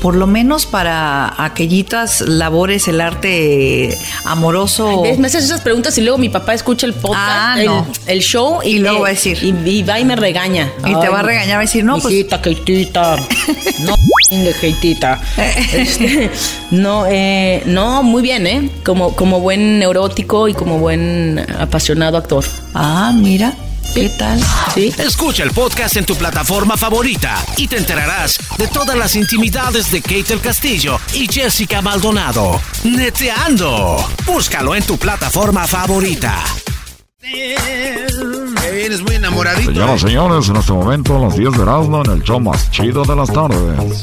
por lo menos para aquellitas labores, el arte amoroso. Me haces esas preguntas y luego mi papá escucha el podcast, Ah, el, no. el show y, Y luego va a decir. Y, y va y me regaña. Y te va a regañar, va a decir, no, pues- Keitita. no, Keitita. Este, no, eh, no, muy bien, ¿eh? Como, como buen neurótico y como buen apasionado actor. Ah, mira, ¿qué tal? Sí. Escucha el podcast en tu plataforma favorita y te enterarás de todas las intimidades de Kate del Castillo y Jessica Maldonado. Neteando. Búscalo en tu plataforma favorita. Que vienes muy enamoradito. Señoras y ¿eh? señores, en este momento las 10 de Erasmo en el show más chido de las tardes.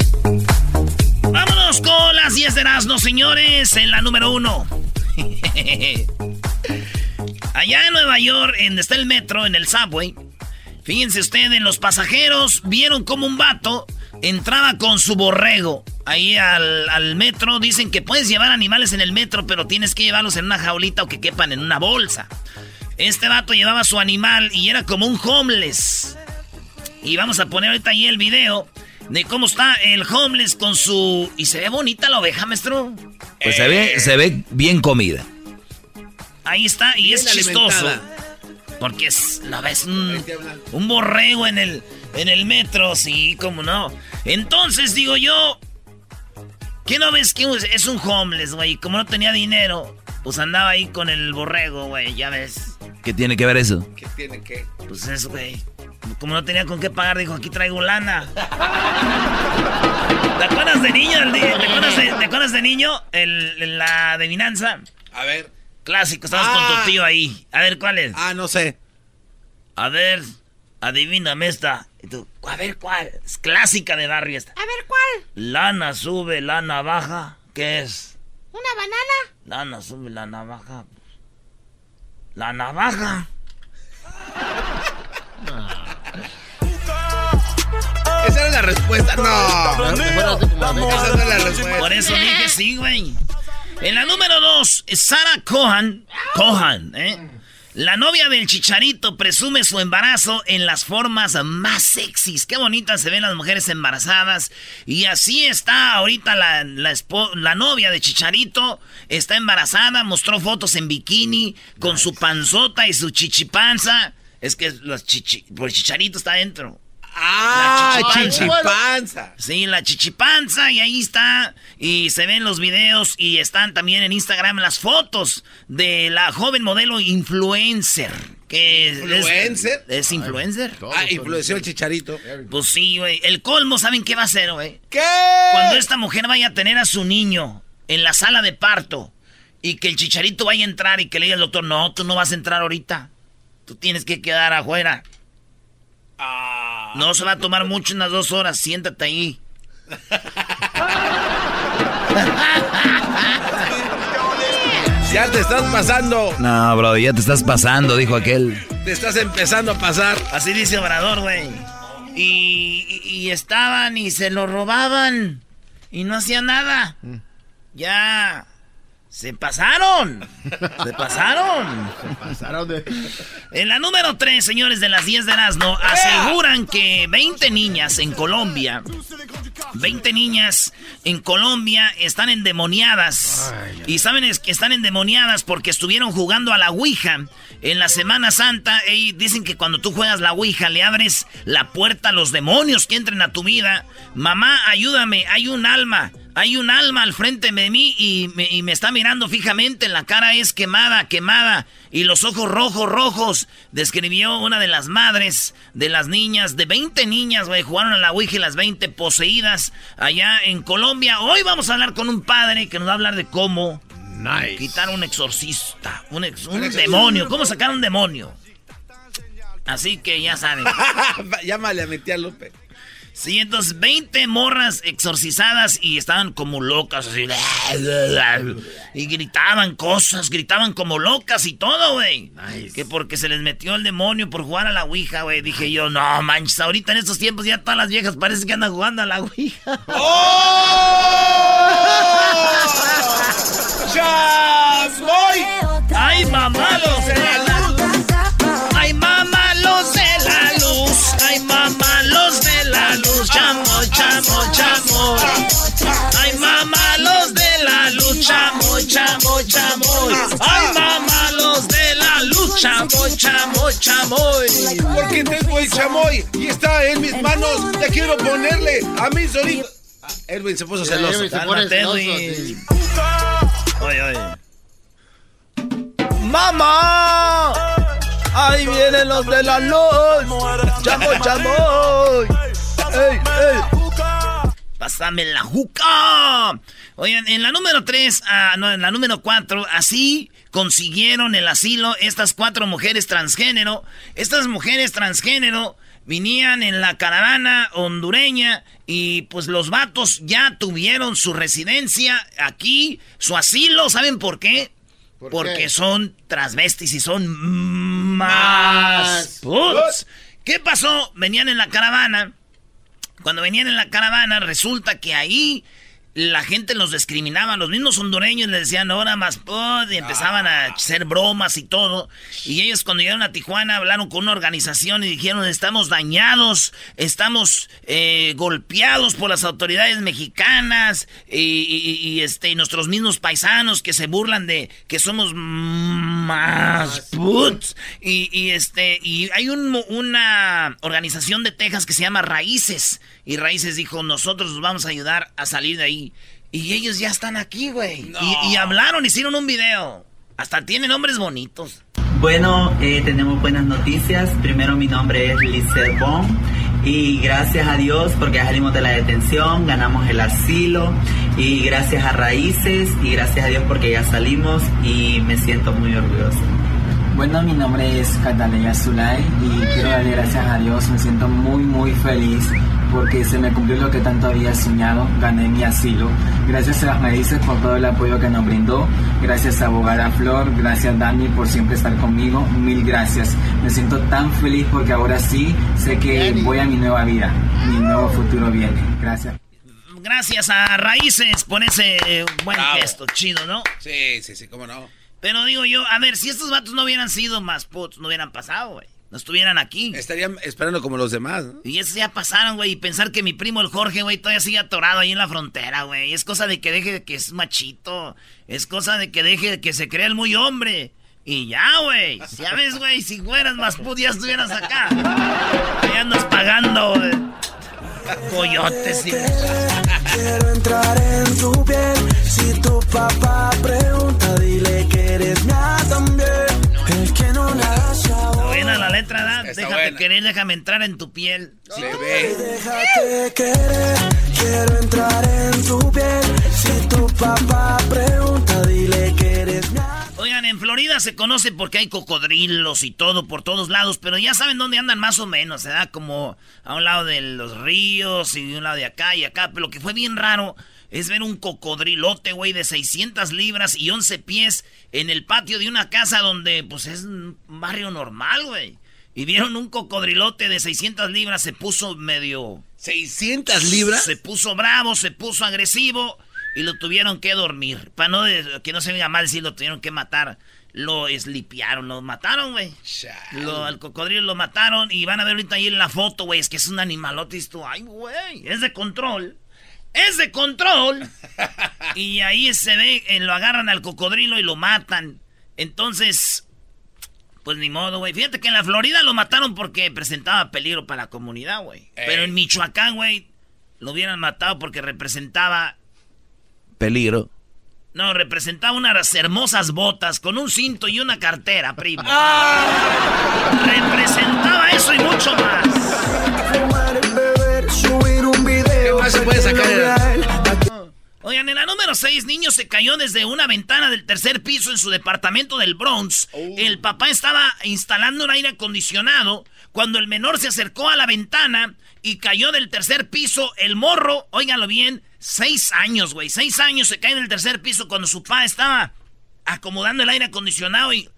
Vámonos con las 10 de Erasmo, señores, en la número uno. Allá en Nueva York, en donde está el metro, en el subway, fíjense ustedes, los pasajeros vieron como un vato entraba con su borrego ahí al, metro. Dicen que puedes llevar animales en el metro, pero tienes que llevarlos en una jaulita o que quepan en una bolsa. Este vato llevaba su animal y era como un homeless. Y vamos a poner ahorita ahí el video de cómo está el homeless con su... Y se ve bonita la oveja, maestro. Pues se ve, se ve bien comida. Ahí está, y Bien es chistoso. alimentada. Porque es, la ves, un, un borrego en el, en el metro, sí, como no. Entonces digo yo, ¿qué no ves que es un homeless, güey? Como no tenía dinero, pues andaba ahí con el borrego, güey, ya ves. ¿Qué tiene que ver eso? ¿Qué tiene que? Pues eso, güey. Como no tenía con qué pagar, dijo, aquí traigo lana. ¿Te acuerdas de niño? el día- ¿Te acuerdas de, te acuerdas de niño? El- la adivinanza. A ver. Clásico, estabas Ah. con tu tío ahí. A ver, ¿cuál es? Ah, no sé. A ver, adivíname esta. Y tú, a ver, ¿cuál? Es clásica de barrio esta. A ver, ¿cuál? Lana sube, lana baja. ¿Qué es? ¿Una banana? Lana sube, lana baja. La navaja. Esa era la respuesta. No. Esa no es la respuesta. Por eso dije sí, güey. En la número dos, Sarah Cohan. Cohan, ¿eh? La novia del chicharito presume su embarazo en las formas más sexys. Qué bonitas se ven las mujeres embarazadas. Y así está ahorita la, la, novia de chicharito. Está embarazada, mostró fotos en bikini con su panzota y su chichipanza. Es que los chichi, pues chicharito está dentro. Ah, La chichipanza. chichipanza. Sí, la chichipanza y ahí está. Y se ven los videos y están también en Instagram las fotos de la joven modelo influencer. Que es- ¿Influencer? Es, influencer. Ah, influenció el chicharito. Pues sí, güey. El colmo, ¿saben qué va a hacer, güey? ¿Qué? Cuando esta mujer vaya a tener a su niño en la sala de parto y que el chicharito vaya a entrar y que le diga al doctor, no, tú no vas a entrar ahorita. Tú tienes que quedar afuera. No se va a tomar mucho, unas dos horas. Siéntate ahí. Ya te estás pasando. No, bro, ya te estás pasando, dijo aquel. Te estás empezando a pasar. Así dice Obrador, güey. Y, y- y estaban y se lo robaban. Y no hacían nada. Ya. Se pasaron. Se pasaron. En la número 3, señores de las 10 de Erasmo, aseguran que 20 niñas en Colombia, 20 niñas en Colombia están endemoniadas. Y saben es que están endemoniadas porque estuvieron jugando a la Ouija en la Semana Santa. Y dicen que cuando tú juegas la Ouija le abres la puerta a los demonios que entren a tu vida. Mamá, ayúdame, hay un alma. Hay un alma al frente de mí y me, y me está mirando fijamente. La cara es quemada, quemada. Y los ojos rojos, rojos. Describió una de las madres de las niñas. De 20 niñas, güey. Jugaron a la Ouija y las 20 poseídas allá en Colombia. Hoy vamos a hablar con un padre que nos va a hablar de cómo quitar un exorcista. Un, ex- un demonio. ¿Cómo sacar un demonio? Así que ya saben. Llámale a mi tía Lupe. Sí, entonces 20 morras exorcizadas y estaban como locas, así. Y gritaban cosas, gritaban como locas y todo, güey. Que porque se les metió el demonio por jugar a la Ouija, güey. Dije yo, no manches, ahorita en estos tiempos ya todas las viejas parece que andan jugando a la Ouija. ¡Ya voy! ¡Ay, mamá, ¡Ay, mamá, los de la luz! ¡Chamo, chamo, chamoy! Porque tengo el chamoy y está en mis manos. Ya quiero ponerle a mi solito. Ah, Edwin se puso celoso. Edwin se pone Cálmate, celoso, Edwin. sí. Oye, oye. ¡Mamá! Ahí vienen los de la luz. ¡Chamo, chamo! ¡Ey, ey! Pásame la juca. Oigan, en la número 3, no, en la número 4, así consiguieron el asilo estas cuatro mujeres transgénero. Estas mujeres transgénero venían en la caravana hondureña y pues los vatos ya tuvieron su residencia aquí, su asilo. ¿Saben por qué? ¿Por Porque qué? son transvestis y son más. ¿Qué pasó? Venían en la caravana. Cuando venían en la caravana, resulta que ahí la gente los discriminaba. Los mismos hondureños les decían ahora más put", y empezaban a hacer bromas y todo. Y ellos cuando llegaron a Tijuana hablaron con una organización y dijeron estamos dañados, estamos eh, golpeados por las autoridades mexicanas y, y- y, este, y nuestros mismos paisanos que se burlan de que somos más puts. Y, y, este, y hay un una organización de Texas que se llama Raíces. Y Raíces dijo, nosotros los vamos a ayudar a salir de ahí. Y ellos ya están aquí, güey. Y, y hablaron, hicieron un video. Hasta tienen nombres bonitos. Bueno, eh, tenemos buenas noticias. Primero, mi nombre es Lizeth Bon y gracias a Dios porque ya salimos de la detención, ganamos el asilo y gracias a Raíces y gracias a Dios porque ya salimos y me siento muy orgulloso. Bueno, mi nombre es Catalina Zulay y quiero darle gracias a Dios. Me siento muy, muy feliz porque se me cumplió lo que tanto había soñado. Gané mi asilo. Gracias a las Medices por todo el apoyo que nos brindó. Gracias a Abogada Flor. Gracias Dani por siempre estar conmigo. Mil gracias. Me siento tan feliz porque ahora sí sé que voy a mi nueva vida. Mi nuevo futuro viene. Gracias. Gracias a Raíces por ese buen Bravo. gesto, chido, ¿no? Sí, sí, sí, cómo no. Pero digo yo, a ver, si estos vatos no hubieran sido más putos, no hubieran pasado, güey. No estuvieran aquí. Estarían esperando como los demás, ¿no? Y esos ya pasaron, güey. Y pensar que mi primo el Jorge, güey, todavía sigue atorado ahí en la frontera, güey. Es cosa de que deje de que es machito. Es cosa de que deje de que se crea el muy hombre. Y ya, güey. Ya ves, güey, si fueras más puto ya estuvieras acá. Ahí andas pagando, güey. Coyotes y... Quiero entrar en tu piel. Si tu papá pregunta, dile que eres mía también. El que no sabe. Buena la letra, ¿da? Está Déjate buena. querer, déjame entrar en tu piel. Se ve. Déjate querer. Quiero entrar en tu piel. Si tu papá pregunta, dile que eres mía. Oigan, en Florida se conoce porque hay cocodrilos y todo por todos lados, pero ya saben dónde andan más o menos, se da como a un lado de los ríos y de un lado de acá y acá, pero lo que fue bien raro es ver un cocodrilote, güey, de 600 libras y 11 pies en el patio de una casa donde, pues, es un barrio normal, güey. Y vieron un cocodrilote de 600 libras, se puso medio... 600 libras. Se puso bravo, se puso agresivo y lo tuvieron que dormir. Para no de- que no se vea mal si lo tuvieron que matar. Lo eslipiaron, lo mataron, güey. Al cocodrilo lo mataron y van a ver ahorita ahí en la foto, güey. Es que es un animalote esto, ay, güey, es de control. Es de control. y ahí se ve, eh, lo agarran al cocodrilo y lo matan. Entonces, pues ni modo, güey. Fíjate que en la Florida lo mataron porque presentaba peligro para la comunidad, güey. Pero en Michoacán, güey, lo hubieran matado porque representaba. Peligro. No, representaba unas hermosas botas con un cinto y una cartera, primo. Representaba eso y mucho más. Más se puede sacar él. Oigan, en la número 6, niño se cayó desde una ventana del tercer piso en su departamento del Bronx. El papá estaba instalando un aire acondicionado cuando el menor se acercó a la ventana y cayó del tercer piso. El morro, óiganlo bien, seis años, güey. Seis años se cae del tercer piso cuando su papá estaba acomodando el aire acondicionado y...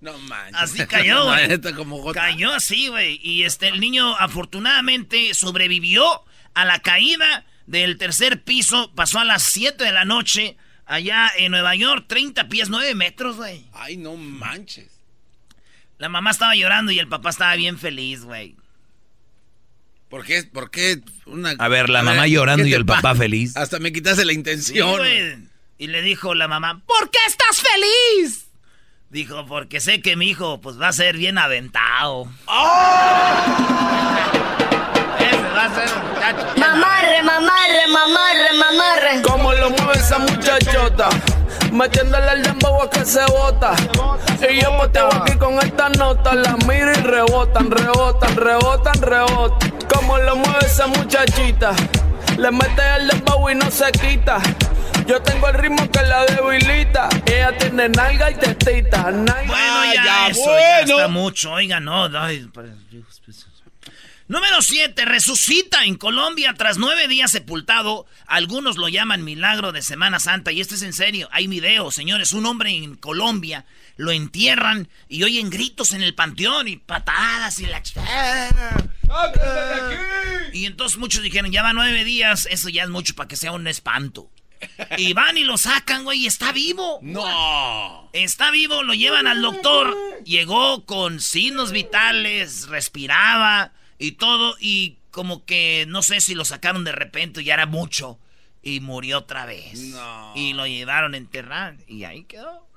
No manches. Así cayó, güey. Cayó así, güey. Y este, el niño afortunadamente sobrevivió a la caída del tercer piso. Pasó a las 7 de la noche allá en Nueva York. 30 pies, 9 metros, güey. Ay, no manches. La mamá estaba llorando y el papá estaba bien feliz, güey. ¿Por qué? ¿Por qué? Una... A ver, la mamá llorando ¿qué y el papá feliz. Hasta me quitaste la intención. Y le dijo la mamá, ¿por qué estás feliz? Dijo, porque sé que mi hijo pues va a ser bien aventado. Ese va a ser un muchacho. Mamarre, mamarre, mamarre, mamarre. Como lo mueve esa muchachota. Metiéndole el dembow a que se bota. Y yo poteo aquí con esta nota. La miro y rebotan, rebotan, rebotan, rebotan. Como lo mueve esa muchachita. Le mete el dembow y no se quita. Yo tengo el ritmo que la debilita. Ella tiene nalga y tetita. Nalga. Bueno, ya, ya, eso bueno. ya está mucho. Oiga, no. ay, pues, pues. Número 7. Resucita en Colombia tras nueve días sepultado. Algunos lo llaman milagro de Semana Santa. Y esto es en serio. Hay video, señores. Un hombre en Colombia lo entierran y oyen gritos en el panteón y patadas y la... Y entonces muchos dijeron, ya va nueve días. Eso ya es mucho para que sea un espanto. Y van y lo sacan, güey, y está vivo. No. Está vivo, lo llevan al doctor. Llegó con signos vitales, respiraba y todo. Y como que no sé si lo sacaron de repente, ya era mucho. Y murió otra vez. No. Y lo llevaron a enterrar. Y ahí quedó.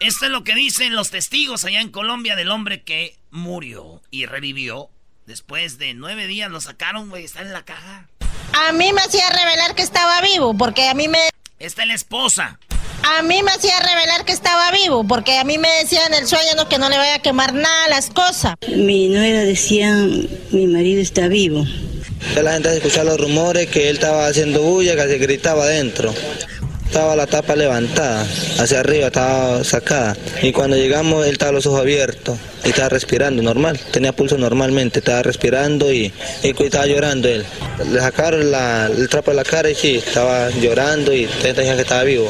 Esto es lo que dicen los testigos allá en Colombia del hombre que murió y revivió. Después de nueve días lo sacaron, güey, está en la caja. A mí me hacía revelar que estaba vivo, porque a mí me... Está la esposa. A mí me hacía revelar que estaba vivo, porque a mí me decían en el sueño no, que no le vaya a quemar nada las cosas. Mi nuera decía, mi marido está vivo. La gente escuchaba los rumores que él estaba haciendo bulla, que se gritaba adentro. Estaba la tapa levantada, hacia arriba estaba sacada. Y cuando llegamos, él estaba los ojos abiertos estaba respirando normal. Tenía pulso normalmente, estaba respirando y, y estaba llorando él. Le sacaron la- el trapo de la cara y sí, estaba llorando y decían que estaba vivo.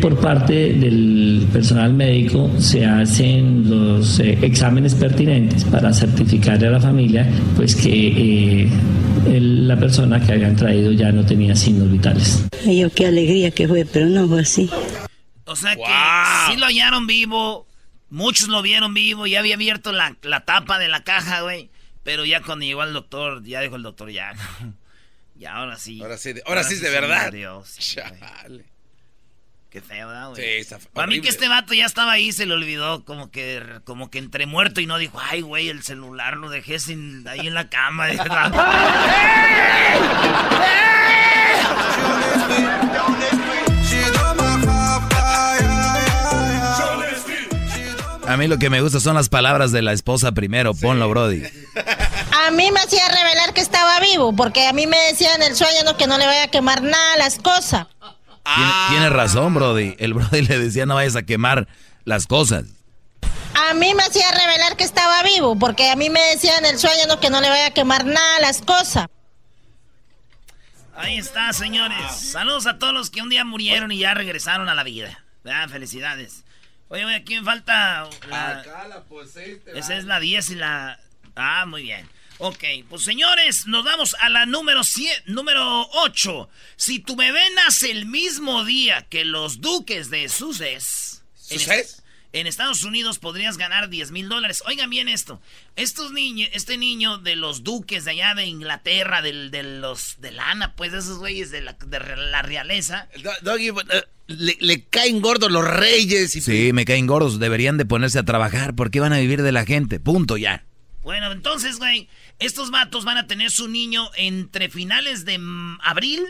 Por parte del personal médico se hacen los eh, exámenes pertinentes para certificarle a la familia pues que eh, el- la persona que habían traído ya no tenía signos vitales. Ay, yo qué alegría que fue, pero no fue así. O sea que sí lo hallaron vivo. Muchos lo vieron vivo. Ya había abierto la, la tapa de la caja, güey. Pero ya cuando llegó el doctor, ya dijo el doctor, ya. Ya, ahora sí. Ahora sí, de- ahora sí es de verdad. murió, sí, güey. Chale. Qué feo, ¿verdad, güey? Sí, está Para mí que este vato ya estaba ahí, se le olvidó, como que, como que entre muerto y no dijo, ay, güey, el celular lo dejé sin, ahí en la cama. A mí lo que me gusta son las palabras de la esposa primero. Ponlo, Brody. A mí me hacía revelar que estaba vivo, porque a mí me decían en el sueño no, que no le vaya a quemar nada las cosas. Tiene, tiene razón, Brody. El Brody le decía no vayas a quemar las cosas. A mí me hacía revelar que estaba vivo, porque a mí me decían en el sueño no, que no le vaya a quemar nada las cosas. Ahí está, señores. Saludos a todos los que un día murieron y ya regresaron a la vida. Ah, felicidades. Oye, oye, aquí me falta la... Acá la pusiste. Esa es la 10 y la... Ah, muy bien. Ok, pues señores, nos vamos a la número 100, número 8. Si tu bebé nace el mismo día que los duques de ¿Sussex? est- En Estados Unidos podrías ganar 10 mil dólares. Oigan bien esto. Estos niños, este niño de los duques de allá de Inglaterra, del, de los de lana, pues de esos güeyes de la, de la realeza. Do- Doggy, eh, le, le caen gordos los reyes y Sí, me caen gordos. Deberían de ponerse a trabajar. ¿Por qué van a vivir de la gente? Punto ya. Bueno, entonces, güey, estos vatos van a tener su niño entre finales de abril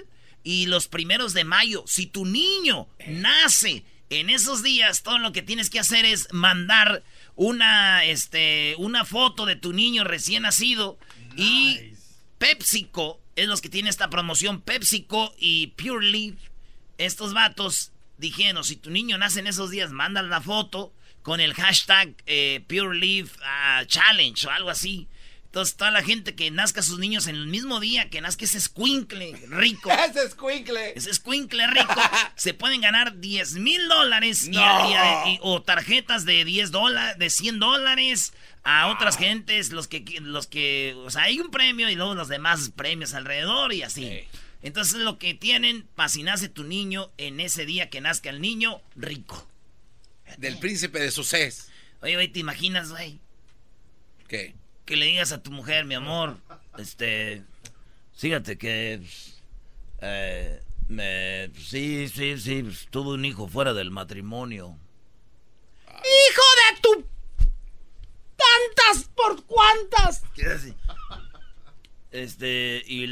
y los primeros de mayo. Si tu niño nace en esos días, todo lo que tienes que hacer es mandar una, este, una foto de tu niño recién nacido y PepsiCo es los que tienen esta promoción, PepsiCo y Pure Leaf. Estos vatos dijeron, si tu niño nace en esos días, manda la foto con el hashtag eh, Pure Leaf ah, Challenge o algo así. Entonces, toda la gente que nazca sus niños en el mismo día que nazca ese squinkle rico. ese squinkle. Ese squinkle rico. se pueden ganar 10 mil dólares o tarjetas de 10 dólares, de 100 dólares a otras gentes, los que, los que, o sea, hay un premio y luego los demás premios alrededor y así. Entonces, lo que tienen para si nace tu niño en ese día que nazca el niño rico. Del príncipe de suces. Oye, güey, ¿te imaginas, güey? ¿Qué? Que le digas a tu mujer, mi amor, este, fíjate que, eh, me, sí, sí, sí, tuve un hijo fuera del matrimonio. ¡Hijo de tu... tantas por cuantas! Este, y,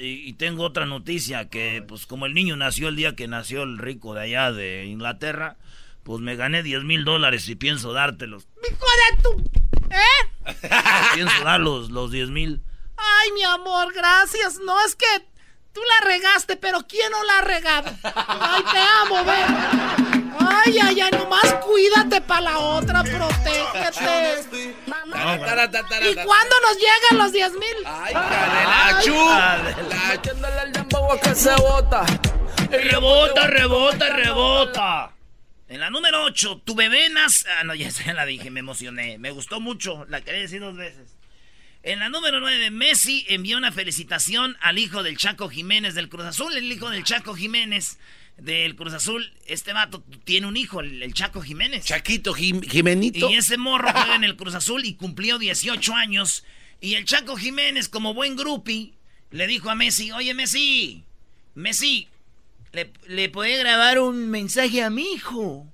y, tengo otra noticia, que pues como el niño nació el día que nació el rico de allá de Inglaterra, pues me gané 10 mil dólares y pienso dártelos. ¡Hijo de tu... Pienso dar los, los 10 mil. Ay, mi amor, gracias. No es que tú la regaste, pero ¿quién no la ha regado? Ay, te amo, ven. Ay, ay, ay, nomás cuídate para la otra, protégete. ¿Y cuándo nos llegan los 10 mil? Ay, la que se bota. Rebota, rebota, rebota. En la número 8, tu bebé nace. Ah, no, ya se la dije, me emocioné. Me gustó mucho, la quería decir dos veces. En la número 9, Messi envió una felicitación al hijo del Chaco Jiménez del Cruz Azul. El hijo del Chaco Jiménez del Cruz Azul. Este vato tiene un hijo, el, Chaco Jiménez. Chaquito Jimenito. Y ese morro juega en el Cruz Azul y cumplió 18 años. Y el Chaco Jiménez, como buen grupi, le dijo a Messi: Oye, Messi, Messi, le, puede grabar un mensaje a mi hijo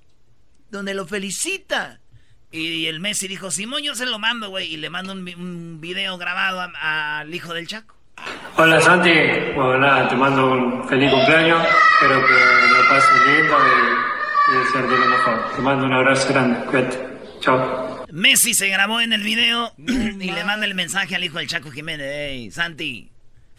donde lo felicita. Y, el Messi dijo, Simón, yo se lo mando, güey. Y le mando un, video grabado al hijo del Chaco. Hola, Santi. Bueno, nada, te mando un feliz cumpleaños. Espero que lo pases lindo y, y ser de lo mejor. Te mando un abrazo grande. Cuídate. Chao. Messi se grabó en el video y le manda el mensaje al hijo del Chaco Jiménez. Hey, Santi,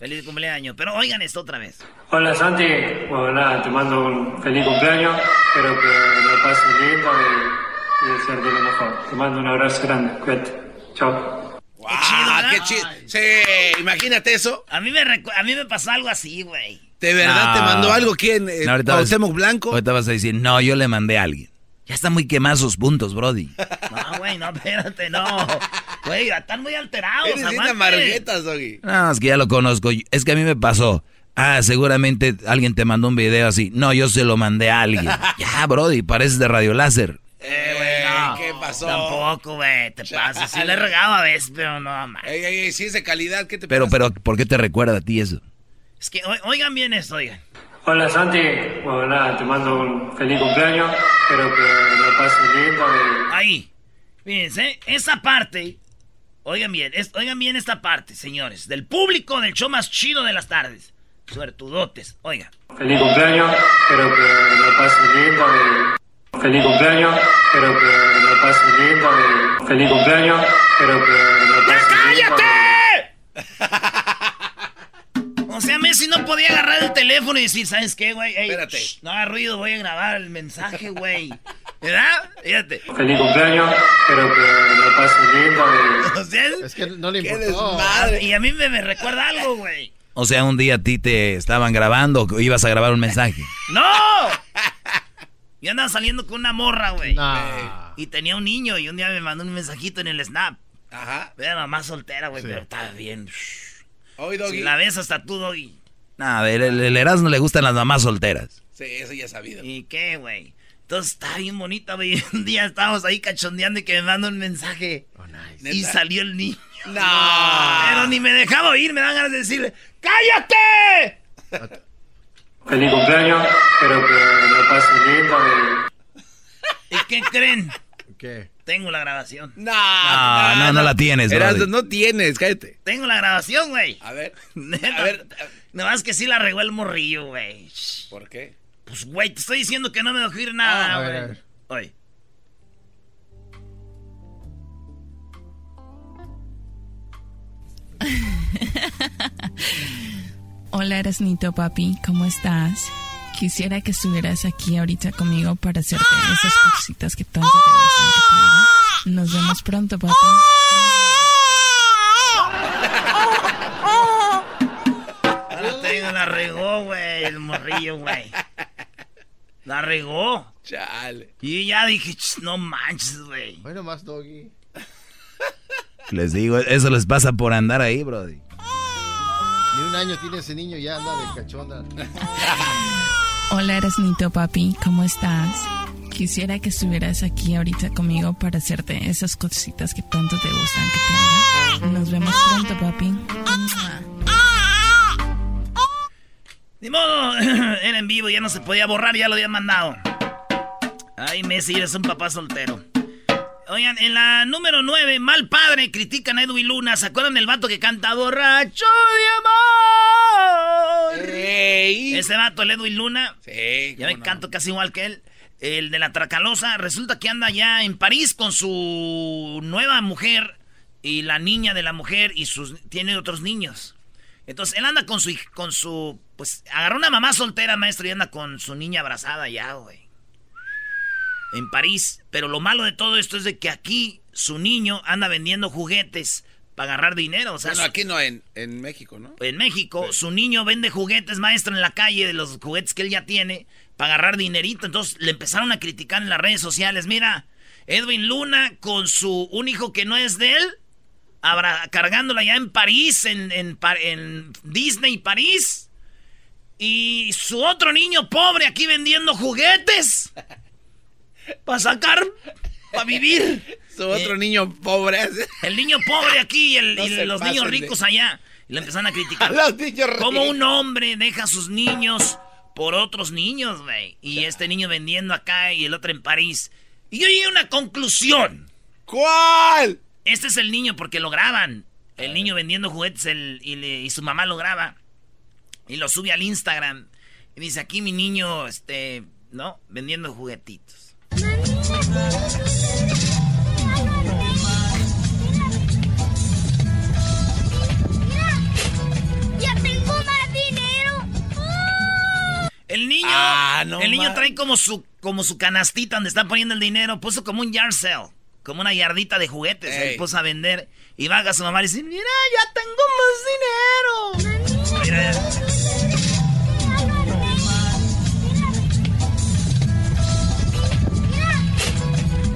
Feliz cumpleaños. Pero oigan esto otra vez. Hola Santi, bueno nada, te mando un feliz cumpleaños. Espero que lo pases lindo y, y ser de lo mejor. Te mando un abrazo grande. Cuídate. Chao. Wow, qué chido, Sí, imagínate eso. A mí me, a mí me pasó algo así, güey. ¿De verdad te mandó algo? ¿Quién? Eh, no, ahorita Blanco? Ahorita vas a decir, no, yo le mandé a alguien. Ya están muy quemados sus puntos, Brody. No, güey, no, espérate, no. Güey, están muy alterados. Eres una marguetas, Doggy. No, es que ya lo conozco. Es que a mí me pasó. Ah, seguramente alguien te mandó un video así. No, yo se lo mandé a alguien. ya, Brody, pareces de Radio Láser. Eh, güey, no. ¿Qué pasó? Tampoco, güey, te pasa. Sí le regaba a veces, pero no, man. Ey, ey, ey, si es de calidad, ¿qué te pero, pasa? Pero, ¿por qué te recuerda a ti eso? Es que, oigan bien esto, oigan. Hola Santi, bueno nada, te mando un feliz cumpleaños, espero que lo pases lindo. Ahí, fíjense, esa parte, oigan bien, oigan bien esta parte, señores, del público del show más chido de las tardes. Suertudotes, oigan. Feliz cumpleaños, espero que lo pases lindo. Feliz cumpleaños, espero que lo pases lindo. Feliz cumpleaños, espero que lo pases lindo. ¡Cállate! O sea, Messi no podía agarrar el teléfono y decir, ¿sabes qué, güey? Espérate. no haga ruido, voy a grabar el mensaje, güey. ¿Verdad? Fíjate. Feliz cumpleaños, espero que lo pases lindo. O sea, es que no le importó. Madre. Y a mí me, me recuerda algo, güey. O sea, un día a ti te estaban grabando, ibas a grabar un mensaje. ¡No! Yo andaba saliendo con una morra, güey. Y tenía un niño y un día me mandó un mensajito en el Snap. Ajá. Era mamá soltera, güey, pero estaba bien. Hoy, Doggy. Si la ves hasta tú, Doggy. Nada, el, el, Erasmo le gustan las mamás solteras. Sí, eso ya sabido. ¿Y qué, güey? Entonces está bien bonita, güey. Un día estábamos ahí cachondeando y que me manda un mensaje. Oh, nice. Y salió el niño. No. Pero ni me dejaba oír, me dan ganas de decirle, ¡cállate! Feliz cumpleaños, espero que lo pases lindo. ¿Y qué creen? ¿Qué? Tengo la grabación. No, no, no, no, la tienes, Erasmo, no tienes, cállate. Tengo la grabación, güey. A ver. A ver. No, es que sí la regó el morrillo, güey. ¿Por qué? Pues, güey, te estoy diciendo que no me dejó ir nada, güey. Ah, Oye. Hola, Erasnito, papi, ¿cómo estás? Quisiera que estuvieras aquí ahorita conmigo para hacerte esas cositas que tanto te gustan. Nos vemos pronto, papi. Ahora te digo, la regó, güey, el morrillo, güey. La regó. Chale. Y ya dije, "Ch, no manches, güey. Bueno, más doggy. Les digo, eso les pasa por andar ahí, brody. Ni un año tiene ese niño ya anda de cachonda. Hola, Erasnito, papi. ¿Cómo estás? Quisiera que estuvieras aquí ahorita conmigo para hacerte esas cositas que tanto te gustan que te haga. Nos vemos pronto, papi. Ni modo, era en vivo, ya no se podía borrar, ya lo habían mandado. Ay, Messi, eres un papá soltero. Oigan, en la número 9, mal padre, critican a Edwin Luna. ¿Se acuerdan del vato que canta borracho de amor? Ese vato, el Edwin Luna. Sí. Ya me canto casi igual que él. El de la Tracalosa. Resulta que anda ya en París con su nueva mujer y la niña de la mujer y sus tiene otros niños. Entonces él anda con su con su pues agarró una mamá soltera, maestro, y anda con su niña abrazada ya, güey. En París, pero lo malo de todo esto es de que aquí su niño anda vendiendo juguetes para agarrar dinero, o sea, Bueno, aquí no, en, en México, ¿no? en México, su niño vende juguetes, maestro, en la calle de los juguetes que él ya tiene para agarrar dinerito. Entonces le empezaron a criticar en las redes sociales. Mira, Edwin Luna con su un hijo que no es de él, abra- cargándola ya en París, en, en, Disney París. Y su otro niño pobre aquí vendiendo juguetes. Para sacar, para vivir. Su otro niño pobre. El niño pobre aquí y, el- No y los niños de- ricos allá. Y le empezaron a criticar. Los niños Como un hombre deja a sus niños por otros niños, güey. Y este niño vendiendo acá y el otro en París. Y yo llegué a una conclusión. ¿Cuál? Este es el niño porque lo graban. El niño vendiendo juguetes el- y, le- y su mamá lo graba. Y lo sube al Instagram. Y dice, aquí mi niño, este, ¿no? Vendiendo juguetitos. ¡Ya El niño, Ah, no el niño trae como su, como su canastita donde está poniendo el dinero. Puso como un yard sale, como una yardita de juguetes. Ey. Ahí puso a vender. Y va a su mamá y dice, mira, ya tengo más dinero. Mira, ya.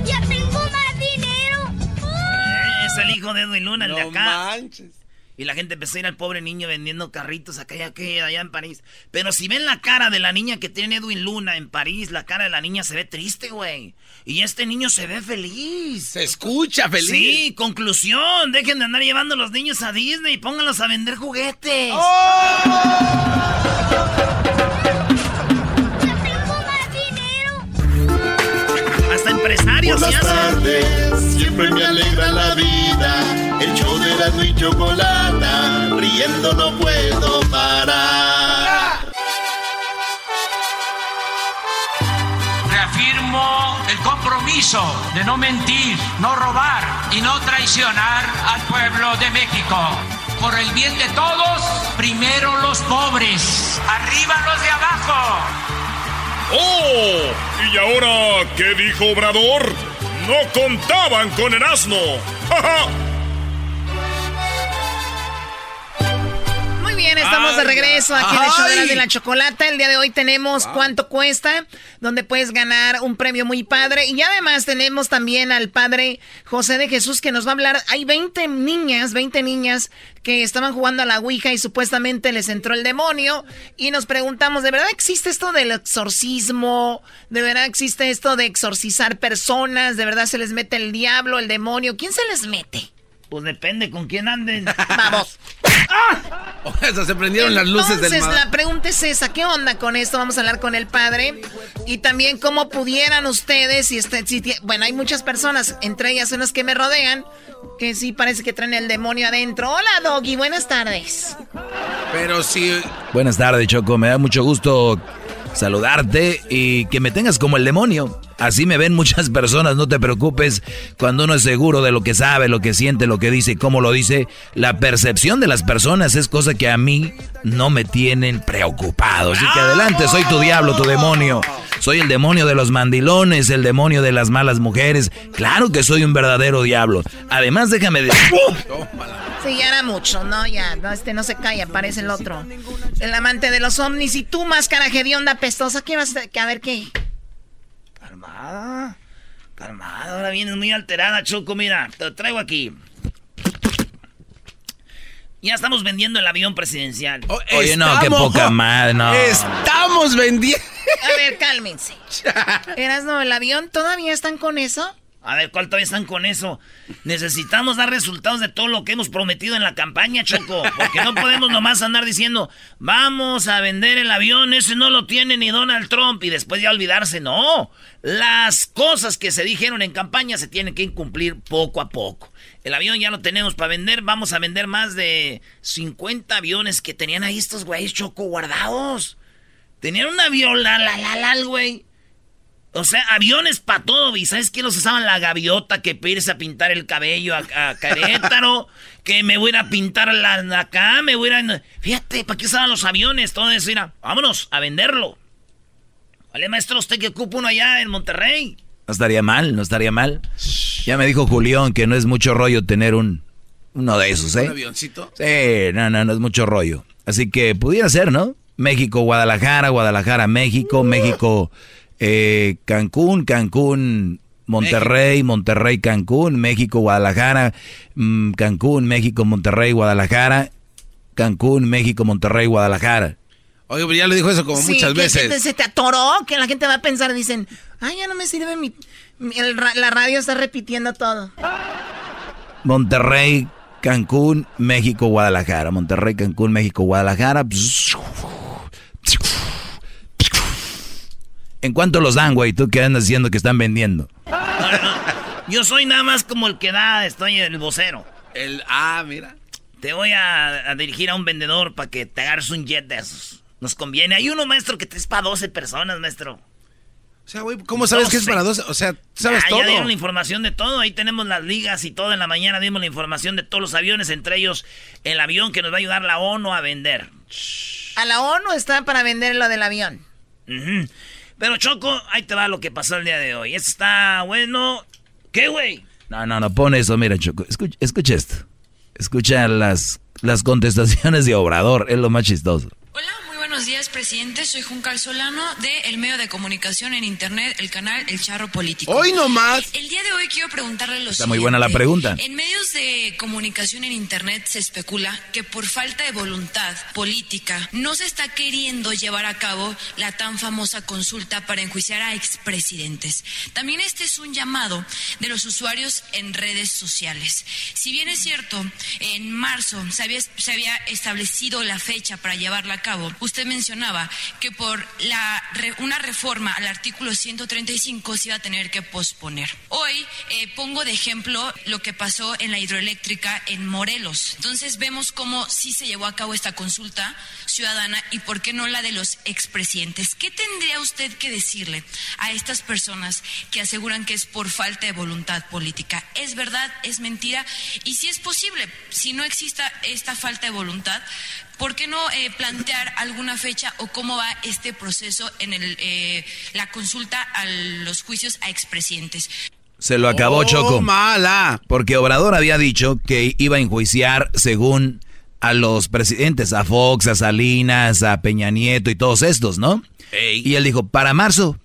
¡Ya tengo más dinero! Eh, es el hijo de Edwin Luna, el de No acá. manches. Y la gente empezó a ir al pobre niño vendiendo carritos acá y acá, allá en París. Pero si ven la cara de la niña que tiene Edwin Luna en París, la cara de la niña se ve triste, güey. Y este niño se ve feliz. Se escucha feliz. Sí, conclusión. Dejen de andar llevando a los niños a Disney y pónganlos a vender juguetes. Hasta empresarios Por se las hacen. tardes siempre me alegra la vida. El show de la y chocolata, riendo no puedo parar. Reafirmo el compromiso de no mentir, no robar y no traicionar al pueblo de México. Por el bien de todos, primero los pobres, arriba los de abajo. ¡Oh! ¿Y ahora qué dijo Obrador? No contaban con el asno. ¡Ja, bien, estamos de regreso aquí en el show de la, de la chocolata. El día de hoy tenemos cuánto cuesta, donde puedes ganar un premio muy padre. Y además tenemos también al padre José de Jesús que nos va a hablar. Hay 20 niñas, 20 niñas que estaban jugando a la Ouija y supuestamente les entró el demonio. Y nos preguntamos, ¿de verdad existe esto del exorcismo? ¿De verdad existe esto de exorcizar personas? ¿De verdad se les mete el diablo, el demonio? ¿Quién se les mete? Pues depende con quién anden. Vamos. O sea, se prendieron las luces del Entonces, la pregunta es esa, ¿qué onda con esto? Vamos a hablar con el padre y también cómo pudieran ustedes, si, este, si bueno, hay muchas personas, entre ellas unas que me rodean, que sí parece que traen el demonio adentro. Hola, Doggy, buenas tardes. Pero sí. Buenas tardes, Choco. Me da mucho gusto saludarte y que me tengas como el demonio. Así me ven muchas personas, no te preocupes. Cuando uno es seguro de lo que sabe, lo que siente, lo que dice y cómo lo dice, la percepción de las personas es cosa que a mí no me tienen preocupado. Así que adelante, soy tu diablo, tu demonio. Soy el demonio de los mandilones, el demonio de las malas mujeres. Claro que soy un verdadero diablo. Además, déjame decir... Sí, ya era mucho, ¿no? Ya, no, este no se calla, parece el otro. El amante de los ovnis. Y tú, máscara onda pestosa, ¿qué vas a, a ver qué? Calmada. Calmada, ahora vienes muy alterada, Choco. Mira, te lo traigo aquí. Ya estamos vendiendo el avión presidencial. Oh, Oye, no, qué poca madre, no. Estamos vendiendo. A ver, cálmense. ¿Eras no el avión? ¿Todavía están con eso? A ver, ¿cuál todavía están con eso? Necesitamos dar resultados de todo lo que hemos prometido en la campaña, Choco. Porque no podemos nomás andar diciendo, vamos a vender el avión, ese no lo tiene ni Donald Trump, y después ya olvidarse. No, las cosas que se dijeron en campaña se tienen que cumplir poco a poco. El avión ya lo tenemos para vender, vamos a vender más de 50 aviones que tenían ahí estos güeyes, Choco, guardados. Tenían un avión, la, la, la, la, güey o sea, aviones para todo, ¿y sabes qué? Los usaban la gaviota, que irse a pintar el cabello a, a Carétaro, que me voy a, a pintar la, acá, me voy a... Ir Fíjate, ¿para qué usaban los aviones? Todo eso, mira, vámonos a venderlo. Vale, maestro, usted que ocupa uno allá en Monterrey. No estaría mal, no estaría mal. Ya me dijo Julián que no es mucho rollo tener un uno de esos, ¿eh? ¿Un avioncito? Sí, no, no, no es mucho rollo. Así que pudiera ser, ¿no? México, Guadalajara, Guadalajara, México, México... Eh, Cancún, Cancún, Monterrey, Monterrey, Cancún, México, Guadalajara, mm, Cancún, México, Monterrey, Guadalajara, Cancún, México, Monterrey, Guadalajara. Oye, pero ya le dijo eso como muchas veces. Se te atoró, que la gente va a pensar, dicen, ay, ya no me sirve mi... la radio está repitiendo todo. Monterrey, Cancún, México, Guadalajara. Monterrey, Cancún, México, Guadalajara. ¿En cuánto los dan, güey? ¿Tú qué andas diciendo que están vendiendo? Yo soy nada más como el que da, estoy el vocero. El, ah, mira. Te voy a, dirigir a un vendedor para que te agarres un jet de esos. Nos conviene. Hay uno, maestro, que es para 12 personas, maestro. O sea, güey, ¿cómo sabes que es para 12? O sea, ¿sabes todo? Ya dieron la información de todo. Ahí tenemos las ligas y todo. En la mañana dimos la información de todos los aviones, entre ellos el avión que nos va a ayudar la ONU a vender. ¿A la ONU está para vender lo del avión? Pero Choco, ahí te va lo que pasó el día de hoy. Esto está bueno. ¿Qué, güey? No, no, no, pon eso, mira, Choco. Escucha, escucha esto. Escucha las, las contestaciones de Obrador, es lo más chistoso. Hola, buenos días, presidente. Soy Juncal Solano de el medio de comunicación en internet, el canal El Charro Político. Hoy nomás. El día de hoy quiero preguntarle lo Está muy buena la pregunta. En medios de comunicación en internet se especula que por falta de voluntad política no se está queriendo llevar a cabo la tan famosa consulta para enjuiciar a expresidentes. También este es un llamado de los usuarios en redes sociales. Si bien es cierto, en marzo se había, se había establecido la fecha para llevarla a cabo, usted mencionaba que por una reforma al artículo 135 se iba a tener que posponer. Hoy eh, pongo de ejemplo lo que pasó en la hidroeléctrica en Morelos. Entonces vemos cómo sí se llevó a cabo esta consulta ciudadana y por qué no la de los expresidentes. ¿Qué tendría usted que decirle a estas personas que aseguran que es por falta de voluntad política? ¿Es verdad? ¿Es mentira? Y si es posible, si no exista esta falta de voluntad, ¿por qué no eh, plantear alguna fecha o cómo va este proceso en el, eh, la consulta a los juicios a expresidentes? Se lo acabó Oh, Choco. mala. Porque Obrador había dicho que iba a enjuiciar según a los presidentes, a Fox, a Salinas, a Peña Nieto y todos estos, ¿no? Y él dijo, para marzo.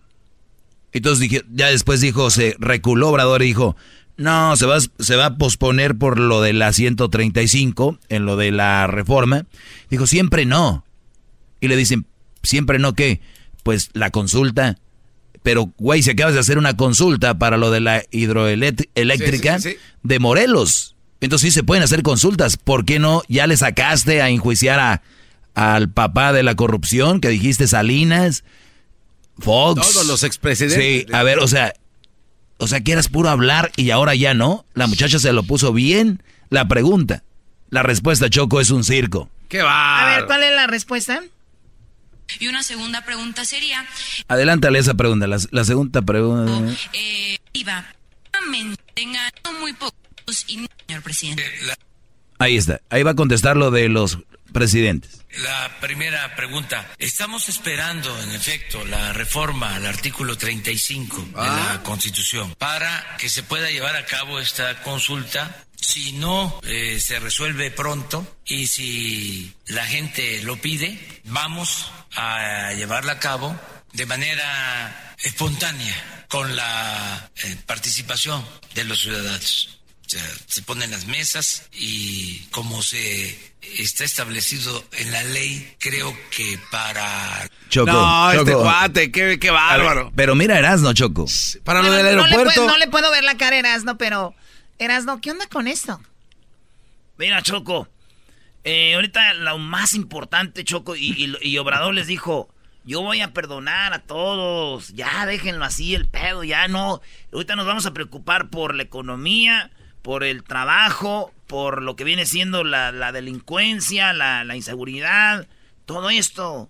Entonces dije, ya después dijo, se reculó Obrador y dijo, no, se va, se va a posponer por lo de la 135, en lo de la reforma. Dijo, siempre no. Y le dicen, siempre no, ¿qué? Pues la consulta. Pero, güey, si acabas de hacer una consulta para lo de la hidroeléctrica Sí, sí, sí. de Morelos. Entonces sí se pueden hacer consultas. ¿Por qué no ya le sacaste a enjuiciar a, al papá de la corrupción que dijiste Salinas, Fox? Todos los expresidentes. Sí, a ver, o sea, o sea que eras puro hablar y ahora ya no. La muchacha se lo puso bien. La pregunta, la respuesta Choco es un circo. ¿Qué va? A ver, ¿cuál es la respuesta? Y una segunda pregunta sería, Adelántale esa pregunta, la, la segunda pregunta. eh, Iba, tengan muy pocos y señor presidente. Ahí está, ahí va a contestar lo de los presidentes. La primera pregunta. Estamos esperando, en efecto, la reforma al artículo 35 de la Constitución para que se pueda llevar a cabo esta consulta. Si no eh, se resuelve pronto y si la gente lo pide, vamos a llevarla a cabo de manera espontánea con la eh, participación de los ciudadanos. Sea, se ponen las mesas y como se está establecido en la ley, creo que para... Choco, No, este cuate, qué, qué bárbaro. Pero mira Erasno, Choco. Para lo del no le aeropuerto. puedo- No le, puedo ver la cara a Erasno, pero... Erasno, ¿qué onda con esto? Mira, Choco. eh, ahorita lo más importante, Choco, y, y- y Obrador les dijo: Yo voy a perdonar a todos. Ya déjenlo así, el pedo, ya no. Ahorita nos vamos a preocupar por la economía, por el trabajo, por lo que viene siendo la, la delincuencia, la, la inseguridad, todo esto.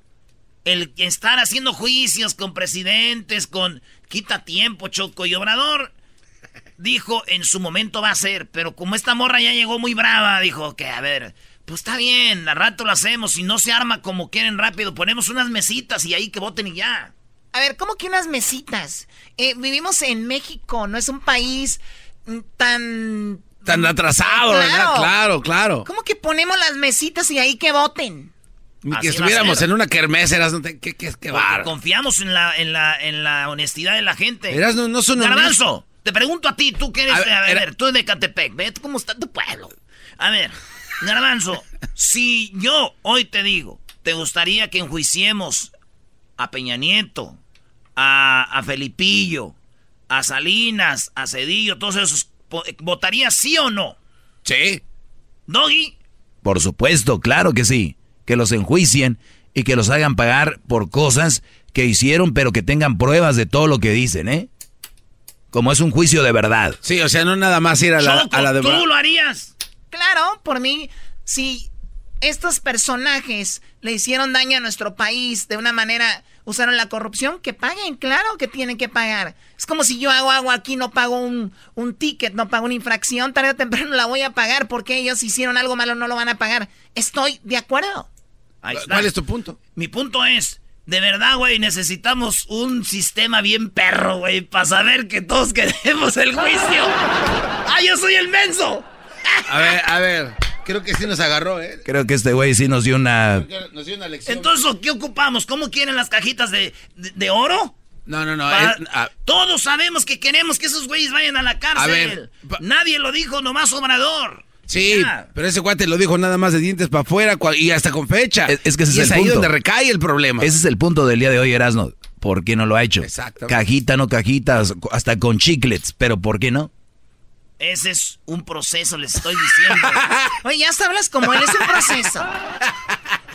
El estar haciendo juicios con presidentes, con. Quita tiempo, Choco. Y Obrador dijo en su momento va a ser, pero como esta morra ya llegó muy brava, dijo que a ver, pues está bien, al rato lo hacemos, si no se arma como quieren rápido, ponemos unas mesitas y ahí que voten y ya. A ver, ¿cómo que unas mesitas? Eh, vivimos en México, no es un país tan... Tan atrasado, ¿verdad? Claro, claro. ¿Cómo que ponemos las mesitas y ahí que voten? Ni que estuviéramos en una kermés, eras, qué, confiamos en la, en la, en la honestidad de la gente. Verás, no- no son Garbanzo, te pregunto a ti, tú que eres, A a ver, era- tú de Catepec, ve cómo está tu pueblo. A ver, Garbanzo, si yo hoy te digo, ¿te gustaría que enjuiciemos a Peña Nieto, a, a Felipillo, a Salinas, a Cedillo, todos esos, ¿votarías sí o no? Sí. Doggy, Por supuesto, claro que sí. Que los enjuicien y que los hagan pagar por cosas que hicieron, pero que tengan pruebas de todo lo que dicen, ¿eh? Como es un juicio de verdad. Sí, o sea, no nada más ir a la, Choco, a la de... ¿tú lo harías? Claro, por mí, si estos personajes le hicieron daño a nuestro país de una manera, usaron la corrupción, que paguen, claro que tienen que pagar. Es como si yo hago algo aquí, no pago un, un ticket, no pago una infracción, tarde o temprano la voy a pagar porque ellos hicieron algo malo, no lo van a pagar. Estoy de acuerdo. Ahí está. ¿Cuál es tu punto? Mi punto es, de verdad, güey, necesitamos un sistema bien perro, güey, para saber que todos queremos el juicio. ¡Ah, yo soy el menso! A ver, a ver. Creo que sí nos agarró, ¿eh? Creo que este güey sí nos dio una... Nos dio una lección. Entonces, ¿qué ocupamos? ¿Cómo quieren las cajitas de, de, de oro? No, no, no. Pa- es- Todos sabemos que queremos que esos güeyes vayan a la cárcel. A ver, Nadie lo dijo, nomás Obrador. sí, Ya. pero ese cuate lo dijo nada más de dientes para afuera y hasta con fecha. Es, es que ese Y es el ahí punto. donde recae el problema. Ese es el punto del día de hoy, Erasno. ¿Por qué no lo ha hecho? Exactamente. Cajita, no cajitas, hasta con chiclets, pero ¿por qué no? Ese es un proceso, les estoy diciendo. Oye, ya hablas como él, es un proceso.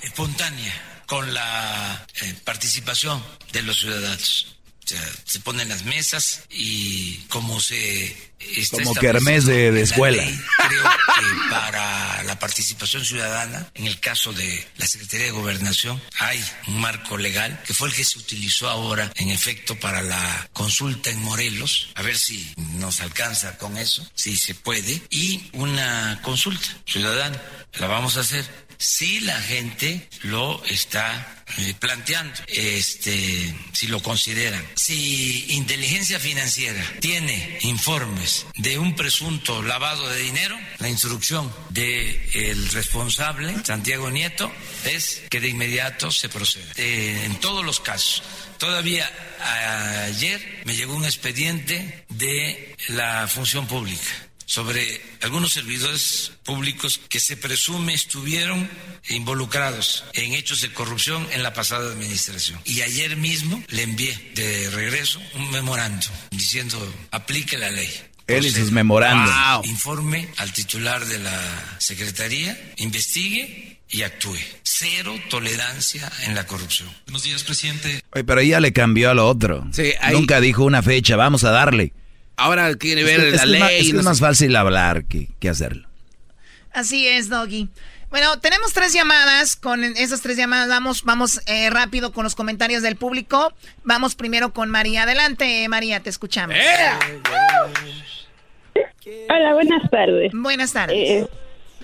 espontánea con la eh, participación de los ciudadanos. O sea, se ponen las mesas y como se está Como kermés de- de escuela. ley, creo que para la participación ciudadana, en el caso de la Secretaría de Gobernación, hay un marco legal que fue el que se utilizó ahora, en efecto, para la consulta en Morelos. A ver si nos alcanza con eso, si se puede. Y una consulta ciudadana. La vamos a hacer si la gente lo está eh, planteando, este, si lo consideran. Si inteligencia financiera tiene informes de un presunto lavado de dinero, la instrucción del responsable, Santiago Nieto, es que de inmediato se proceda. Eh, en todos los casos. Todavía ayer me llegó un expediente de la función pública sobre algunos servidores públicos que se presume estuvieron involucrados en hechos de corrupción en la pasada administración. Y ayer mismo le envié de regreso un memorando diciendo aplique la ley. Él y sus memorandos. Informe al titular de la Secretaría, investigue y actúe. Cero tolerancia en la corrupción. Buenos días, presidente. Oye, pero ella le cambió a lo otro. Sí, ahí- Nunca dijo una fecha, vamos a darle. Ahora quiere Es ver que- es la es ley. es no más fácil hablar que, que hacerlo. Así es, Doggy. Bueno, tenemos tres llamadas. Con esas tres llamadas vamos, vamos eh, rápido con los comentarios del público. Vamos primero con María. Adelante, María, te escuchamos. Hola, buenas tardes. Buenas tardes.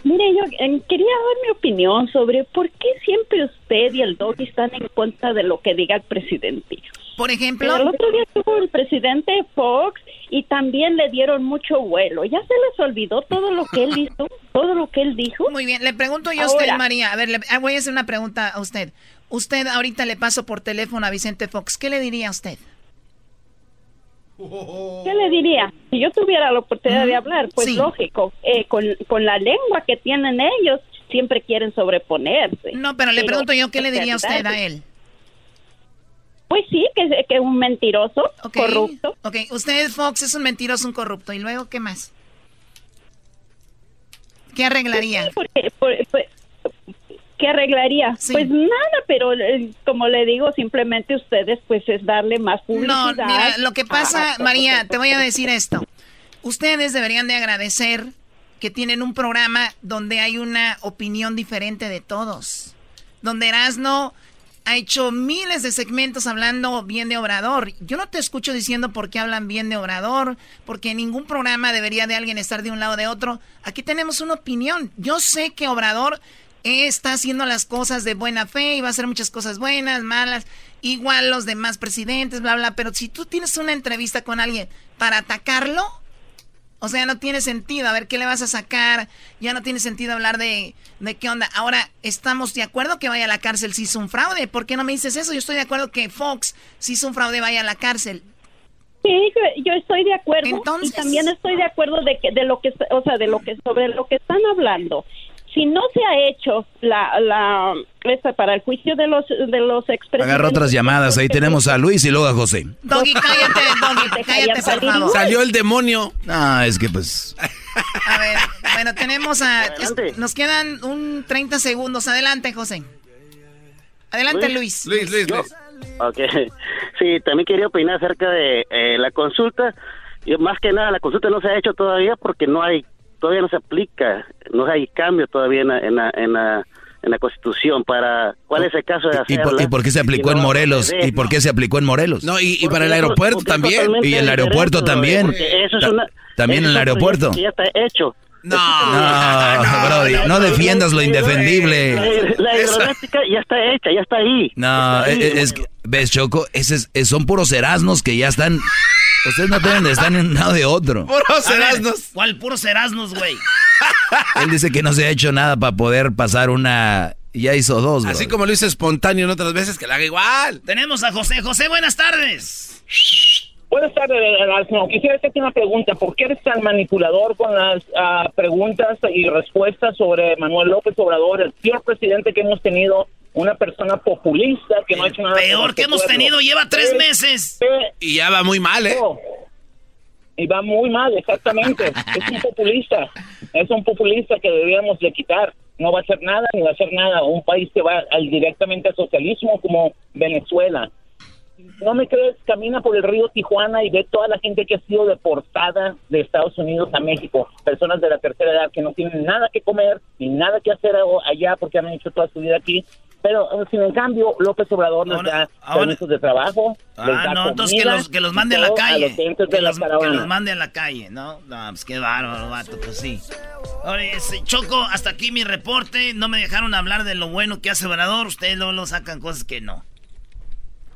Mire, yo eh, quería dar mi opinión sobre por qué siempre usted y el doggy están en contra de lo que diga el presidente. Por ejemplo. el otro día estuvo el presidente Fox y también le dieron mucho vuelo. ¿Ya se les olvidó todo lo que él hizo? ¿Todo lo que él dijo? Muy bien, le pregunto yo a usted, María. A ver, le, ah, voy a hacer una pregunta a usted. Usted ahorita le paso por teléfono a Vicente Fox. ¿Qué le diría a usted? ¿Qué le diría? Si yo tuviera la oportunidad de hablar, pues lógico, eh, con, con la lengua que tienen ellos, siempre quieren sobreponerse. No, pero le pregunto yo, ¿qué le diría a usted a él? Pues sí, que, que es un mentiroso, corrupto. Ok, usted, Fox, es un mentiroso, un corrupto. ¿Y luego qué más? ¿Qué arreglaría? Pues porque, ¿Qué arreglaría? Pues nada, pero eh, como le digo, simplemente ustedes, pues es darle más publicidad. No, mira, lo que pasa, María, te voy a decir esto. Ustedes deberían de agradecer que tienen un programa donde hay una opinión diferente de todos. Donde Erasno ha hecho miles de segmentos hablando bien de Obrador. Yo no te escucho diciendo por qué hablan bien de Obrador, porque en ningún programa debería de alguien estar de un lado o de otro. Aquí tenemos una opinión. Yo sé que Obrador está haciendo las cosas de buena fe y va a hacer muchas cosas buenas, malas, igual los demás presidentes, bla, bla. Pero si tú tienes una entrevista con alguien para atacarlo, o sea, no tiene sentido. A ver, ¿qué le vas a sacar? Ya no tiene sentido hablar de, de qué onda. Ahora, ¿estamos de acuerdo que vaya a la cárcel si hizo un fraude? ¿Por qué no me dices eso? Yo estoy de acuerdo que Fox, si hizo un fraude, vaya a la cárcel. Sí, yo, estoy de acuerdo. Entonces, y también estoy de acuerdo de que de lo que o sea, de lo que sobre lo que están hablando si no se ha hecho la, la esta para el juicio de los de los expresidentes. Agarra otras llamadas, ahí tenemos a Luis y luego a José. Doggy, cállate, Doggy, cállate, por favor. Salió el demonio. Ah, es que pues. A ver, bueno, tenemos a. nos quedan un 30 segundos. Adelante, José. Adelante, Luis. Luis, Luis, Luis. Ok. Sí, también quería opinar acerca de eh, la consulta. Yo, más que nada, la consulta no se ha hecho todavía porque no hay todavía no se aplica, no hay cambio todavía en la, en la, en la, en la Constitución para cuál es el caso de hacerla. ¿Y por, qué se aplicó en Morelos? ¿Y por qué se aplicó en Morelos? No, y, para el aeropuerto también. Y el aeropuerto también. Eso es una, también en el aeropuerto. Ya está hecho. No, no, no, defiendas lo indefendible. La, hidroeléctrica ya está hecha, ya está ahí. No, es, que, ves, Choco, ese es, son puros erasnos que ya están Ustedes no de estar en un lado de otro. Puros Erasmus. ¿Cuál puros Erasmus, güey? Él dice que no se ha hecho nada para poder pasar una... Ya hizo dos, Así como lo hizo espontáneo en otras veces, que la haga igual. Tenemos a José. José, buenas tardes. Buenas tardes, Erasmo. Quisiera hacerte una pregunta. ¿Por qué eres tan manipulador con las ah, preguntas y respuestas sobre Manuel López Obrador, el peor presidente que hemos tenido una persona populista que no ha hecho nada. Peor que hemos tenido, lleva tres meses. y ya va muy mal, ¿eh? Y va muy mal, exactamente. es un populista. Es un populista que deberíamos de quitar. No va a hacer nada ni va a hacer nada. Un país que va al, directamente al socialismo como Venezuela. No me crees, camina por el río Tijuana y ve toda la gente que ha sido deportada de Estados Unidos a México. Personas de la tercera edad que no tienen nada que comer ni nada que hacer allá porque han hecho toda su vida aquí pero sin en cambio López Obrador nos da permisos de trabajo. Ah, no, entonces que los, que los mande a la calle. que, los, que los mande a la calle, ¿no? No, pues qué bárbaro, vato, pues sí. Oye, Choco, hasta aquí mi reporte. No me dejaron hablar de lo bueno que hace Obrador. Ustedes luego lo sacan cosas que no.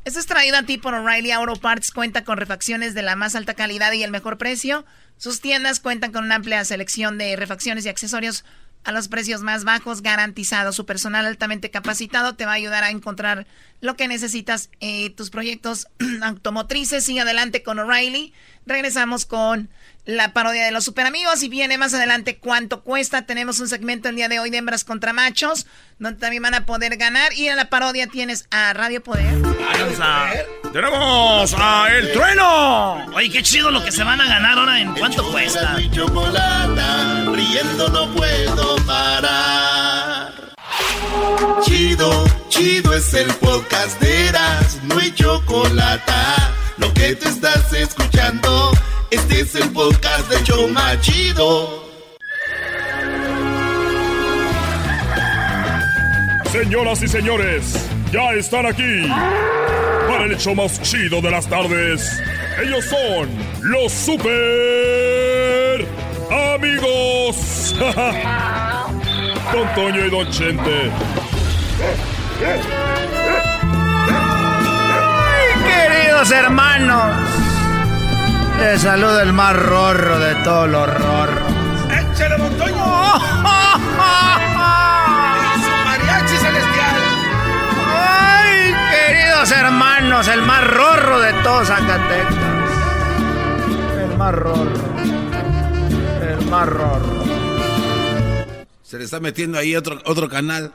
Es traída a ti por O'Reilly Auto Parts. Cuenta con refacciones de la más alta calidad y el mejor precio. Sus tiendas cuentan con una amplia selección de refacciones y accesorios a los precios más bajos, garantizado. Su personal altamente capacitado te va a ayudar a encontrar lo que necesitas en tus proyectos automotrices. Sigue adelante con O'Reilly. Regresamos con la parodia de los super amigos y viene más adelante cuánto cuesta. Tenemos un segmento el día de hoy de hembras contra machos, donde también van a poder ganar. Y en la parodia tienes a Radio Poder. Tenemos a El Trueno. Oye, qué chido lo que se van a ganar ahora en cuánto cuesta. riendo no puedo parar. Chido, chido es el podcast de Eras, no hay chocolate. Lo que te es el podcast de Choma Chido. Señoras y señores, ya están aquí para el hecho más chido de las tardes. Ellos son los super amigos. Don Toño y Don Chente. queridos hermanos, les saluda el más rorro de todos los rorros. ¡Échale, Don Toño! mariachi celestial! ¡Ay, queridos hermanos, el más rorro de todos Zacatecas! El más rorro. El más rorro. Se le está metiendo ahí otro, otro canal.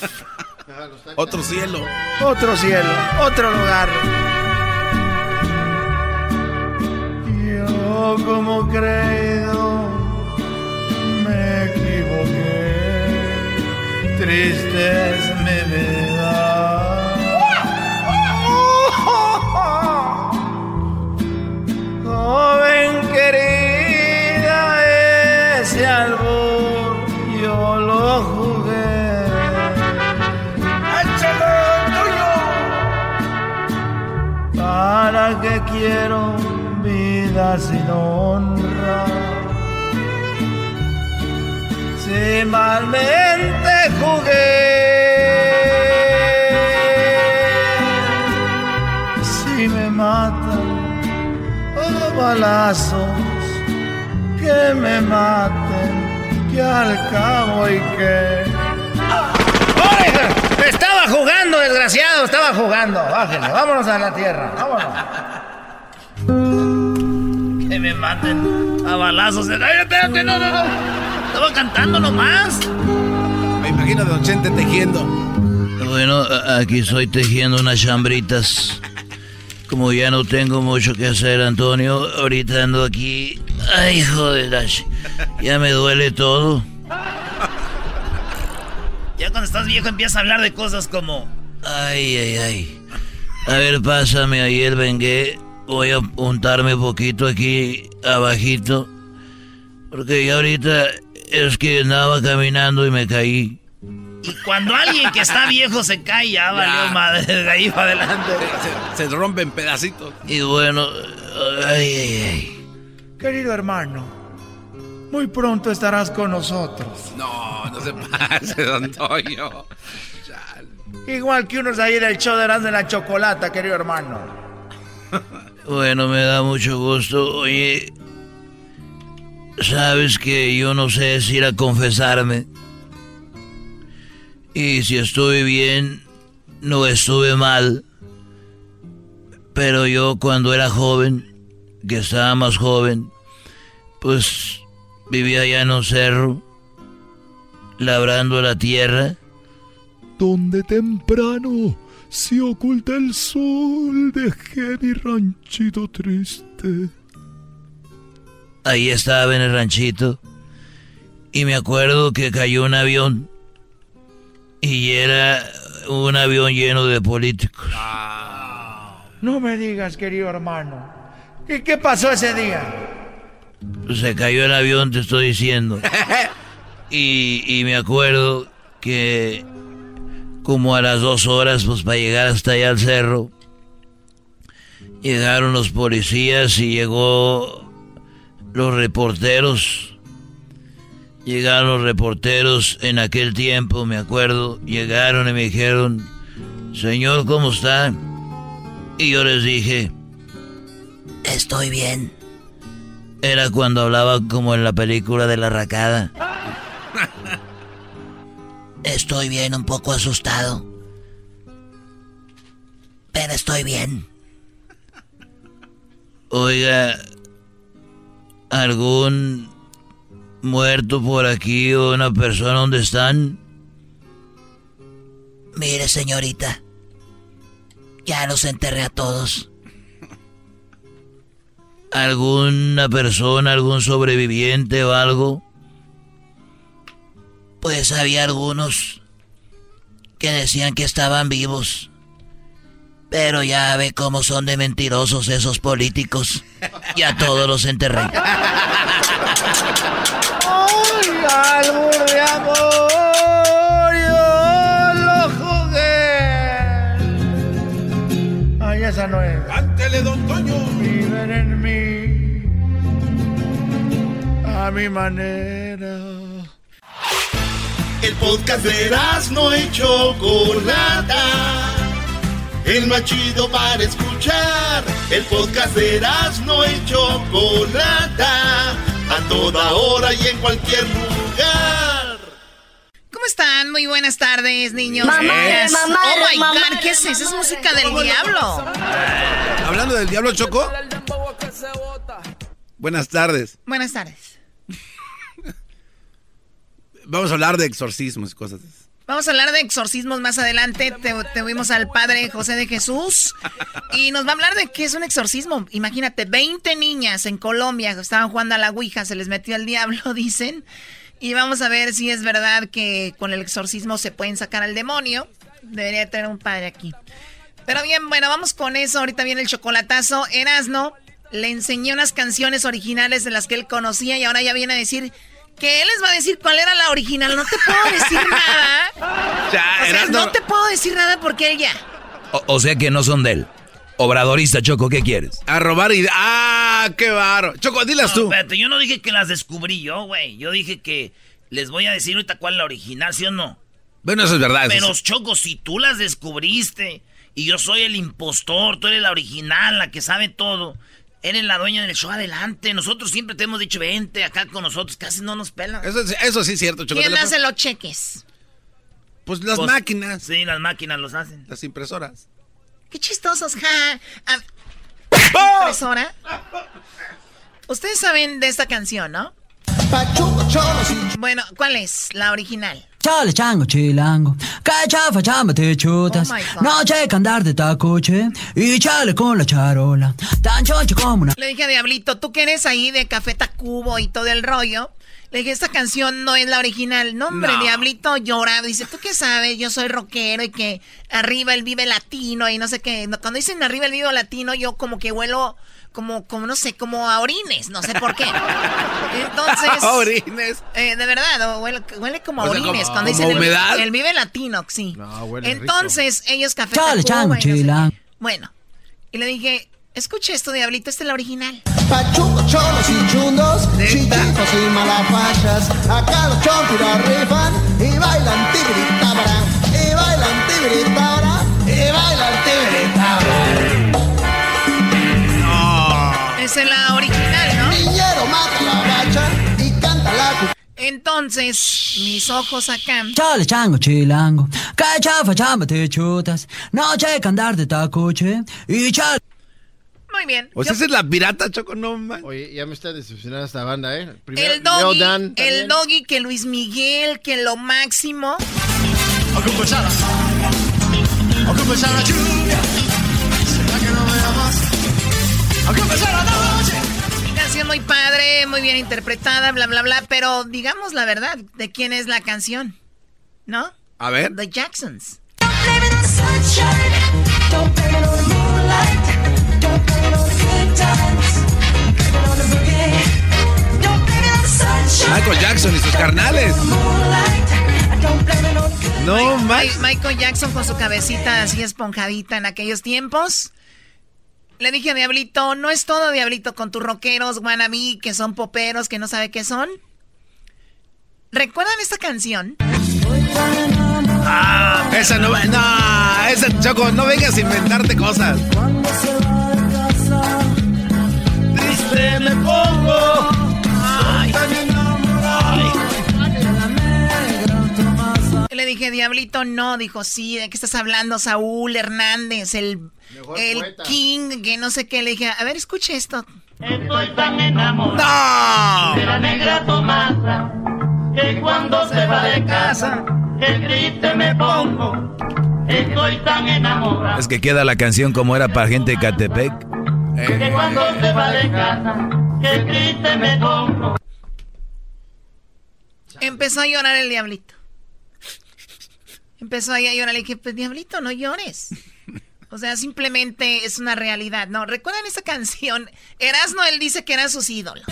otro cielo. Otro cielo, otro lugar. Como creído me equivoqué. Triste es mi vida. Joven querida, ese albor yo lo jugué. ¿Para que quiero sin honra? Si malmente jugué, si me matan a balazos, que me maten, que al cabo y que... Estaba jugando, desgraciado, estaba jugando. Bájenle, vámonos a la tierra, vámonos. Que me maten a balazos. Ay, espérate, no, no, no. Estaba cantando nomás. Me imagino a Don Chente tejiendo. Bueno, aquí estoy tejiendo unas chambritas. Como ya no tengo mucho que hacer, Antonio, ahorita ando aquí. Ay, joder, ya me duele todo. Ya cuando estás viejo empiezas a hablar de cosas como... Ay, ay, ay. A ver, pásame ahí el bengué. Voy a untarme un poquito aquí abajito. Porque ya ahorita es que andaba caminando y me caí. Y cuando alguien que está viejo se cae, ya valió madre, de ahí para adelante. Se, se rompe en pedacitos. Y bueno, ay, ay, ay. Querido hermano, muy pronto estarás con nosotros. No, no se pase, Don Toño. Igual que unos ahí del show de de la Chocolata, querido hermano. Bueno, me da mucho gusto. Oye, sabes que yo no sé si a confesarme. Y si estuve bien, no estuve mal. Pero yo cuando era joven, que estaba más joven, pues vivía allá en un cerro, labrando la tierra. Donde temprano se oculta el sol, dejé mi ranchito triste. Ahí estaba en el ranchito. Y me acuerdo que cayó un avión. Y era un avión lleno de políticos. No me digas, querido hermano. ¿Y qué pasó ese día? Se cayó el avión, te estoy diciendo. Y, y me acuerdo que como a las dos horas, pues para llegar hasta allá al cerro, llegaron los policías y llegó los reporteros. Llegaron los reporteros en aquel tiempo, me acuerdo. Llegaron y me dijeron, Señor, ¿cómo está? Y yo les dije, estoy bien. Era cuando hablaba como en la película de la racada. Estoy bien, un poco asustado. Pero estoy bien. Oiga, ¿algún muerto por aquí o una persona donde están? Mire, señorita. Ya los enterré a todos. ¿Alguna persona, algún sobreviviente o algo? pues había algunos que decían que estaban vivos. Pero ya ve cómo son de mentirosos esos políticos. Ya todos los enterré. ¡Ay, de amor! Lo jugué. Ay, esa no es. Don Toño! Viven en mí a mi manera. El podcast de no y Chocolata. El más chido para escuchar. El podcast de no y Chocolata. A toda hora y en cualquier lugar. ¿Cómo están? Muy buenas tardes, niños. Mamá, Yes. mamá, oh my mamá, God, ¿qué es eso? Es música del diablo. Hablando del diablo Choco. Buenas tardes. Buenas tardes. Vamos a hablar de exorcismos y cosas. así. Vamos a hablar de exorcismos más adelante. Te, tuvimos al padre José de Jesús y nos va a hablar de qué es un exorcismo. Imagínate, 20 niñas en Colombia estaban jugando a la Ouija, se les metió el diablo, dicen. Y vamos a ver si es verdad que con el exorcismo se pueden sacar al demonio. Debería tener un padre aquí. Pero bien, bueno, vamos con eso. Ahorita viene el chocolatazo. Erasno le enseñé unas canciones originales de las que él conocía y ahora ya viene a decir que él les va a decir cuál era la original. No te puedo decir nada. Ya, O sea, no te puedo decir nada porque él ya. O, o sea que no son de él. Obradorista, Choco, ¿qué quieres? A robar y... ¡Ah, qué barro! Choco, dilas No, tú. espérate, yo no dije que las descubrí yo, güey. Yo dije que les voy a decir ahorita cuál es la original, ¿sí o no? Bueno, eso es verdad. eso Pero, sí. Choco, si tú las descubriste y yo soy el impostor, tú eres la original, la que sabe todo, eres la dueña del show, adelante. Nosotros siempre te hemos dicho, vente acá con nosotros, casi no nos pelan. Eso, es- eso sí es cierto, Choco. ¿Quién hace los cheques? Pues las Pues, máquinas. Sí, las máquinas los hacen. Las impresoras. Qué chistosos, ja. ¡Oh! Impresora. Ustedes saben de esta canción, ¿no? Bueno, ¿cuál es la original? Chale chango chilango, que chafa chamba te chutas. Oh my God. no che andar de tacoche y chale con la charola. Tan choncho como una. Le dije a Diablito, tú que eres ahí de Café Tacubo y todo el rollo. Le dije, esta canción no es la original. No, hombre, No. Diablito llora. Dice, ¿tú qué sabes? Yo soy rockero y que arriba el vive latino y no sé qué. Cuando dicen arriba el vive latino, yo como que huelo como, como no sé, como a orines. No sé por qué. Entonces... Orines. Eh, de verdad, huele, huele como a O sea, orines. como- cuando como dicen el- humedad. El, vive latino, sí. huele Entonces, ellos Café Chale Tacuba chango y no sé. Bueno, y le dije, escucha esto, Diablito, esta es la original. Pachucos, cholos y chundos, chiquitos y malapachas. Acá los chompiras rifan y bailan tibiritabra. Y bailan tibiritabra. Entonces, mis ojos acá. Chale chango chilango, que chafa chamba te chutas. No che andar de tacoche y chale. Muy bien. O sea, esa es la pirata, Choco, no man. Oye, ya me está decepcionando esta banda, ¿eh? Primero, El doggy, Leo Dan el doggy que Luis Miguel, que lo máximo. Aunque empezara la lluvia, será que no empezara la noche. Canción muy padre, muy bien interpretada, bla, bla, bla. Pero digamos la verdad, ¿de quién es la canción? ¿No? A ver. The Jacksons. Michael Jackson y sus carnales. No, Mi- más. Michael Jackson con su cabecita así esponjadita en aquellos tiempos. Le dije a Diablito, no es todo, Diablito, con tus rockeros wannabe que son poperos, que no sabe qué son. ¿Recuerdan esta canción? Ah, esa no va. No, esa, Choco, no vengas a inventarte cosas. Triste me pongo. Ay, Le dije, Diablito, no. Dijo, sí, ¿de qué estás hablando? Saúl Hernández, el, el poeta. King, que no sé qué. Le dije, a ver, escuche esto. Estoy tan enamorado ¡No! de la negra Tomasa que cuando se va de casa el triste me pongo. Estoy tan enamorado Es que queda la canción como era para gente de Catepec. que cuando se va de casa el triste me pongo. Empezó a llorar el Diablito. Empezó ahí a llorar. Le dije, pues Diablito, no llores. O sea, simplemente es una realidad. No, ¿recuerdan esa canción? Erasmo, él dice que eran sus ídolos.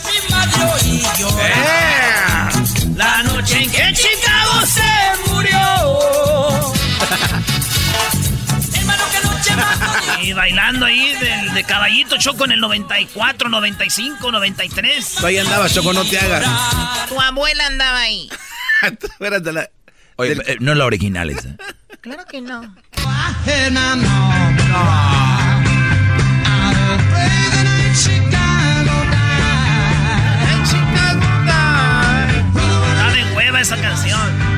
La noche en que Chicago se murió. Hermano, que noche más Y bailando ahí de, de caballito Choco en el 94, 95, 93. Tú ahí andabas, Choco, no te hagas. Tu abuela andaba ahí. Espérate, la... Oye, eh, no la original esa. Claro que no. Está de hueva esa canción.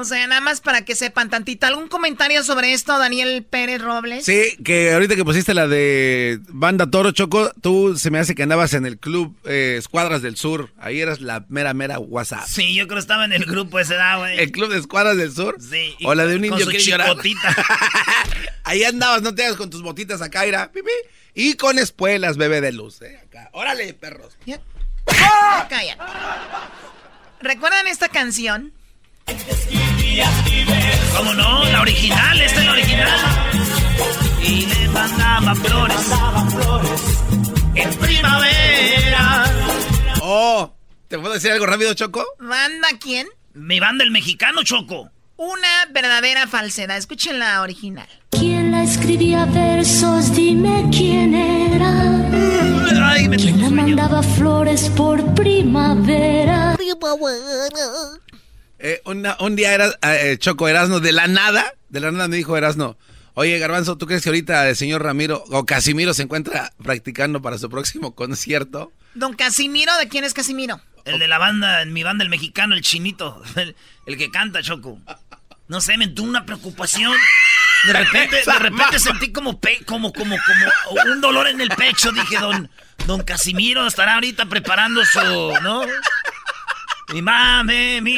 O sea, nada más para que sepan tantito. ¿Algún comentario sobre esto, Daniel Pérez Robles? Sí, que ahorita que pusiste la de Banda Toro Choco, tú se me hace que andabas en el club eh, Escuadras del Sur. Ahí eras la mera, mera WhatsApp. Sí, yo creo que estaba en el grupo ese da, güey. ¿El club de Escuadras del Sur? Sí. y O la de un con indio su que chicotita. Ahí andabas, no te hagas con tus botitas acá, ira. Y con espuelas, bebé de luz, eh, acá. Órale, perros. Calla. ¿Recuerdan esta canción? ¿Cómo no? La original, esta es la original. Y le mandaba flores. En primavera. Oh, ¿te puedo decir algo rápido, Choco? ¿Banda quién? Mi banda el mexicano, Choco. Una verdadera falsedad. Escuchen la original. ¿Quién la escribía versos? Dime quién era. ¿Quién la mandaba flores por primavera? Eh, una- un día era eh, Choco Erasno de la nada, de la nada me dijo Erasno, oye Garbanzo, ¿tú crees que ahorita el señor Ramiro o Casimiro se encuentra practicando para su próximo concierto? Don Casimiro, ¿de quién es Casimiro? El de la banda, en mi banda el mexicano, el chinito. El, el que canta, Choco. No sé, me entró una preocupación. De repente, de repente sentí como, pe- como, como, como un dolor en el pecho. Dije, don, don Casimiro estará ahorita preparando su, ¿no? Mi mame, mi.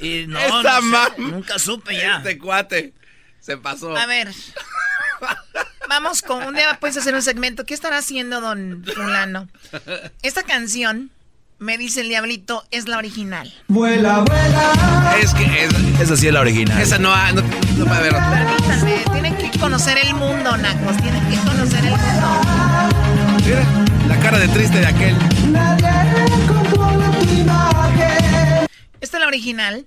Y no, Esta no sé, nunca supe ya. Este cuate se pasó. A ver. Vamos con un día puedes hacer un segmento. ¿Qué estará haciendo don fulano? Esta canción, me dice el diablito, es la original. Vuela, vuela. Es que es- Esa sí es la original. esa no, ha- no, no puede haber otra. Permítanme, tienen que conocer el mundo, Nacos. Tienen que conocer el mundo. Mira, la cara de triste de aquel. Esta es la original.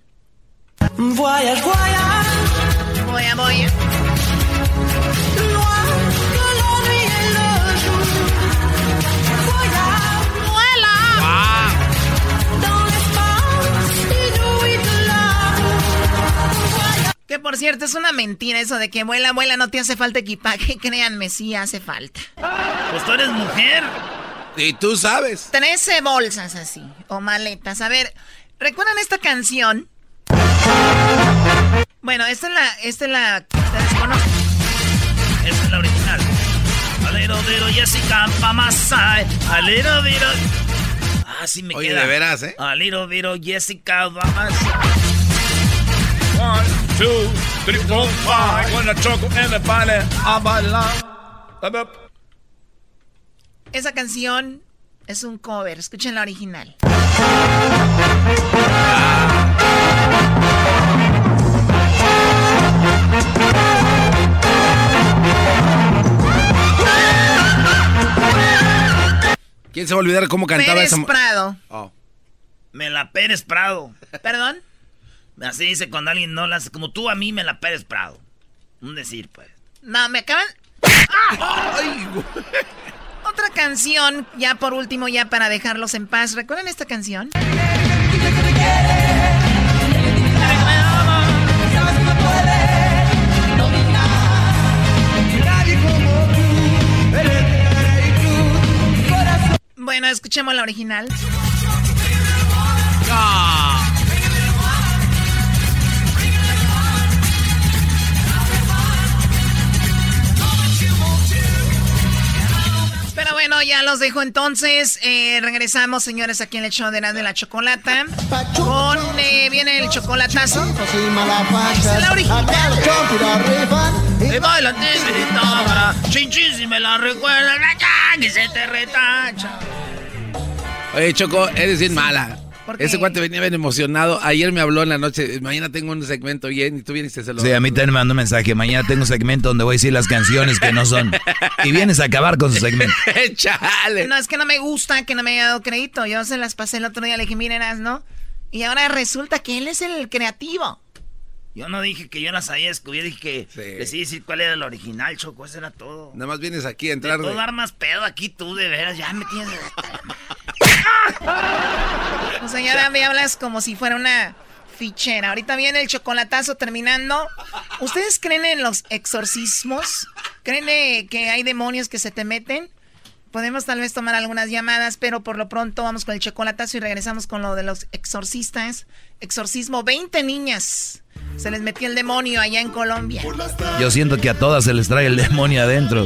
Voyage, voyage. Voy a voy. Jour. Voyage, ¡Vuela! Que por cierto, es una mentira eso de que vuela, vuela, no te hace falta equipaje. Créanme, sí hace falta. Pues tú eres mujer. Y tú sabes. 13 bolsas así, o maletas. A ver, ¿recuerdan esta canción? Bueno, esta es la, esta es la, ¿ustedes conocen? Esa es la original. A little bit Jessica Pamasai. A little bit Ah, sí me Oye, queda. de veras, ¿eh? A little bit Jessica Pamasai. One, two, three, four, five. Con la choco en el baile a bailar. Up, up. Esa canción es un cover, escuchen la original. ¿Quién se va a olvidar cómo cantaba Pérez esa Prado. Oh. Me la Pérez Prado. ¿Perdón? Así dice cuando alguien no la hace. Como tú a mí me la Pérez Prado. Un decir, pues. No, me acaban... Otra canción, ya por último, ya para dejarlos en paz. ¿Recuerdan esta canción? Bueno, escuchemos la original. Pero bueno, ya los dejo entonces. Eh, regresamos, señores, aquí en el show de la, de la chocolata. Con, eh, viene el chocolatazo. Es la original. Y baila, te gritaba. Chin, chin, si me la recuerdas. Que se te retacha. Oye, Choco, eres bien mala. Ese cuate venía bien emocionado. Ayer me habló en la noche. Mañana tengo un segmento bien y tú vienes y se lo Sí, a mí también me mandó un mensaje. Mañana tengo un segmento donde voy a decir las canciones que no son. Y vienes a acabar con su segmento. Chale. No, es que no me gusta que no me haya dado crédito. Yo se las pasé el otro día. Le dije, miren, ¿no? Y ahora resulta que él es el creativo. Yo no dije que yo las había descubierto, dije que decidí decir cuál era el original, Choco, eso era todo. Nada más vienes aquí a entrar. De todo armas pedo aquí tú, de veras, ya me tienes... O sea, ya me hablas como si fuera una fichera. Ahorita viene el chocolatazo terminando. ¿Ustedes creen en los exorcismos? ¿Creen que hay demonios que se te meten? Podemos tal vez tomar algunas llamadas, pero por lo pronto vamos con el chocolatazo y regresamos con lo de los exorcistas. Exorcismo, 20 niñas. Se les metió el demonio allá en Colombia. Yo siento que a todas se les trae el demonio adentro.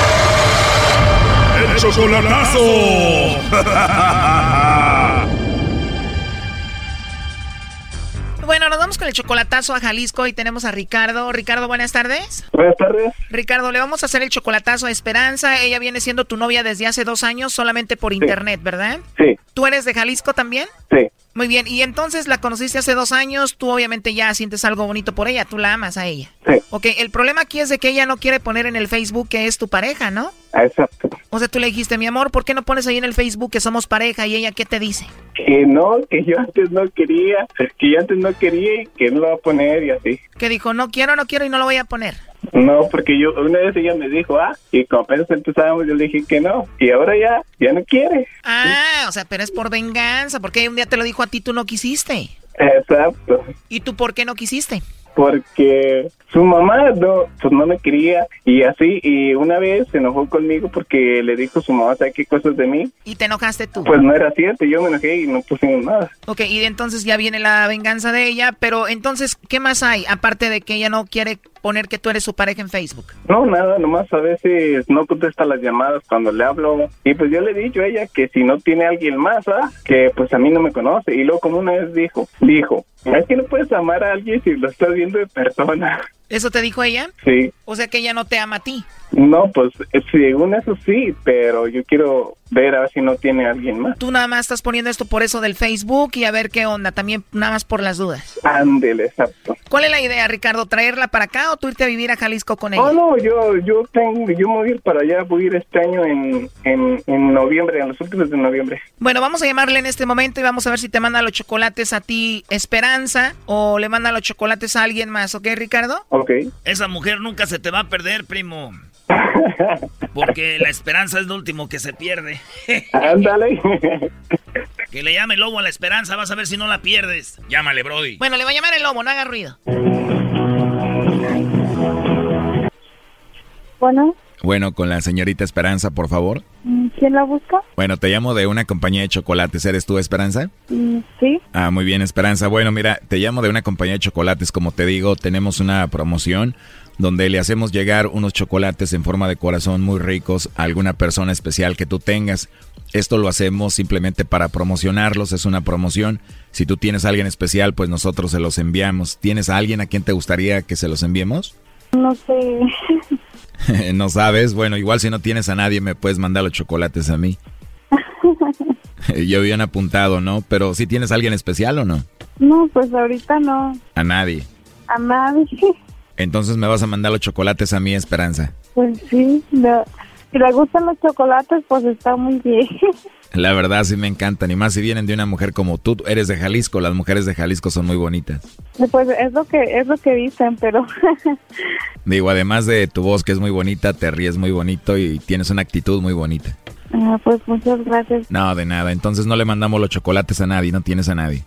Chocolatazo. Bueno, nos vamos con el chocolatazo a Jalisco y tenemos a Ricardo. Ricardo, buenas tardes. Buenas tardes. Ricardo, le vamos a hacer el chocolatazo a Esperanza. Ella viene siendo tu novia desde hace dos años solamente por internet, ¿verdad? Sí. ¿Tú eres de Jalisco también? Sí. Muy bien, y entonces la conociste hace dos años, tú obviamente ya sientes algo bonito por ella, tú la amas a ella. Sí. Ok, el problema aquí es de que ella no quiere poner en el Facebook que es tu pareja, ¿no? Exacto. O sea, tú le dijiste, mi amor, ¿por qué no pones ahí en el Facebook que somos pareja? Y ella, ¿qué te dice? Que no, que yo antes no quería, que yo antes no quería y que no lo va a poner y así. Que dijo, no quiero, no quiero y no lo voy a poner. No, porque yo una vez ella me dijo, ah, y como apenas empezábamos yo le dije que no, y ahora ya, ya no quiere. Ah, o sea, pero es por venganza, porque un día te lo dijo a ti, tú no quisiste. Exacto. ¿Y tú por qué no quisiste? Porque su mamá no, pues no me quería y así, y una vez se enojó conmigo porque le dijo su mamá, ¿sabe qué cosas de mí? ¿Y te enojaste tú? Pues no era cierto, yo me enojé y no pusimos nada. Ok, y entonces ya viene la venganza de ella, pero entonces, ¿qué más hay? Aparte de que ella no quiere poner que tú eres su pareja en Facebook. No, nada, nomás a veces no contesta las llamadas cuando le hablo. Y pues yo le he dicho a ella que si no tiene alguien más, ¿ah? que pues a mí no me conoce. Y luego como una vez dijo, dijo, es que no puedes amar a alguien si lo estás viendo de persona. ¿Eso te dijo ella? Sí. O sea que ella no te ama a ti. No, pues eh, según eso sí, pero yo quiero ver a ver si no tiene alguien más. Tú nada más estás poniendo esto por eso del Facebook y a ver qué onda, también nada más por las dudas. Ándele, exacto. ¿Cuál es la idea, Ricardo? ¿Traerla para acá o tú irte a vivir a Jalisco con ella? Oh, no, yo, yo tengo, yo me voy a ir para allá, voy a ir este año en, en, en noviembre, en los últimos de noviembre. Bueno, vamos a llamarle en este momento y vamos a ver si te manda los chocolates a ti Esperanza o le manda los chocolates a alguien más, ¿ok, Ricardo? Ok. Esa mujer nunca se te va a perder, primo. Porque la esperanza es lo último que se pierde. Ándale. que le llame el lobo a la esperanza, vas a ver si no la pierdes. Llámale, Brody. Bueno, le va a llamar el lobo, no haga ruido. Bueno, Bueno, con la señorita Esperanza, por favor. mm, ¿quién la busca? Bueno, te llamo de una compañía de chocolates. ¿Eres tú, Esperanza? Mm, Sí, Ah, muy bien, Esperanza. Bueno, mira, te llamo de una compañía de chocolates. Como te digo, tenemos una promoción donde le hacemos llegar unos chocolates en forma de corazón muy ricos a alguna persona especial que tú tengas. Esto lo hacemos simplemente para promocionarlos, es una promoción. Si tú tienes a alguien especial, pues nosotros se los enviamos. ¿Tienes a alguien a quien te gustaría que se los enviemos? no sé. no sabes, bueno, igual si no tienes a nadie me puedes mandar los chocolates a mí. Yo habían apuntado, ¿no? Pero si tienes a alguien especial o no? no, pues ahorita no. A nadie. A nadie. Entonces me vas a mandar los chocolates a mí, Esperanza. Pues sí, no. si le gustan los chocolates, pues está muy bien. La verdad sí me encantan, y más si vienen de una mujer como tú. Eres de Jalisco, las mujeres de Jalisco son muy bonitas. Pues es lo que es lo que dicen, pero Digo, además de tu voz que es muy bonita, te ríes muy bonito y tienes una actitud muy bonita. ah, pues muchas gracias. No, de nada. Entonces no le mandamos los chocolates a nadie, no tienes a nadie.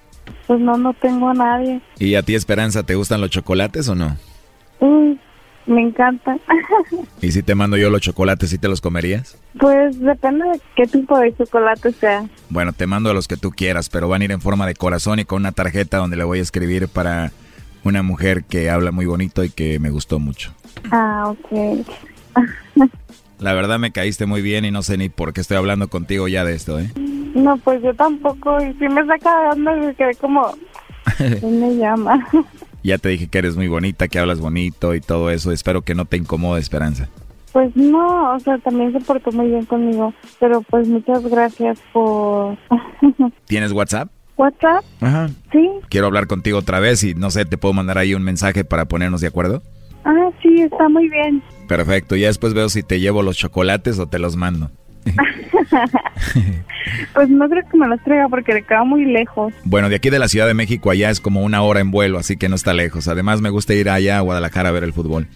Pues no, no tengo a nadie. ¿Y a ti, Esperanza, te gustan los chocolates o no? Uy, me encanta. ¿Y si te mando yo los chocolates, sí te los comerías? pues depende de qué tipo de chocolate sea. Bueno, te mando a los que tú quieras, pero van a ir en forma de corazón y con una tarjeta donde le voy a escribir para una mujer que habla muy bonito y que me gustó mucho. Ah, ok. La verdad me caíste muy bien y no sé ni por qué estoy hablando contigo ya de esto, ¿eh? No, pues yo tampoco. Y si me saca de onda, me quedé como... ¿Quién me llama? Ya te dije que eres muy bonita, que hablas bonito y todo eso. Espero que no te incomode, Esperanza. Pues no, o sea, también se portó muy bien conmigo. Pero pues muchas gracias por... ¿Tienes WhatsApp? ¿WhatsApp? Ajá. Sí. Quiero hablar contigo otra vez y no sé, ¿te puedo mandar ahí un mensaje para ponernos de acuerdo? Ah, sí, está muy bien. Perfecto, ya después veo si te llevo los chocolates o te los mando. Pues no creo que me los traiga porque le queda muy lejos. Bueno, de aquí de la Ciudad de México allá es como una hora en vuelo, así que no está lejos. Además me gusta ir allá a Guadalajara a ver el fútbol.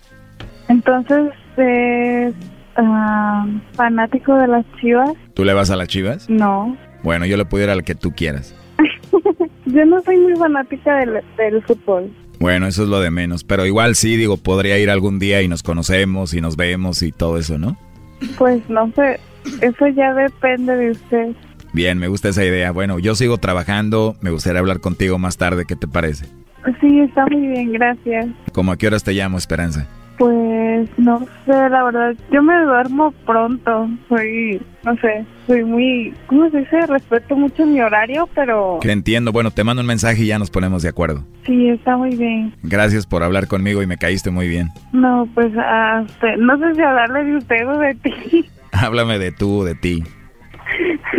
Entonces, ¿es ah, fanático de las chivas? ¿Tú le vas a las chivas? No. Bueno, yo le puedo ir al que tú quieras. Yo no soy muy fanática del, del fútbol. Bueno, eso es lo de menos. Pero igual sí, digo, podría ir algún día y nos conocemos y nos vemos y todo eso, ¿no? Pues no sé, eso ya depende de usted. Bien, me gusta esa idea. Bueno, yo sigo trabajando. Me gustaría hablar contigo más tarde. ¿Qué te parece? Sí, está muy bien, gracias. ¿Cómo a qué horas te llamo, Esperanza? Pues no sé, la verdad, yo me duermo pronto. Soy, no sé, soy muy, ¿cómo se dice? Respeto mucho mi horario, pero Que entiendo. Bueno, te mando un mensaje y ya nos ponemos de acuerdo. sí, está muy bien. Gracias por hablar conmigo y me caíste muy bien. No, pues a usted, no sé si hablarle de usted o de ti. Háblame de tú, de ti.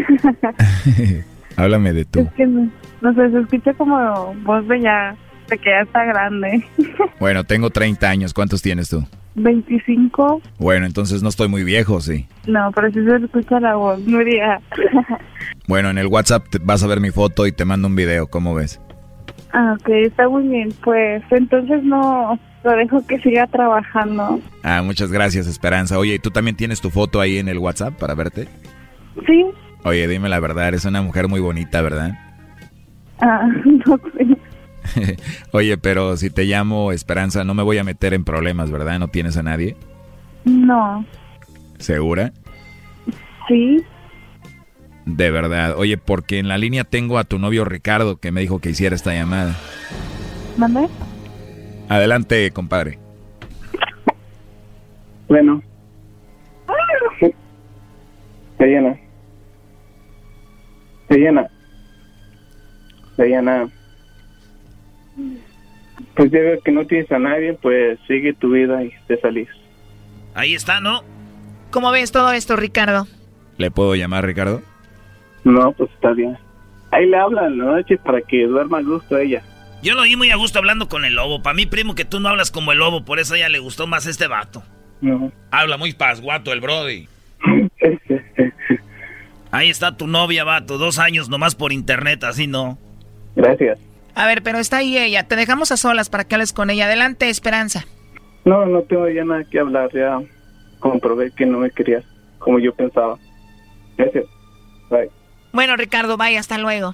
Háblame de tú. Es que no, no sé, se escucha como voz de ya, de que ya está grande. Bueno, tengo 30 años. ¿Cuántos tienes tú? 25, Bueno, entonces no estoy muy viejo, sí. no, pero sí se escucha la voz, Nuria. Bueno, en el WhatsApp te- vas a ver mi foto y te mando un video. ¿Cómo ves? ah, ok, está muy bien. Pues entonces no, lo dejo que siga trabajando. Ah, muchas gracias, Esperanza. Oye, ¿y tú también tienes tu foto ahí en el WhatsApp para verte? Sí, Oye, dime la verdad, eres una mujer muy bonita, ¿verdad? ah, no sé. Oye, pero si te llamo Esperanza, no me voy a meter en problemas, ¿verdad? ¿No tienes a nadie? No, ¿Segura? sí, De verdad. Oye, porque en la línea tengo a tu novio Ricardo que me dijo que hiciera esta llamada. ¿mande? Adelante, compadre. Bueno. Diana. Diana. Diana. Pues ya veo que no tienes a nadie, pues sigue tu vida y te salís. Ahí está, ¿no? ¿Cómo ves todo esto, Ricardo? ¿Le puedo llamar, Ricardo? No, pues está bien. Ahí le hablan la noche para que duerma a gusto ella. Yo lo oí muy a gusto hablando con el lobo. Para mí, primo, que tú no hablas como el lobo, por eso a ella le gustó más este vato. No. Habla muy pasguato el Brody. Ahí está tu novia, vato. Dos años nomás por internet, así no. Gracias. A ver, pero está ahí ella. Te dejamos a solas para que hables con ella. Adelante, Esperanza. No, no tengo ya nada que hablar. Ya comprobé que no me querías como yo pensaba. Gracias. Bye. Bueno, Ricardo, vaya, hasta luego.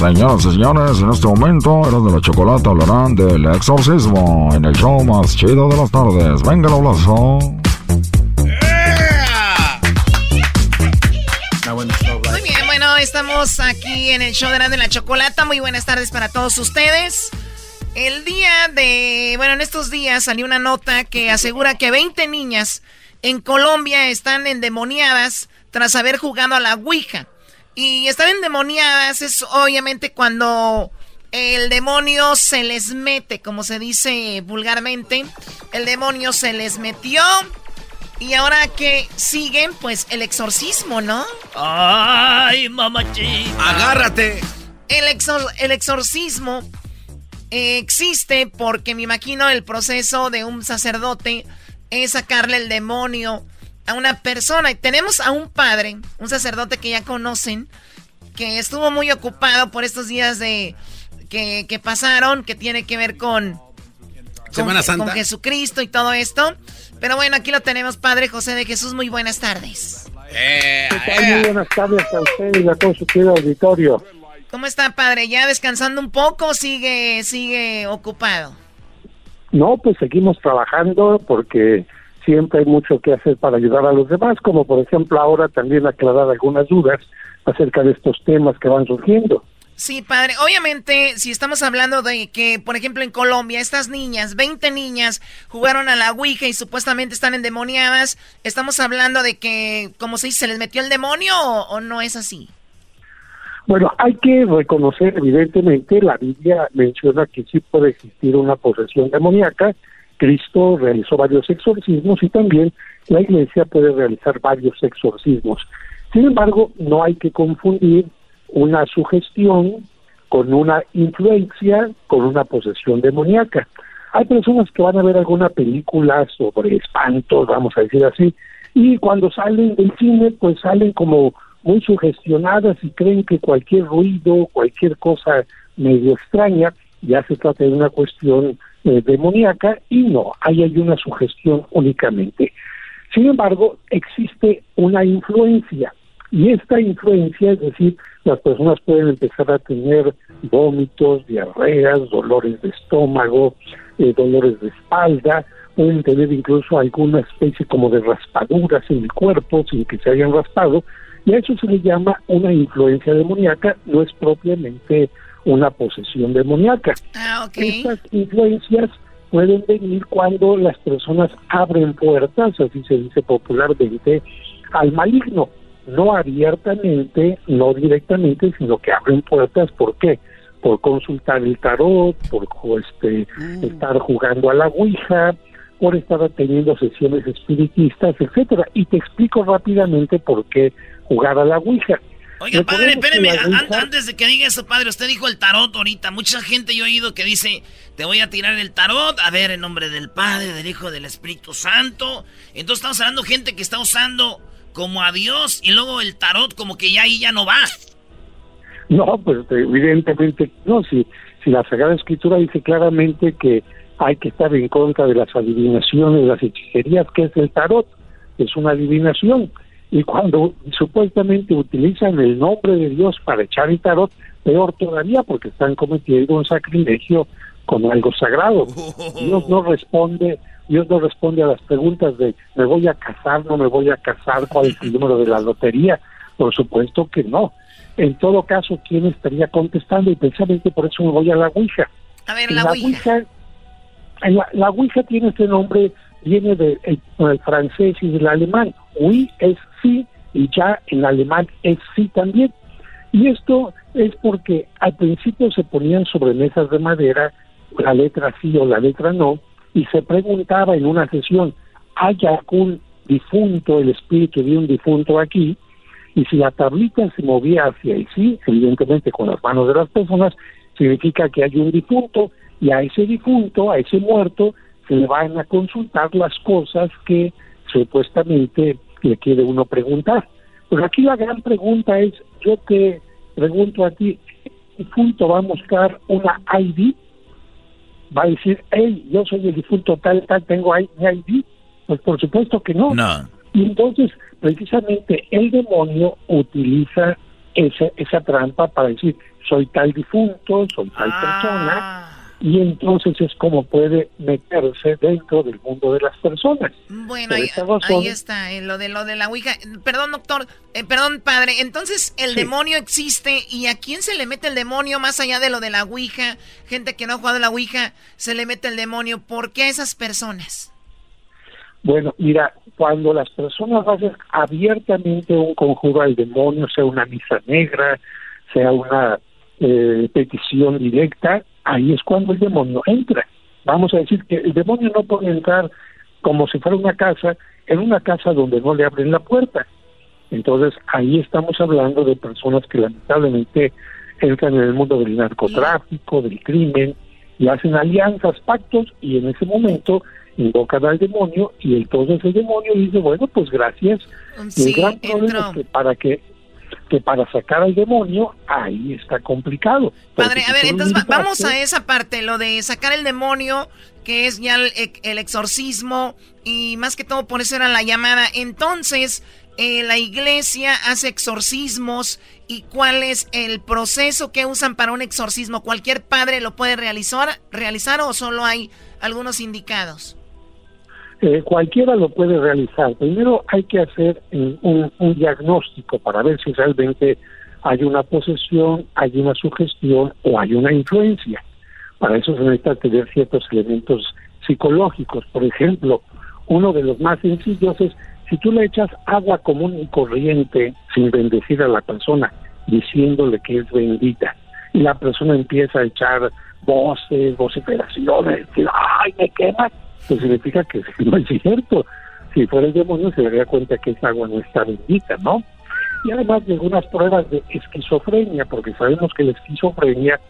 Señoras y señores, en este momento, Eran de la Chocolata hablarán del exorcismo en el show más chido de las tardes. Venga el abrazo. Muy bien, bueno, estamos aquí en el show de la, de la chocolata. Muy buenas tardes para todos ustedes. El día de, bueno, en estos días salió una nota que asegura que 20 niñas en Colombia están endemoniadas tras haber jugado a la Ouija. Y estar endemoniadas es obviamente cuando el demonio se les mete, como se dice vulgarmente. El demonio se les metió. Y ahora que siguen, pues el exorcismo, ¿no? Ay, mamachita. Agárrate. El, exor- el exorcismo eh, existe porque me imagino el proceso de un sacerdote es sacarle el demonio a una persona. Y tenemos a un padre, un sacerdote que ya conocen, que estuvo muy ocupado por estos días de que, que pasaron, que tiene que ver con, con, Semana Santa. con Jesucristo y todo esto. Pero bueno, aquí lo tenemos, Padre José de Jesús. Muy buenas tardes. Eh. Muy buenas tardes a ustedes y a todo su querido auditorio. ¿Cómo está, Padre? ¿Ya descansando un poco o sigue, sigue ocupado? No, pues seguimos trabajando porque siempre hay mucho que hacer para ayudar a los demás, como por ejemplo ahora también aclarar algunas dudas acerca de estos temas que van surgiendo. Sí, padre. Obviamente, si estamos hablando de que, por ejemplo, en Colombia, estas niñas, 20 niñas, jugaron a la Ouija y supuestamente están endemoniadas, ¿estamos hablando de que, como se dice, se les metió el demonio o, o no es así? Bueno, hay que reconocer, evidentemente, la Biblia menciona que sí puede existir una posesión demoníaca. Cristo realizó varios exorcismos y también la iglesia puede realizar varios exorcismos. Sin embargo, no hay que confundir una sugestión con una influencia, con una posesión demoníaca. Hay personas que van a ver alguna película sobre espantos, vamos a decir así, y cuando salen del cine, pues salen como muy sugestionadas y creen que cualquier ruido, cualquier cosa medio extraña, ya se trata de una cuestión eh, demoníaca y no, ahí hay una sugestión únicamente. Sin embargo, existe una influencia y esta influencia, es decir, las personas pueden empezar a tener vómitos, diarreas, dolores de estómago, eh, dolores de espalda, pueden tener incluso alguna especie como de raspaduras en el cuerpo sin que se hayan raspado, y a eso se le llama una influencia demoníaca, no es propiamente una posesión demoníaca. Ah, ok. Estas influencias pueden venir cuando las personas abren puertas, así se dice popularmente, al maligno no abiertamente, no directamente, sino que abren puertas, ¿por qué? Por consultar el tarot, por este, estar jugando a la Ouija, por estar teniendo sesiones espiritistas, etcétera. Y te explico rápidamente por qué jugar a la Ouija. Oiga, padre, espéreme, an- antes de que diga eso, padre, usted dijo el tarot ahorita. Mucha gente yo he oído que dice, te voy a tirar el tarot, a ver, en nombre del Padre, del Hijo, del Espíritu Santo. Entonces estamos hablando de gente que está usando como a Dios y luego el tarot como que ya ahí ya no va. No, pues evidentemente no. Si, si la Sagrada Escritura dice claramente que hay que estar en contra de las adivinaciones, las hechicerías, que es el tarot, es una adivinación. Y cuando supuestamente utilizan el nombre de Dios para echar el tarot, peor todavía porque están cometiendo un sacrilegio con algo sagrado. Dios no responde, Dios no responde a las preguntas de me voy a casar, no me voy a casar, cuál es el número de la lotería. Por supuesto que no. En todo caso, ¿quién estaría contestando? Y precisamente por eso me voy a la Ouija. A ver, En la Ouija. en la, la Ouija tiene este nombre, viene del del francés y del alemán. Oui es sí y ya en alemán es sí también. Y esto es porque al principio se ponían sobre mesas de madera la letra sí o la letra no y se preguntaba en una sesión, ¿hay algún difunto, el espíritu de un difunto aquí? Y si la tablita se movía hacia el sí, evidentemente con las manos de las personas, significa que hay un difunto y a ese difunto, a ese muerto, se le van a consultar las cosas que supuestamente le quiere uno preguntar. Pero aquí la gran pregunta es, yo te pregunto a ti, ¿el difunto va a buscar una ID? ¿Va a decir, hey, yo soy el difunto tal, tal, tengo ahí mi ID? Pues por supuesto que no. No. Y entonces, precisamente, el demonio utiliza esa, esa trampa para decir, soy tal difunto, soy tal persona, y entonces es como puede meterse dentro del mundo de las personas. Bueno, ahí, está, eh, lo de lo de la Ouija. Perdón, doctor, eh, perdón, padre. Entonces, el demonio existe y a quién se le mete el demonio más allá de lo de la Ouija. Gente que no ha jugado la Ouija, se le mete el demonio. ¿Por qué a esas personas? Bueno, mira, cuando las personas hacen abiertamente un conjuro al demonio, sea una misa negra, sea una eh, petición directa, ahí es cuando el demonio entra. Vamos a decir que el demonio no puede entrar como si fuera una casa, en una casa donde no le abren la puerta. Entonces ahí estamos hablando de personas que lamentablemente entran en el mundo del narcotráfico, del crimen, y hacen alianzas, pactos, y en ese momento invocan al demonio, y entonces el demonio dice, bueno, pues gracias. Y Sí, el gran problema es que para que, que para sacar al demonio, ahí está complicado. Padre, a ver, entonces va- vamos a esa parte, lo de sacar el demonio, que es ya el, el exorcismo, y más que todo por eso era la llamada. Entonces, eh, la iglesia hace exorcismos y cuál es el proceso que usan para un exorcismo. ¿Cualquier padre lo puede realizar, realizar o solo hay algunos indicados? Eh, cualquiera lo puede realizar. Primero hay que hacer eh, un, diagnóstico para ver si realmente hay una posesión, hay una sugestión o hay una influencia. Para eso se necesita tener ciertos elementos psicológicos. Por ejemplo, uno de los más sencillos es si tú le echas agua común y corriente sin bendecir a la persona, diciéndole que es bendita, y la persona empieza a echar voces, vociferaciones, decir, ¡ay, me quema! Pues significa que no es cierto. Si fuera el demonio se daría cuenta que esa agua no está bendita, ¿no? Y además de algunas pruebas de esquizofrenia, porque sabemos que la esquizofrenia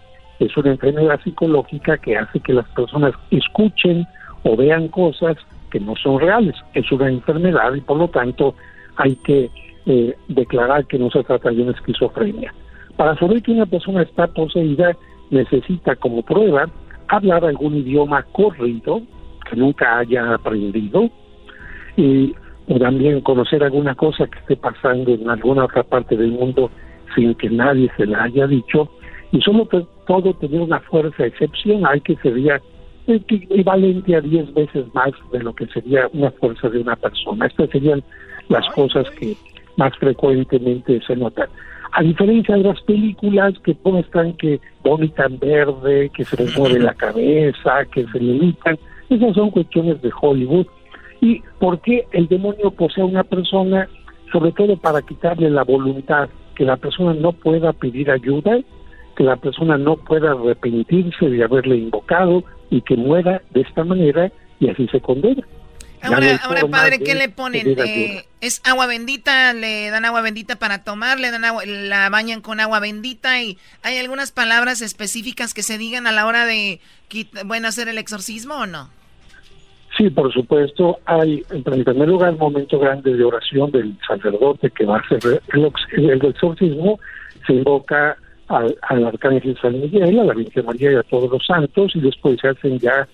es una enfermedad psicológica que hace que las personas escuchen o vean cosas que no son reales. Es una enfermedad y por lo tanto hay que eh, declarar que no se trata de una esquizofrenia. Para saber que una persona está poseída necesita como prueba hablar algún idioma corrido que nunca haya aprendido y también conocer alguna cosa que esté pasando en alguna otra parte del mundo sin que nadie se la haya dicho y solo todo tener una fuerza excepcional que sería equivalente a 10 veces más de lo que sería una fuerza de una persona. Estas serían las cosas que más frecuentemente se notan. A diferencia de las películas que muestran que vomitan verde, que se les mueve la cabeza, que se limitan, esas son cuestiones de Hollywood. ¿Y por qué el demonio posee a una persona? Sobre todo para quitarle la voluntad, que la persona no pueda pedir ayuda, que la persona no pueda arrepentirse de haberle invocado y que muera de esta manera y así se condena. Ahora, ahora padre, ¿qué le ponen? Eh, ¿Es agua bendita? ¿Le dan agua bendita para tomar? ¿Le dan agua, la bañan con agua bendita? ¿Y hay algunas palabras específicas que se digan a la hora de, bueno, hacer el exorcismo o no? Sí, por supuesto. Hay, en primer lugar, un momento grande de oración del sacerdote que va a hacer el, el exorcismo. Se invoca al, al arcángel San Miguel, a la Virgen María y a todos los santos, y después se hacen ya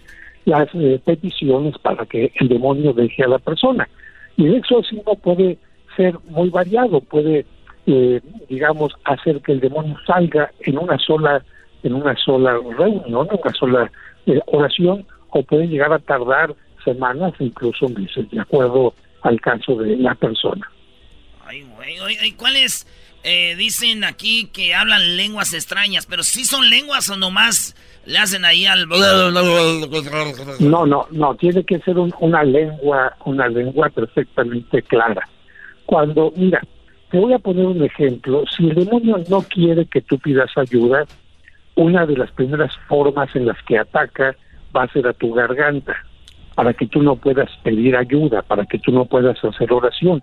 las eh, peticiones para que el demonio deje a la persona. Y el exorcismo puede ser muy variado, puede, eh, digamos, hacer que el demonio salga en una sola, en una sola reunión, en una sola eh, oración, o puede llegar a tardar semanas, incluso meses, de acuerdo al caso de la persona. Ay, güey, ¿cuál es? dicen aquí que hablan lenguas extrañas, pero si son lenguas o nomás le hacen ahí al... No, no, no, tiene que ser una lengua, una lengua perfectamente clara. Cuando, mira, te voy a poner un ejemplo. Si el demonio no quiere que tú pidas ayuda, una de las primeras formas en las que ataca va a ser a tu garganta, para que tú no puedas pedir ayuda, para que tú no puedas hacer oración.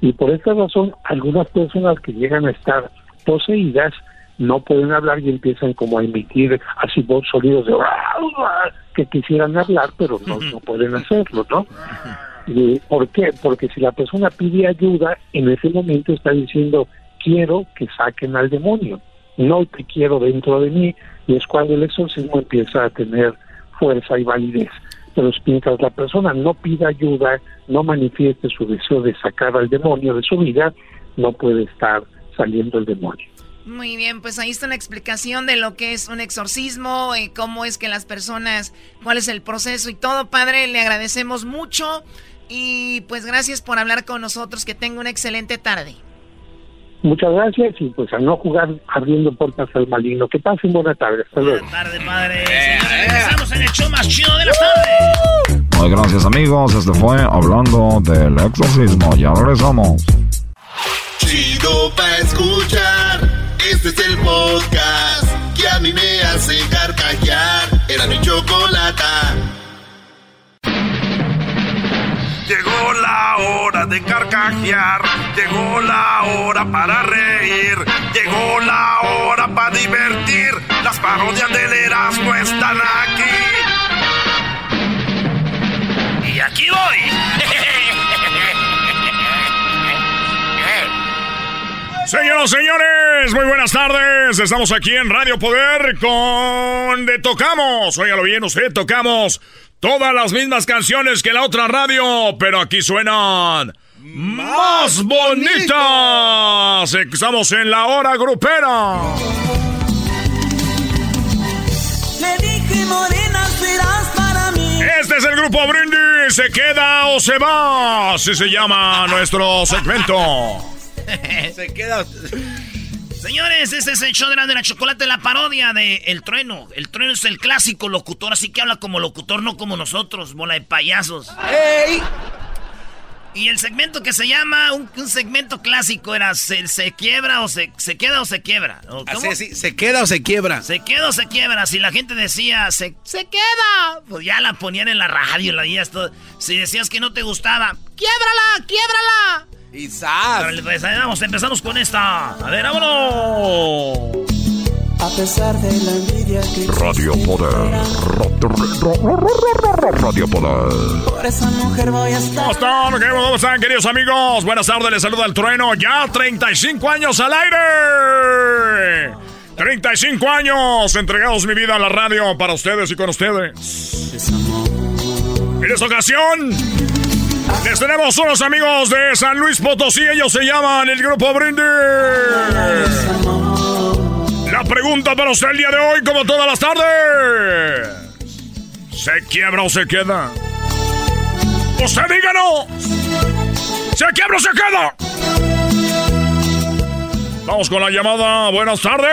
Y por esta razón, algunas personas que llegan a estar poseídas no pueden hablar y empiezan como a emitir así voz sonidos de que quisieran hablar, pero no, no pueden hacerlo, ¿no? ¿Y ¿Por qué? Porque si la persona pide ayuda, en ese momento está diciendo, quiero que saquen al demonio, no te quiero dentro de mí, y es cuando el exorcismo empieza a tener fuerza y validez. Pero mientras la persona no pida ayuda, no manifieste su deseo de sacar al demonio de su vida, no puede estar saliendo el demonio. Muy bien, pues ahí está una explicación de lo que es un exorcismo, y cómo es que las personas, cuál es el proceso y todo. Padre, le agradecemos mucho y pues gracias por hablar con nosotros. Que tenga una excelente tarde. Muchas gracias y pues a no jugar abriendo puertas al maligno. Que pasen buena tarde. Hasta luego. Buena tarde, padre. Señores, en el show más chido de la tarde. Muy gracias amigos, este fue hablando del exorcismo. Ya regresamos. Chido pa' escuchar. Este es el podcast que a mí me hace carcajear. Era mi chocolata. Llegó hora de carcajear, llegó la hora para reír, llegó la hora para divertir. Las parodias del Erasmo están aquí. Y aquí voy. Señoras, señores, muy buenas tardes. Estamos aquí en Radio Poder con De Tocamos. Óigalo bien, usted tocamos todas las mismas canciones que la otra radio, pero aquí suenan más bonitas. Estamos en la hora grupera. Le dije, morena, serás para mí. Este es el grupo Brindis. ¿Se queda o se va? Así se llama nuestro segmento. Se queda. Señores, este es el show de la, de la chocolate, la parodia de El Trueno. El Trueno es el clásico locutor, así que habla como locutor, no como nosotros, bola de payasos. ¡Ey! Y el segmento que se llama, un, un segmento clásico era se, se quiebra o se, se queda o se quiebra. ¿O cómo? Así, así, ¿Se queda o se quiebra? Se queda o se quiebra. Si la gente decía, se, se queda, pues ya la ponían en la radio, la todo. Si decías que no te gustaba, ¡quiebrala, quiebrala! Y pues, vamos, empezamos con esta. A ver, vámonos. A pesar de la envidia que Radio Poder. Radio Poder. por esa mujer voy a estar. ¿Cómo están? ¿Qué- ¿Cómo están, queridos amigos? Buenas tardes, les saluda el trueno. Ya 35 años al aire. 35 años entregados mi vida a la radio para ustedes y con ustedes. En esta ocasión, les tenemos unos amigos de San Luis Potosí. Ellos se llaman el Grupo Brindis. La pregunta para usted el día de hoy, como todas las tardes. ¿Se quiebra o se queda? Usted díganos. ¿Se quiebra o se queda? Vamos con la llamada. Buenas tardes.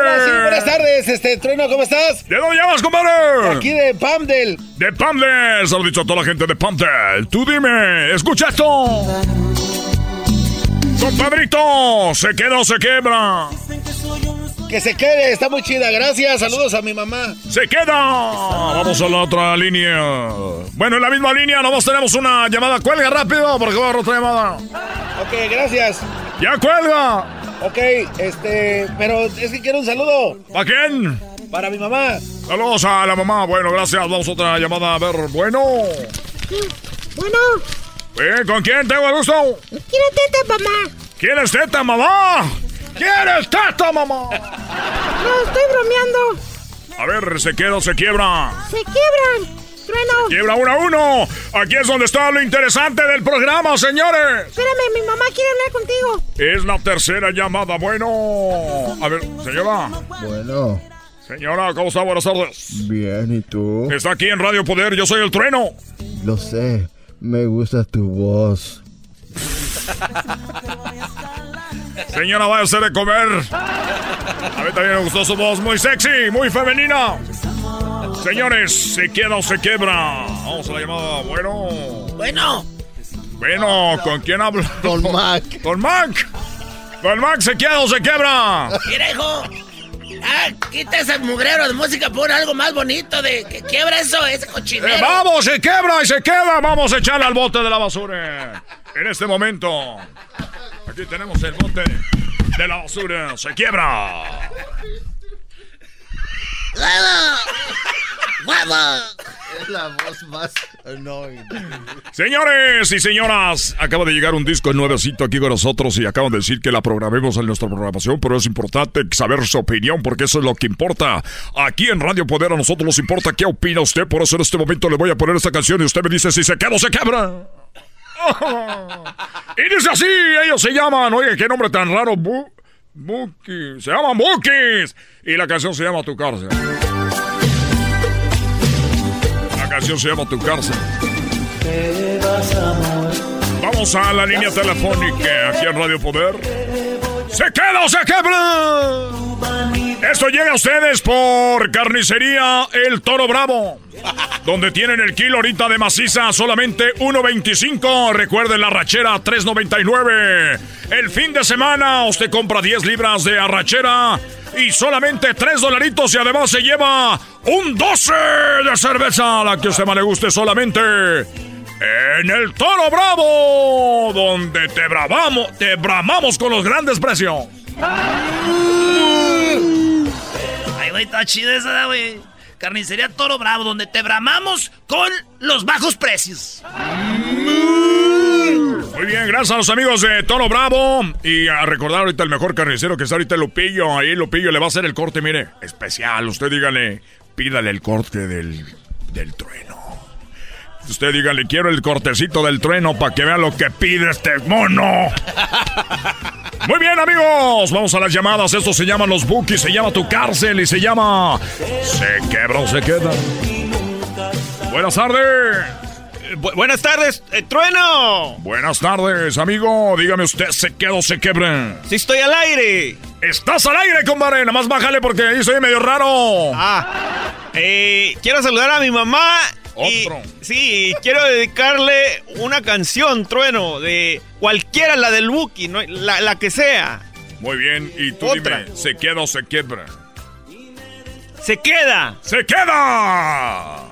Hola, sí, buenas tardes, este Trueno, ¿cómo estás? ¿De dónde llamas, compadre? Aquí de Pamdel. De Pamdel. Saludito a toda la gente de Pamdel. Tú dime, escucha esto. Compadrito, ¿se queda o se quebra? Que se quede, está muy chida, gracias. Saludos a mi mamá. ¡Se queda! Vamos a la otra línea. Bueno, en la misma línea, nomás tenemos una llamada. Cuelga rápido, porque voy a otra llamada. Ok, gracias. ¡Ya cuelga! Ok, este, pero es que quiero un saludo ¿Para quién? para mi mamá. Saludos a la mamá. Bueno, gracias. Vamos a otra llamada. A ver, bueno. Bueno, Eh, ¿Con quién tengo el gusto? quiero teta, mamá. ¿Quién es teta, mamá? ¿Quién es teta, mamá? No, estoy bromeando. A ver, ¿se queda o se quiebra? Se quiebran. Trueno. Quiebra uno a uno. Aquí es donde está lo interesante del programa, señores. Espérame, mi mamá quiere hablar contigo. Es la tercera llamada. Bueno. A ver, señora. Bueno, Señora, ¿cómo está? Buenas tardes. bien, ¿y tú? Está aquí en Radio Poder. Yo soy el trueno. Lo sé, me gusta tu voz. Señora, vaya a hacer de comer. A mí también me gustó su voz. Muy sexy, muy femenina. Señores, ¿se queda o se quiebra? Vamos a la llamada. Bueno. Bueno, Bueno, ¿con quién hablo? Con Mac. Con Mac. Con Mac, ¿se queda o se quiebra? mira, hijo. Ah, quita ese mugrero de música, pon algo más bonito de que quiebra eso, ese Eh, cochinero. vamos, se quiebra y se queda. Vamos a echarle al bote de la basura. En este momento. Aquí tenemos el bote de la basura. Se quiebra. Es la voz más annoying. Señores y señoras, acaba de llegar un disco nuevecito aquí con nosotros y acaban de decir que la programemos en nuestra programación, pero es importante saber su opinión porque eso es lo que importa. Aquí en Radio Poder a nosotros nos importa qué opina usted, por eso en este momento le voy a poner esta canción y usted me dice si se queda o se quebra. Y dice así, ellos se llaman, oye, qué nombre tan raro, Bu Bookies, se llaman Bookies. Y la canción se llama Tu cárcel. La canción se llama Tu cárcel. Vamos a la línea telefónica aquí en Radio Poder. ¿Se queda o se quebra? Esto llega a ustedes por Carnicería El Toro Bravo. Donde tienen el kilo ahorita de maciza solamente 1.25. Recuerden la rachera 3.99. El fin de semana usted compra 10 libras de arrachera y solamente 3 dolaritos y además se lleva un 12 de cerveza. La que a usted más le guste solamente en el Toro Bravo, donde te bravamos, te bramamos con los grandes precios. Ay, güey, está chida esa, güey. Carnicería Toro Bravo, donde te bramamos con los bajos precios. Muy bien, gracias a los amigos de Toro Bravo. Y a recordar ahorita el mejor carnicero que está ahorita Lupillo. Ahí Lupillo le va a hacer el corte, mire, especial. Usted dígale, pídale el corte del, del trueno. Usted dígale, quiero el cortecito del trueno para que vea lo que pide este mono. Muy bien, amigos. Vamos a las llamadas. Esto se llama Los Bookies, se llama Tu Cárcel y se llama Se quebra o se queda. Buenas tardes. buenas tardes, eh, Trueno. Buenas tardes, amigo. Dígame usted, ¿se queda o se quebra? Sí, estoy al aire. Estás al aire, compadre. Nada más bájale porque ahí soy medio raro. Ah, eh, quiero saludar a mi mamá. Otro. sí, quiero dedicarle una canción, Trueno, de cualquiera, la del Buki, ¿no? la, la que sea. Muy bien, y tú Otra. dime, ¿se queda o se quebra? ¡Se queda! ¡Se queda!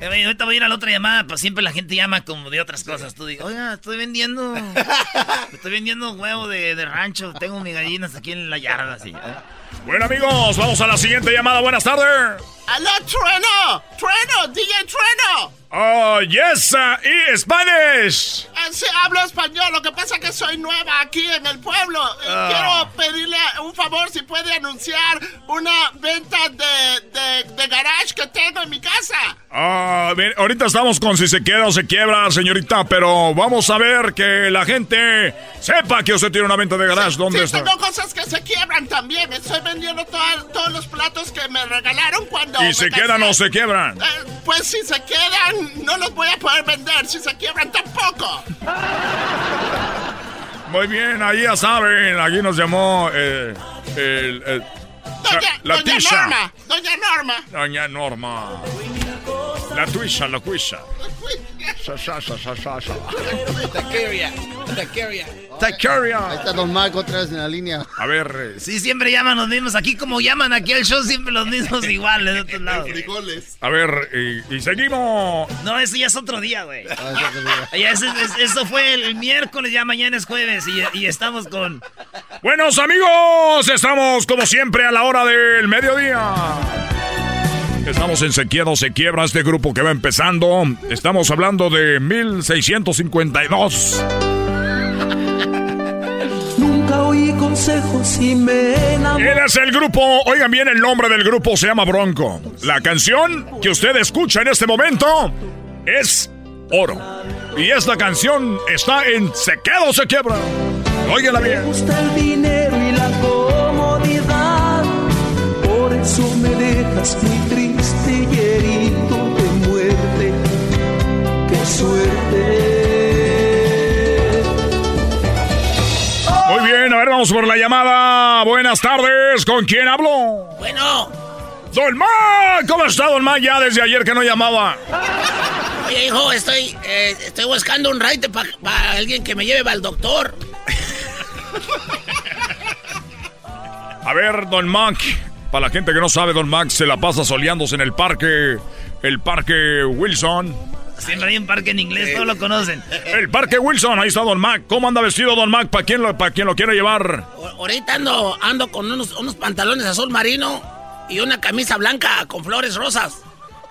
Eh, güey, ahorita voy a ir a la otra llamada, pues siempre la gente llama como de otras cosas. Tú dices, oiga, estoy vendiendo. estoy vendiendo huevo de, de rancho. Tengo mis gallinas aquí en la yarda, así. ¿eh? Bueno, amigos, vamos a la siguiente llamada. Buenas tardes. ¡Aló, Trueno! ¡Trueno! ¡DJ Trueno! Oh, yes, uh, y Spanish. Eh, sí, hablo español, lo que pasa es que soy nueva aquí en el pueblo. Ah. Quiero pedirle un favor si puede anunciar una venta de, de, de garage que tengo en mi casa. Ah, ahorita estamos con si se queda o se quiebra, señorita, pero vamos a ver que la gente sepa que usted tiene una venta de garage. ¿Dónde sí, está? tengo cosas que se quiebran también. Estoy vendiendo todos los platos que me regalaron cuando ¿Y me se quedan o se quiebran? Eh, pues si se quedan, no los voy a poder vender. Si se quiebran, tampoco. Muy bien, ahí ya saben, aquí nos llamó eh, el, el- Doña, la, la doña Tisha. Norma, doña Norma. Doña Norma. La tuisha, la cuisha. Sa, sa, Taqueria. Taqueria. Ahí está Don Marco otra vez en la línea. A ver. Sí, siempre llaman los mismos. Aquí como llaman aquí al show, siempre los mismos iguales de otros lados. A ver, y, y seguimos. No, eso ya es otro día, güey. Ya ese- ese- eso fue el miércoles, ya mañana es jueves y, y estamos con... Buenos amigos, estamos como siempre a la hora del mediodía. Estamos en Sequiedo se quiebra este grupo que va empezando. Estamos hablando de 1652. Nunca oí consejos y me enamoré. Él es el grupo, oigan bien, el nombre del grupo se llama Bronco. La canción que usted escucha en este momento es Oro. Y esta canción está en Se queda o se quiebra. Óigala Me bien. gusta el dinero y la comodidad. Por eso me dejas muy suerte! Muy bien, a ver, vamos por la llamada. Buenas tardes, ¿con quién hablo? Bueno. Don Mac, ¿cómo está Don Mac? Ya desde ayer que no llamaba. Oye, hijo, estoy, eh, estoy buscando un ride para alguien que me lleve al doctor. A ver, Don Mac, para la gente que no sabe, Don Mac se la pasa soleándose en el parque, el parque Wilson. Siempre hay un parque en inglés, todos lo conocen. El parque Wilson, ahí está Don Mac. ¿Cómo anda vestido Don Mac? ¿Para quién lo, para quien lo quiere llevar? O- Ahorita ando, ando con unos, unos pantalones azul marino y una camisa blanca con flores rosas.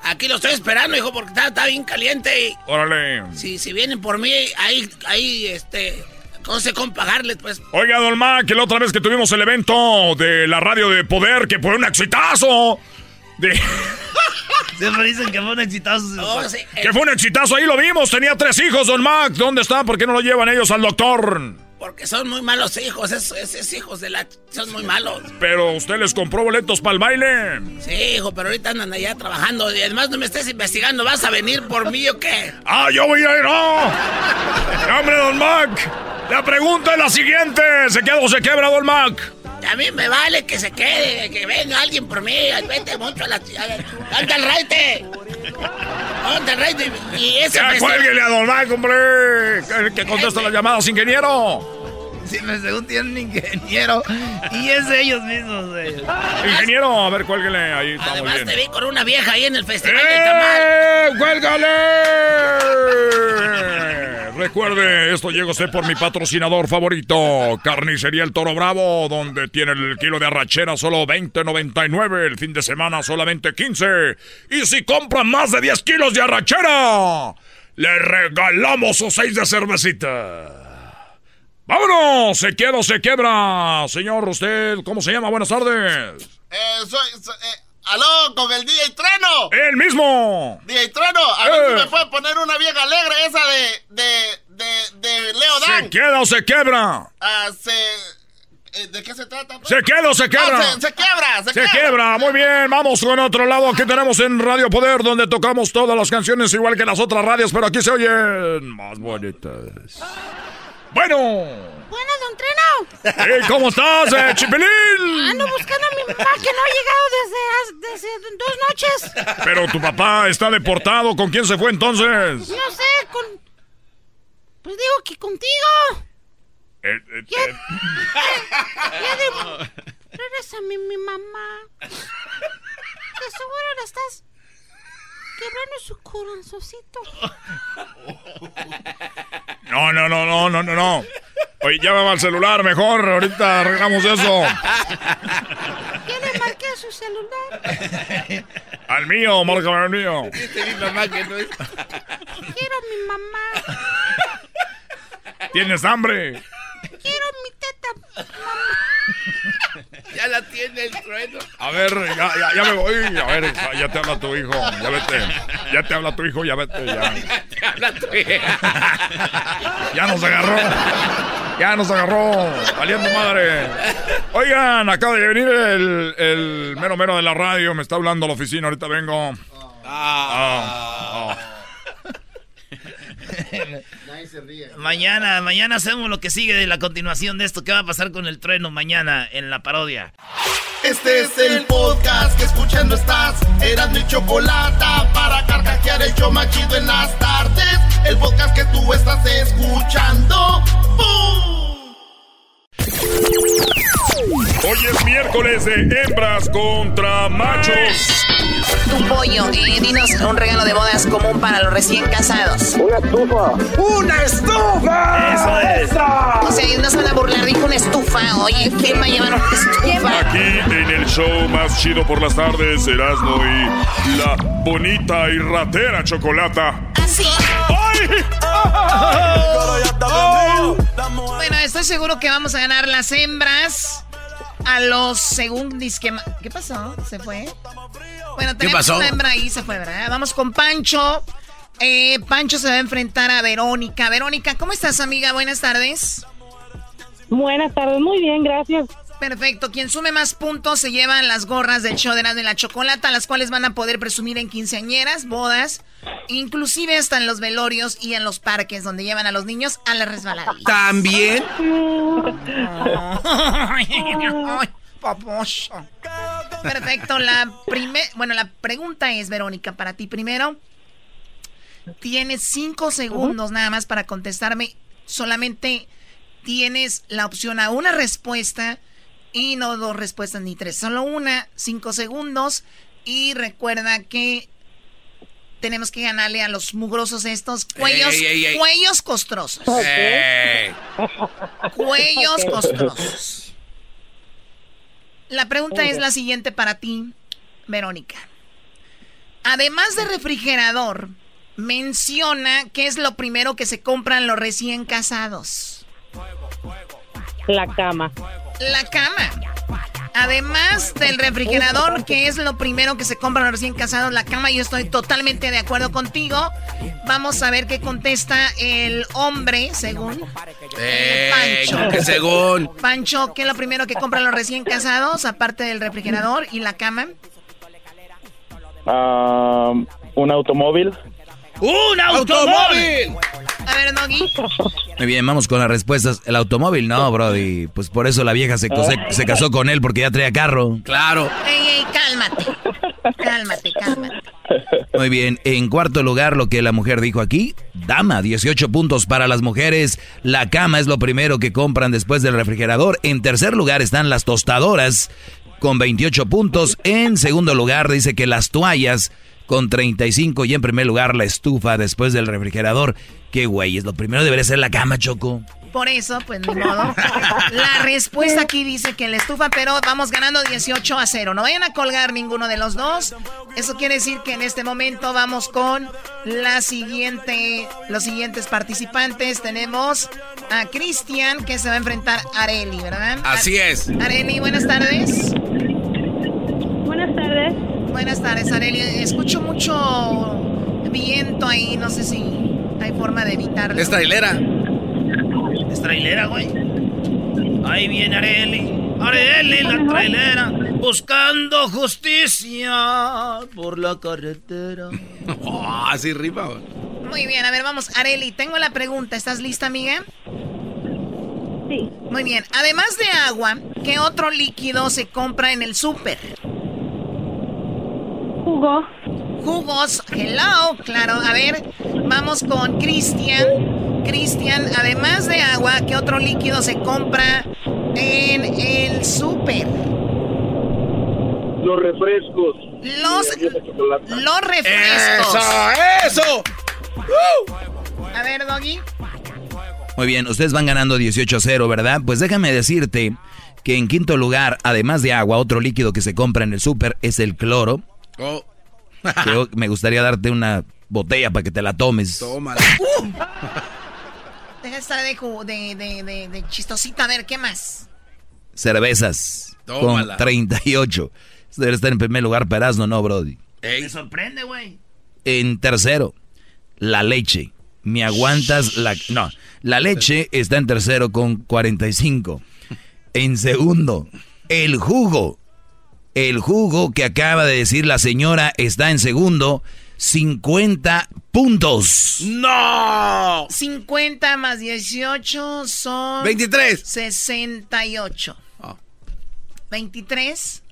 Aquí lo estoy esperando, hijo, porque está, está bien caliente y Órale. si, si vienen por mí, ahí, ahí, este, no sé cómo pagarles, pues. Oiga, Don Mac, que la otra vez que tuvimos el evento de la radio de poder, que fue un exitazo. De... Siempre dicen que fue un exitazo. Oh, sí, Que fue un exitazo, ahí lo vimos. Tenía tres hijos, Don Mac. ¿Dónde están? ¿Por qué no lo llevan ellos al doctor? Porque son muy malos hijos, esos, esos hijos de la... Son muy malos. Pero usted les compró boletos para el baile. Sí, hijo, pero ahorita andan allá trabajando. Y además no me estés investigando, ¿vas a venir por mí o qué? ¡Ah, yo voy a ir! ¡No! ¡No, ¡Hombre, Don Mac! La pregunta es la siguiente. ¿Se queda o se quebra, Don Mac? A mí me vale que se quede, que venga alguien por mí. Vete mucho a la... ¡Anda al raite! ¡Anda al raite! Y ese... Cuélguele a Don Mac, hombre. El que contesta las llamadas, ingeniero. Siempre según tienen ingeniero. Y es de ellos mismos, güey. Ingeniero, a ver, cuélguele. Ahí Además te bien. vi con una vieja ahí en el festival del tamal. ¡Eh! ¡Cuélgale! Recuerde, esto llega a usted por mi patrocinador favorito, Carnicería El Toro Bravo, donde tiene el kilo de arrachera solo 20.99, el fin de semana solamente 15. Y si compra más de 10 kilos de arrachera, le regalamos sus 6 de cervecita. ¡Vámonos! ¿Se quiebra o se quiebra? Señor, ¿usted cómo se llama? Buenas tardes. Eh, soy, soy- eh, aló, con el DJ Treno. ¡El mismo! DJ Treno, a ver Eh. si me puede poner una vieja alegre, esa de, de, de, de Leo Dan. ¿Se queda o se quebra? Ah, se... eh, ¿De qué se trata? pues? ¿Se queda o se quebra? Se, se quiebra, se, Se quiebra, muy bien, vamos con otro lado. Aquí tenemos en Radio Poder, donde tocamos todas las canciones igual que las otras radios, pero aquí se oyen más bonitas. Bueno, Bueno, don Treno. ¿y cómo estás, eh, Chipilín? Ando buscando a mi mamá que no ha llegado desde, desde dos noches. Pero tu papá está deportado, ¿con quién se fue entonces? No sé, con... Pues digo que contigo. Eh, eh, Ya, eh, ya de... Regrésame, mi mamá. De seguro le estás quebrando su corazoncito. No, no, no, no, no, no, no. Oye, llámame al celular mejor, ahorita arreglamos eso. Ya le marqué a su celular. Al mío, márcame al mío. Quiero a mi mamá. ¿Tienes hambre? Quiero mi teta. Ya la tiene el trueno. A ver, ya, ya, ya me voy. A ver, ya, ya te habla tu hijo. Ya vete. Ya te habla tu hijo, ya vete. Ya, Te habla tu hija. ya nos agarró. Ya nos agarró. Valiendo madre. Oigan, acaba de venir el, el mero mero de la radio. Me está hablando a la oficina. Ahorita vengo. Ah, ah. Nadie se ríe. Mañana, mañana hacemos lo que sigue de la continuación de esto. ¿Qué va a pasar con el trueno mañana en la parodia? Este es el podcast que escuchando estás. Eran mi chocolate para carcajear el show más chido en las tardes. El podcast que tú estás escuchando. ¡Bum! Hoy es miércoles de hembras contra machos. Tu pollo, eh, dinos un regalo de bodas común para los recién casados. Una estufa. ¡Una estufa! Eso es. O sea, no se van a burlar, dijo una estufa. Oye, ¿quién va a llevar una estufa? Aquí en el show más chido por las tardes, Erasmo y la bonita y ratera chocolata. Así. Bueno, estoy seguro que vamos a ganar las hembras a los según disque... ¿Qué pasó? ¿Se fue? Bueno, tenemos pasó? una hembra ahí, se fue, ¿verdad? Vamos con Pancho. Eh, Pancho se va a enfrentar a Verónica. Verónica, ¿cómo estás, amiga? Buenas tardes. Buenas tardes, muy bien, gracias. Perfecto. Quien sume más puntos se llevan las gorras del show de Erasmo y la Chocolata, las cuales van a poder presumir en quinceañeras, bodas, inclusive hasta en los velorios y en los parques donde llevan a los niños a la resbaladilla. ¿También? Ay. Perfecto. La primer, bueno, la pregunta es, Verónica, para ti primero. Tienes cinco segundos nada más para contestarme. Solamente tienes la opción a una respuesta y no dos respuestas ni tres. Solo una, cinco segundos. Y recuerda que tenemos que ganarle a los mugrosos estos cuellos, Ey, ey, ey. cuellos costrosos. Ey. Cuellos costrosos. La pregunta es la siguiente para ti, Verónica. Además de refrigerador, menciona qué es lo primero que se compran los recién casados. La cama. La cama. Además del refrigerador, que es lo primero que se compran los recién casados, la cama, yo estoy totalmente de acuerdo contigo. Vamos a ver qué contesta el hombre, según Eh, Pancho. ¿cómo que según. Pancho, ¿qué es lo primero que compran los recién casados, aparte del refrigerador y la cama? Ah, un automóvil. ¡Un automóvil! A ver, Nogui. Muy bien, vamos con las respuestas. El automóvil, no, Brody. Pues por eso la vieja se, se, se casó con él, porque ya traía carro. Claro. Ey, ey, cálmate. Cálmate, cálmate. Muy bien, en cuarto lugar lo que la mujer dijo aquí, dama, 18 puntos para las mujeres, la cama es lo primero que compran después del refrigerador, en tercer lugar están las tostadoras con 28 puntos, en segundo lugar dice que las toallas con 35 y en primer lugar la estufa después del refrigerador, qué güey, es lo primero debería ser la cama, Choco. Por eso, pues ni modo. La respuesta aquí dice que la estufa, pero vamos ganando 18 a 0. No vayan a colgar ninguno de los dos. Eso quiere decir que en este momento vamos con la siguiente, los siguientes participantes. Tenemos a Cristian que se va a enfrentar a Areli, ¿verdad? Así es. Areli, buenas tardes. Buenas tardes. Areli. Escucho mucho viento ahí, no sé si hay forma de evitarlo. Es trailera. Es trailera, güey. Ahí viene Areli. Areli, la trailera. Buscando justicia por la carretera. Oh, así rima, güey. Muy bien, a ver, vamos. Areli, tengo la pregunta. ¿Estás lista, amiga? Sí. Muy bien. Además de agua, ¿qué otro líquido se compra en el súper? Jugo. Jugos. Hello, claro. A ver, vamos con Cristian. Cristian, además de agua, ¿qué otro líquido se compra en el súper? Los refrescos. Los, los refrescos. ¡Eso, eso! A ver, Doggy. Muy bien, ustedes van ganando 18 a 0, ¿verdad? Pues déjame decirte que en quinto lugar, además de agua, otro líquido que se compra en el súper es el cloro. Oh. Que yo- me gustaría darte una botella para que te la tomes. Tómala. Deja de estar de, de, de, de, de chistosita. A ver, ¿qué más? Cervezas Tómala. con 38. Esto debe estar en primer lugar, Perazno, no, Brody. Me sorprende, güey. En tercero, la leche. Me aguantas la... No, la leche está en tercero con 45. En segundo, el jugo. El jugo que acaba de decir la señora está en segundo, 50 puntos. ¡No! 50 más 18 son... 23. 68. 23.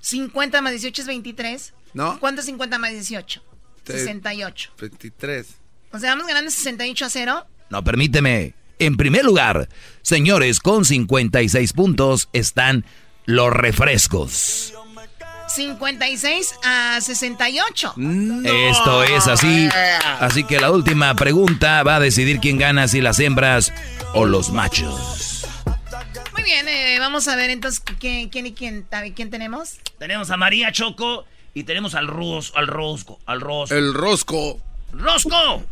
50 más 18 es 23. ¿No? ¿Cuánto es 50 más 18? Te- 68. 23. O sea, vamos ganando 68 a 0. No, permíteme. En primer lugar, señores, con 56 puntos están los refrescos. 56 a 68. Esto es así. Así que la última pregunta va a decidir quién gana, si las hembras o los machos. Muy bien, eh, vamos a ver entonces ¿quién, quién y quién, quién tenemos. Tenemos a María Choco y tenemos al Ros, al Rosco, al Rosco. El Rosco. ¡Rosco!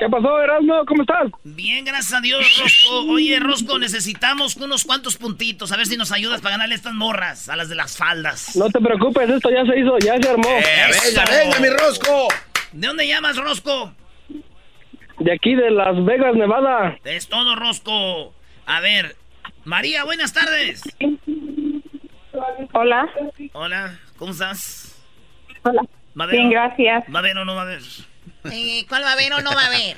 ¿Qué pasó, Erasmo? ¿Cómo estás? Bien, gracias a Dios, Rosco. Oye, Rosco, necesitamos unos cuantos puntitos. A ver si nos ayudas para ganarle estas morras, a las de las faldas. No te preocupes, esto ya se hizo, ya se armó. Eso. venga, venga, mi Rosco. ¿De dónde llamas, Rosco? De aquí de Las Vegas, Nevada. Es todo, Rosco. A ver, María, buenas tardes. Hola. Hola, ¿cómo estás? Hola. ¿Va a haber Bien, gracias. ¿Va a haber o no va a haber? Eh, ¿Cuál va a haber o no va a haber?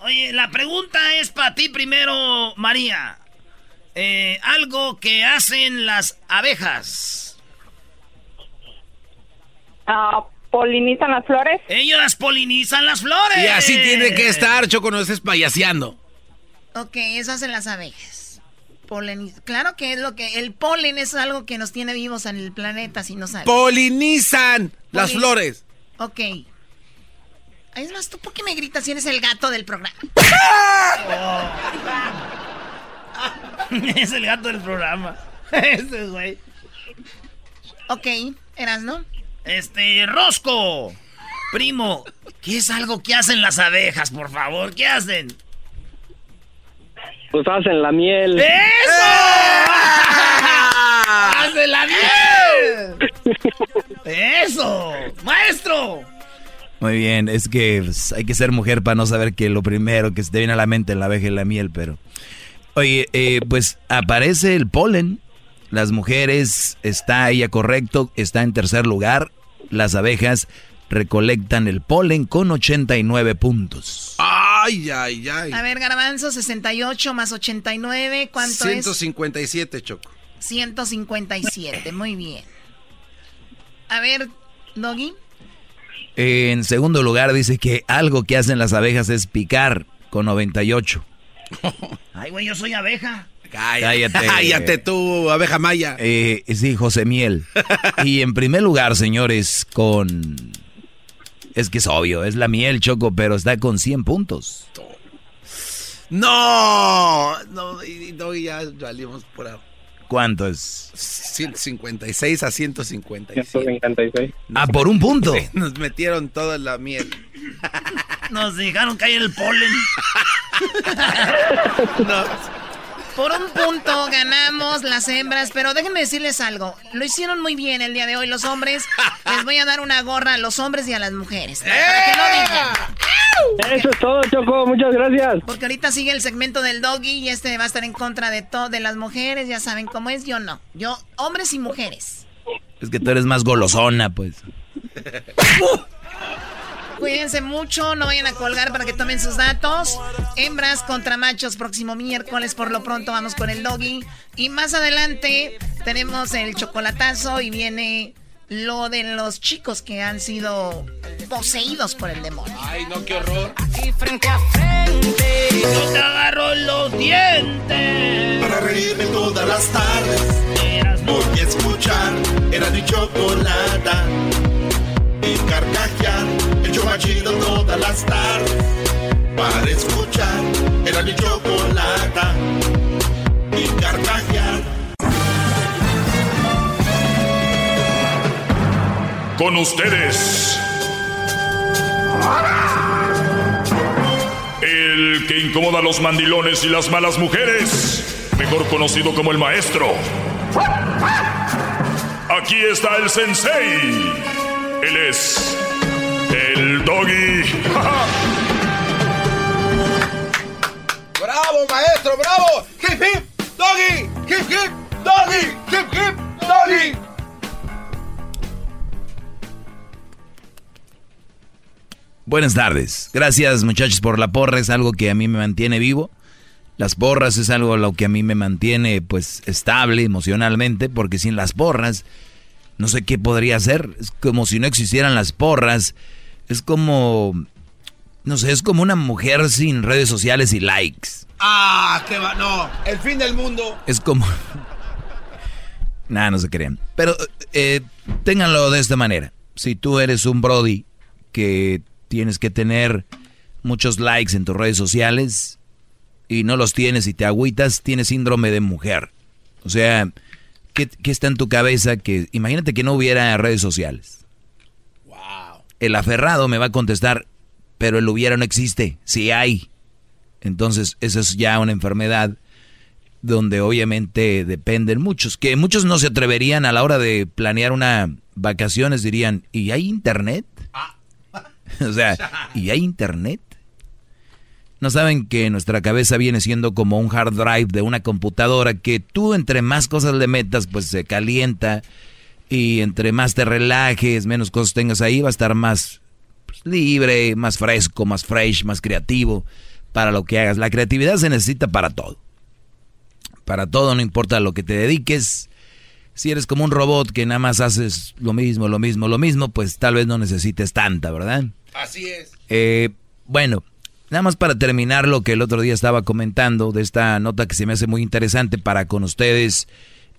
Oye, la pregunta es para ti primero, María. Eh, algo que hacen las abejas. Ah, ¿Polinizan las flores? Ellas polinizan las flores. Y así tiene que estar, Choco, no estés payaseando. Ok, eso hacen las abejas. Polen, claro que es lo que... El polen es algo que nos tiene vivos en el planeta, si no sabes. Polinizan las Polin- flores. Ok. Es más, ¿tú por qué me gritas si eres el gato del programa? es el gato del programa. Ese güey. Ok, eras, ¿no? Este, Rosco. Primo, ¿qué es algo que hacen las abejas, por favor? ¿Qué hacen? Pues hacen la miel. ¡Eso! ¡Hacen la miel! ¡Eso! ¡Maestro! Muy bien, es que pues, hay que ser mujer para no saber que lo primero que se te viene a la mente es la abeja y la miel, pero... Oye, eh, pues aparece el polen. Las mujeres, está ella correcto, está en tercer lugar. Las abejas recolectan el polen con 89 puntos. Ay, ay, ay. A ver, Garbanzo, 68 más 89, ¿cuánto es? 157, Choco. 157, muy bien. A ver, Doggy. En segundo lugar dice que algo que hacen las abejas es picar con 98. Ay, güey, yo soy abeja. Cállate. Cállate tú, abeja maya. Eh, sí, José Miel. y en primer lugar, señores, con... Es que es obvio, es la miel, Choco, pero está con 100 puntos. No, no, y, no, y ya salimos por ahí. ¿Cuánto es? 156 a 157. 156. Ah, por un punto. Sí, nos metieron toda la miel. Nos dejaron caer el polen. No. Por un punto ganamos las hembras, pero déjenme decirles algo. Lo hicieron muy bien el día de hoy los hombres. Les voy a dar una gorra a los hombres y a las mujeres. Para que no digan. Eso es todo, Choco. Muchas gracias. Porque ahorita sigue el segmento del doggy y este va a estar en contra de todo, de las mujeres. Ya saben cómo es, yo no. Yo, hombres y mujeres. Es que tú eres más golosona, pues. Cuídense mucho, no vayan a colgar para que tomen sus datos. Hembras contra machos, próximo miércoles. Por lo pronto vamos con el doggy. Y más adelante tenemos el chocolatazo y viene lo de los chicos que han sido poseídos por el demonio. Ay, no, qué horror. Aquí frente a frente. Yo te agarro los dientes. Para reírme todas las tardes. Voy a escuchar. Era mi chocolata. Y carcajear. El show más chido todas las tardes. Para escuchar. Era mi chocolata. Y carcajear. Con ustedes. El que incomoda a los mandilones y las malas mujeres. Mejor conocido como el maestro. Aquí está el sensei. Él es el doggy. ¡Bravo, maestro! ¡Bravo! ¡Hip, hip! ¡Doggy! ¡Hip, hip! ¡Doggy! ¡Hip, hip! ¡Doggy! Buenas tardes. Gracias muchachos por la porra. Es algo que a mí me mantiene vivo. Las porras es algo lo que a mí me mantiene pues estable emocionalmente porque sin las porras no sé qué podría hacer. Es como si no existieran las porras. Es como no sé, es como una mujer sin redes sociales y likes. ¡Ah! ¡Qué va! No, el fin del mundo. Es como Nada, no se crean. Pero eh, ténganlo de esta manera. Si tú eres un Brody que tienes que tener muchos likes en tus redes sociales y no los tienes y te agüitas, tienes síndrome de mujer. O sea, ¿qué, qué está en tu cabeza? que Imagínate que no hubiera redes sociales. El aferrado me va a contestar, pero el hubiera no existe, sí hay. Entonces, esa es ya una enfermedad donde obviamente dependen muchos, que muchos no se atreverían a la hora de planear una vacaciones, dirían, ¿y hay internet? o sea, ¿y hay internet? No saben que nuestra cabeza viene siendo como un hard drive de una computadora que tú entre más cosas le metas, pues se calienta y entre más te relajes, menos cosas tengas ahí, va a estar más pues, libre, más fresco, más fresh, más creativo para lo que hagas. La creatividad se necesita para todo. Para todo, no importa lo que te dediques. Si eres como un robot que nada más haces lo mismo, lo mismo, lo mismo, pues tal vez no necesites tanta, ¿verdad? Así es. Eh, bueno, nada más para terminar lo que el otro día estaba comentando de esta nota que se me hace muy interesante para con ustedes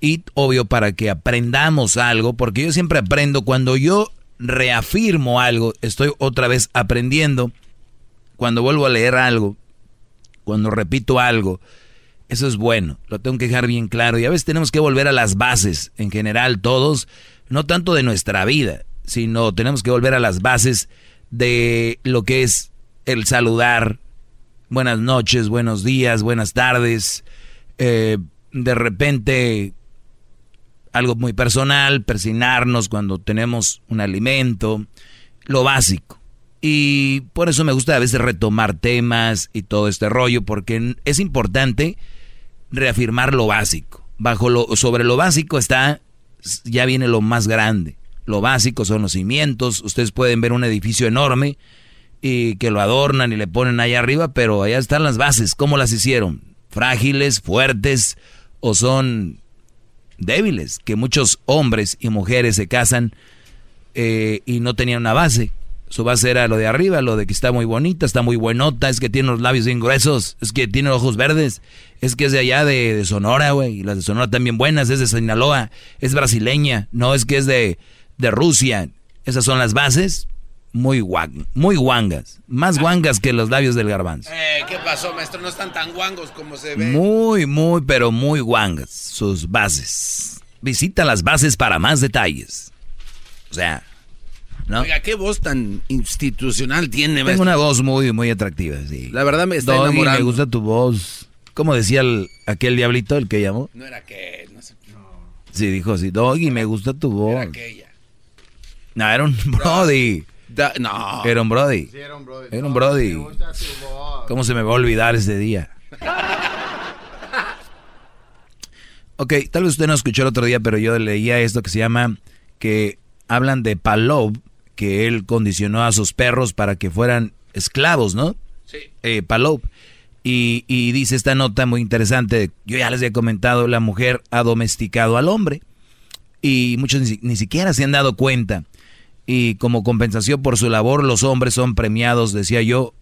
y obvio para que aprendamos algo, porque yo siempre aprendo cuando yo reafirmo algo, estoy otra vez aprendiendo. Cuando vuelvo a leer algo, cuando repito algo, eso es bueno, lo tengo que dejar bien claro. Y a veces tenemos que volver a las bases, en general todos, no tanto de nuestra vida, sino tenemos que volver a las bases de lo que es el saludar. Buenas noches, buenos días, buenas tardes. Eh, de repente, algo muy personal, persinarnos cuando tenemos un alimento, lo básico. Y por eso me gusta a veces retomar temas y todo este rollo, porque es importante reafirmar lo básico. Bajo lo, sobre lo básico está, ya viene lo más grande. Lo básico son los cimientos. Ustedes pueden ver un edificio enorme y que lo adornan y le ponen allá arriba, pero allá están las bases. ¿Cómo las hicieron? Frágiles, fuertes o son débiles. Que muchos hombres y mujeres se casan eh, y no tenían una base. Su base era lo de arriba, lo de que está muy bonita, está muy buenota, es que tiene los labios bien gruesos, es que tiene ojos verdes, es que es de allá de, Sonora, güey, y las de Sonora también buenas, es de Sinaloa, es brasileña, no es que es de, de Rusia. Esas son las bases, muy guang, muy guangas, más guangas que los labios del garbanzo. Eh, ¿Qué pasó, maestro? No están tan guangos como se ve. Muy, muy, pero muy guangas sus bases. Visita las bases para más detalles. O sea, ¿no? Oiga, qué voz tan institucional tiene, Tengo maestro. una voz muy, muy atractiva, sí. La verdad me está Doggy, enamorando. me gusta tu voz. ¿Cómo decía el, aquel diablito, el que llamó? No era que, no sé. Sí, dijo así, Doggy, me gusta tu voz. Era aquella. No, era un Brody. No. Era un Brody. Sí, era un Brody. Era un Brody. ¿Cómo se me va a olvidar ese día? ok, tal vez usted no escuchó el otro día, pero yo leía esto que se llama que hablan de Palov, que él condicionó a sus perros para que fueran esclavos, ¿no? Sí. Eh, Palov. Y, y, dice esta nota muy interesante, yo ya les había comentado, la mujer ha domesticado al hombre y muchos ni, siquiera se han dado cuenta. Y como compensación por su labor, los hombres son premiados, decía yo,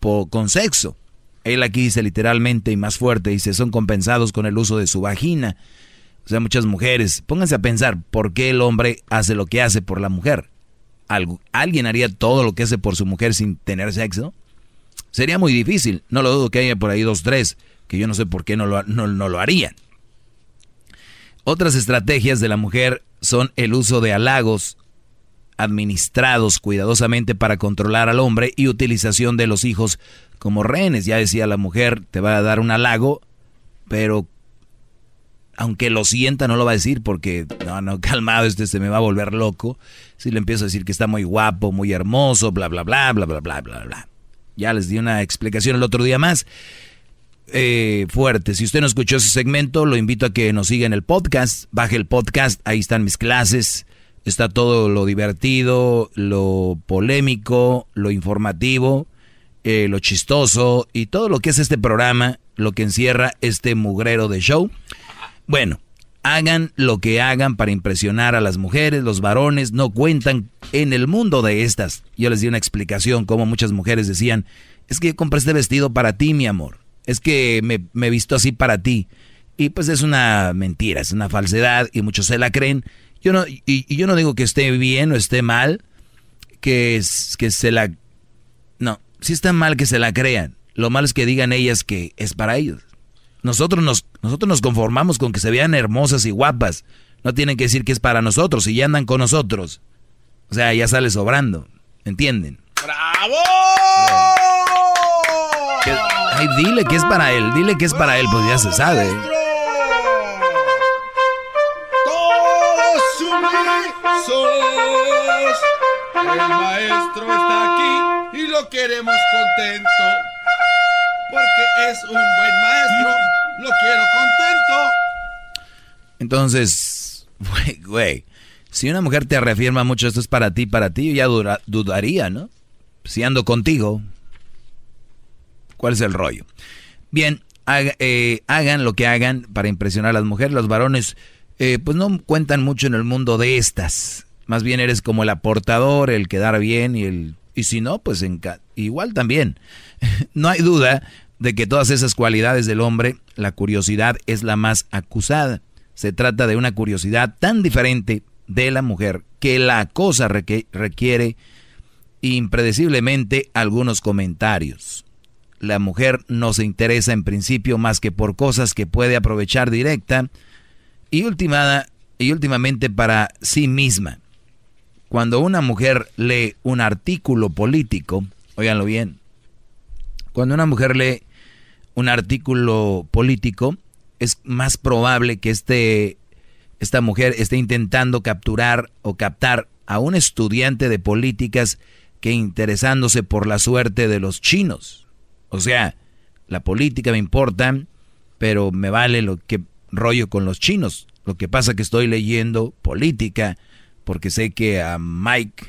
con sexo. Él aquí dice literalmente y más fuerte, dice, son compensados con el uso de su vagina. O sea, muchas mujeres, pónganse a pensar, ¿por qué el hombre hace lo que hace por la mujer? ¿Alguien haría todo lo que hace por su mujer sin tener sexo? Sería muy difícil. No lo dudo que haya por ahí dos, tres, que yo no sé por qué no lo, no, lo harían. Otras estrategias de la mujer son el uso de halagos administrados cuidadosamente para controlar al hombre y utilización de los hijos como rehenes. Ya decía la mujer, te va a dar un halago, pero aunque lo sienta no lo va a decir porque, no, no, calmado, este se me va a volver loco. Si le empiezo a decir que está muy guapo, muy hermoso, bla, bla, bla, bla, bla, bla, bla, bla. Ya les di una explicación el otro día más. Eh, fuerte. Si usted no escuchó ese segmento, lo invito a que nos siga en el podcast. Baje el podcast, ahí están mis clases. Está todo lo divertido, lo polémico, lo informativo, eh, lo chistoso y todo lo que es este programa, lo que encierra este mugrero de show. Bueno, hagan lo que hagan para impresionar a las mujeres, los varones no cuentan en el mundo de estas. Yo les di una explicación como muchas mujeres decían, es que yo compré este vestido para ti, mi amor. Es que me, me visto así para ti. Y pues es una mentira, es una falsedad y muchos se la creen. Yo no, y, yo no digo que esté bien o esté mal, que, que se la... No, si está mal que se la crean. Lo malo es que digan ellas que es para ellos. Nosotros nos, nosotros nos conformamos con que se vean hermosas y guapas. No tienen que decir que es para nosotros y ya andan con nosotros. O sea, ya sale sobrando. ¿Entienden? ¡Bravo! ay, dile que es para él, dile que es para él, pues ya se sabe. El maestro está aquí y lo queremos contento porque es un buen maestro. Lo quiero contento. Entonces, güey, si una mujer te reafirma mucho esto es para ti, para ti, ya dudaría, ¿no? Si ando contigo, ¿cuál es el rollo? Bien, eh, hagan lo que hagan para impresionar a las mujeres. Los varones, eh, pues no cuentan mucho en el mundo de estas. Más bien eres como el aportador, el quedar bien y el... Y si no, pues igual también. no hay duda de que todas esas cualidades del hombre, la curiosidad es la más acusada. Se trata de una curiosidad tan diferente de la mujer que la cosa requiere impredeciblemente algunos comentarios. La mujer no se interesa en principio más que por cosas que puede aprovechar directa y, ultimada, y últimamente para sí misma. Cuando una mujer lee un artículo político, óiganlo bien, cuando una mujer lee un artículo político, es más probable que este, esta mujer esté intentando capturar o captar a un estudiante de políticas que interesándose por la suerte de los chinos. O sea, la política me importa, pero me vale lo que rollo con los chinos. Lo que pasa que estoy leyendo política porque sé que a Mike,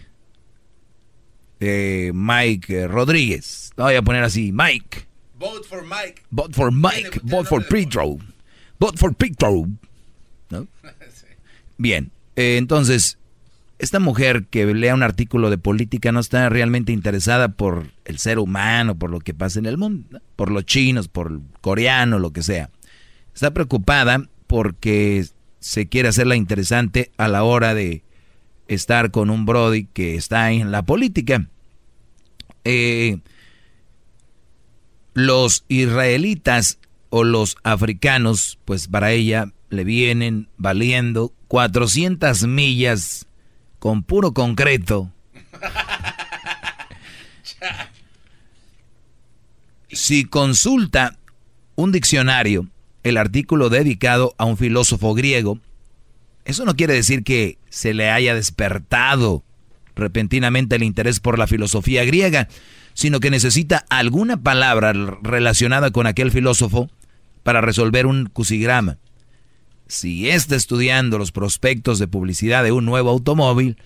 eh, Mike Rodríguez, voy a poner así, Mike, Vote for Mike. Vote for Mike. Vote for Pedro. Vote for Pedro. ¿No? Bien, eh, entonces, esta mujer que lea un artículo de política no está realmente interesada por el ser humano, por lo que pasa en el mundo, por los chinos, por el coreano, lo que sea. Está preocupada porque se quiere hacerla interesante a la hora de estar con un Brody que está en la política. Eh, los israelitas o los africanos, pues para ella le vienen valiendo 400 millas con puro concreto. Si consulta un diccionario, el artículo dedicado a un filósofo griego, eso no quiere decir que se le haya despertado repentinamente el interés por la filosofía griega, sino que necesita alguna palabra relacionada con aquel filósofo para resolver un cusigrama. Si está estudiando los prospectos de publicidad de un nuevo automóvil,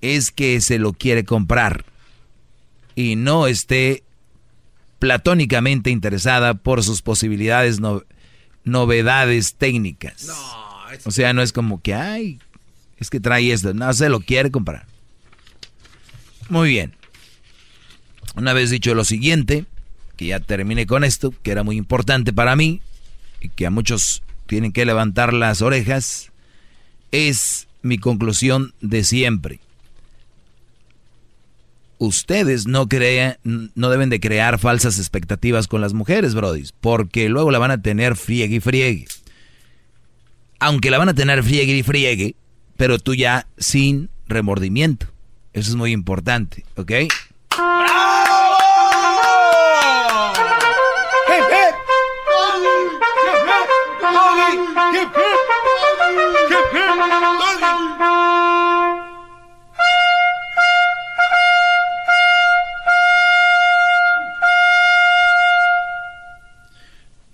es que se lo quiere comprar y no esté platónicamente interesada por sus posibilidades, novedades técnicas. O sea, no es como que, ay, es que trae esto, no, se lo quiere comprar. Muy bien. Una vez dicho lo siguiente, que ya terminé con esto, que era muy importante para mí, y que a muchos tienen que levantar las orejas, es mi conclusión de siempre ustedes no crean, no deben de crear falsas expectativas con las mujeres, Brody, porque luego la van a tener friegue y friegue. Aunque la van a tener friegue y friegue, pero tú ya sin remordimiento. Eso es muy importante, ¿ok?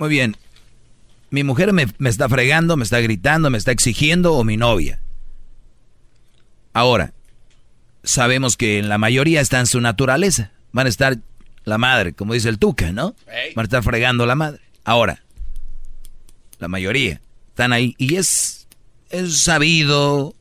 Muy bien. Mi mujer me, está fregando, me está gritando, me está exigiendo o mi novia. Ahora, sabemos que en la mayoría está en su naturaleza. Van a estar la madre, como dice el Tuca, ¿no? Van a estar fregando la madre. Ahora, la mayoría están ahí y es, es sabido,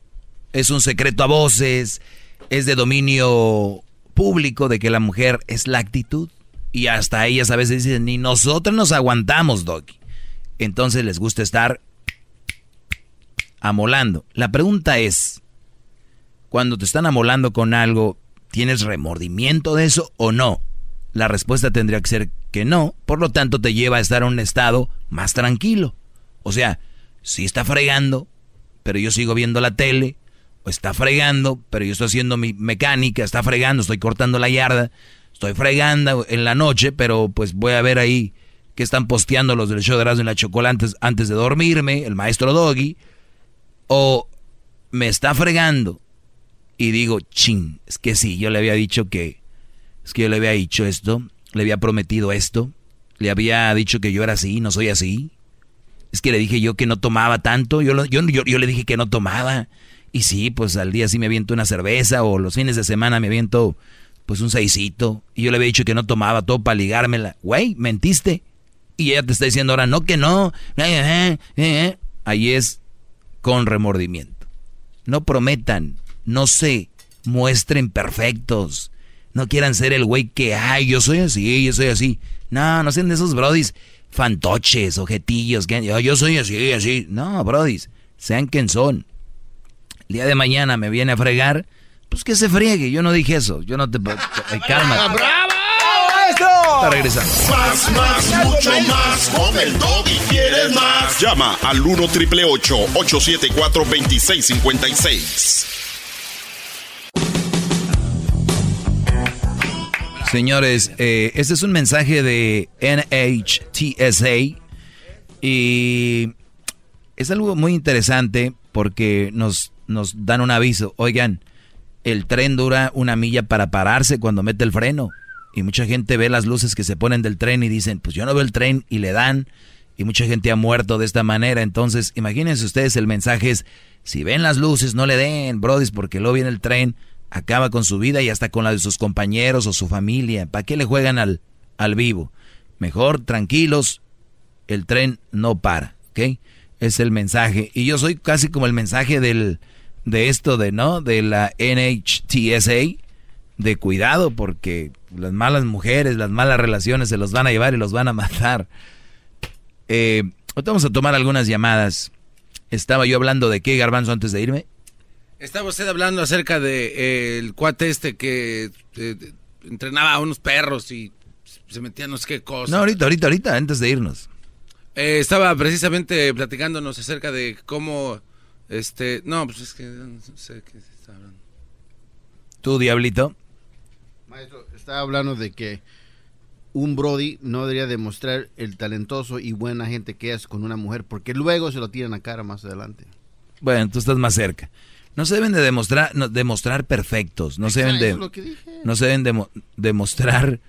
es un secreto a voces, es de dominio público de que la mujer es la actitud. Y hasta ellas a veces dicen, ni nosotros nos aguantamos, Doggy. Entonces les gusta estar amolando. La pregunta es, cuando te están amolando con algo, ¿tienes remordimiento de eso o no? La respuesta tendría que ser que no, por lo tanto te lleva a estar en un estado más tranquilo. O sea, si está fregando, pero yo sigo viendo la tele, o está fregando, pero yo estoy haciendo mi mecánica, está fregando, estoy cortando la yarda, estoy fregando en la noche, pero pues voy a ver ahí que están posteando los del show de en la Chocolate antes, de dormirme, el maestro Doggy, o me está fregando y digo, ching, es que sí, yo le había dicho que, es que yo le había dicho esto, le había prometido esto, le había dicho que yo era así, no soy así. Es que le dije yo que no tomaba tanto, yo, yo, yo, yo le dije que no tomaba. Y sí, pues al día sí me aviento una cerveza o los fines de semana me aviento pues un seisito. Y yo le había dicho que no tomaba todo para ligármela. Güey, mentiste. Y ella te está diciendo ahora, no que no. Eh, eh, eh, Ahí es con remordimiento. No prometan, no se muestren perfectos. No quieran ser el güey que, ay, yo soy así, yo soy así. No, no sean de esos brodis fantoches, objetillos, que yo, yo soy así, así. No, brodis, sean quien son. El día de mañana me viene a fregar pues que se friegue, yo no dije eso. Yo no te. calma. ¡Bravo! Está regresando. Más, más, mucho más. Con el y quieres más. Llama al 1 triple 874 2656. Señores, eh, este es un mensaje de NHTSA y es algo muy interesante porque nos, nos dan un aviso. Oigan, el tren dura una milla para pararse cuando mete el freno. Y mucha gente ve las luces que se ponen del tren y dicen, pues yo no veo el tren y le dan. Y mucha gente ha muerto de esta manera. Entonces, imagínense ustedes, el mensaje es, si ven las luces, no le den, brodis, porque luego viene el tren, acaba con su vida y hasta con la de sus compañeros o su familia. ¿Para qué le juegan al, al vivo? Mejor, tranquilos, el tren no para, ¿ok? Es el mensaje. Y yo soy casi como el mensaje del de esto de, ¿no? De la NHTSA, de cuidado porque las malas mujeres, las malas relaciones se los van a llevar y los van a matar. Eh, vamos a tomar algunas llamadas. Estaba yo hablando de qué, Garbanzo, antes de irme. Estaba usted hablando acerca de eh, el cuate este que eh, entrenaba a unos perros y se metía no sé qué cosa. No, ahorita, ahorita, ahorita, antes de irnos. estaba precisamente platicándonos acerca de cómo este, no, pues es que no sé qué está hablando. ¿Tú, Diablito? Maestro, está hablando de que un Brody no debería demostrar el talentoso y buena gente que es con una mujer, porque luego se lo tiran a cara más adelante. Bueno, tú estás más cerca. No se deben de demostrar, no, demostrar perfectos, no se deben de, no se deben de demostrar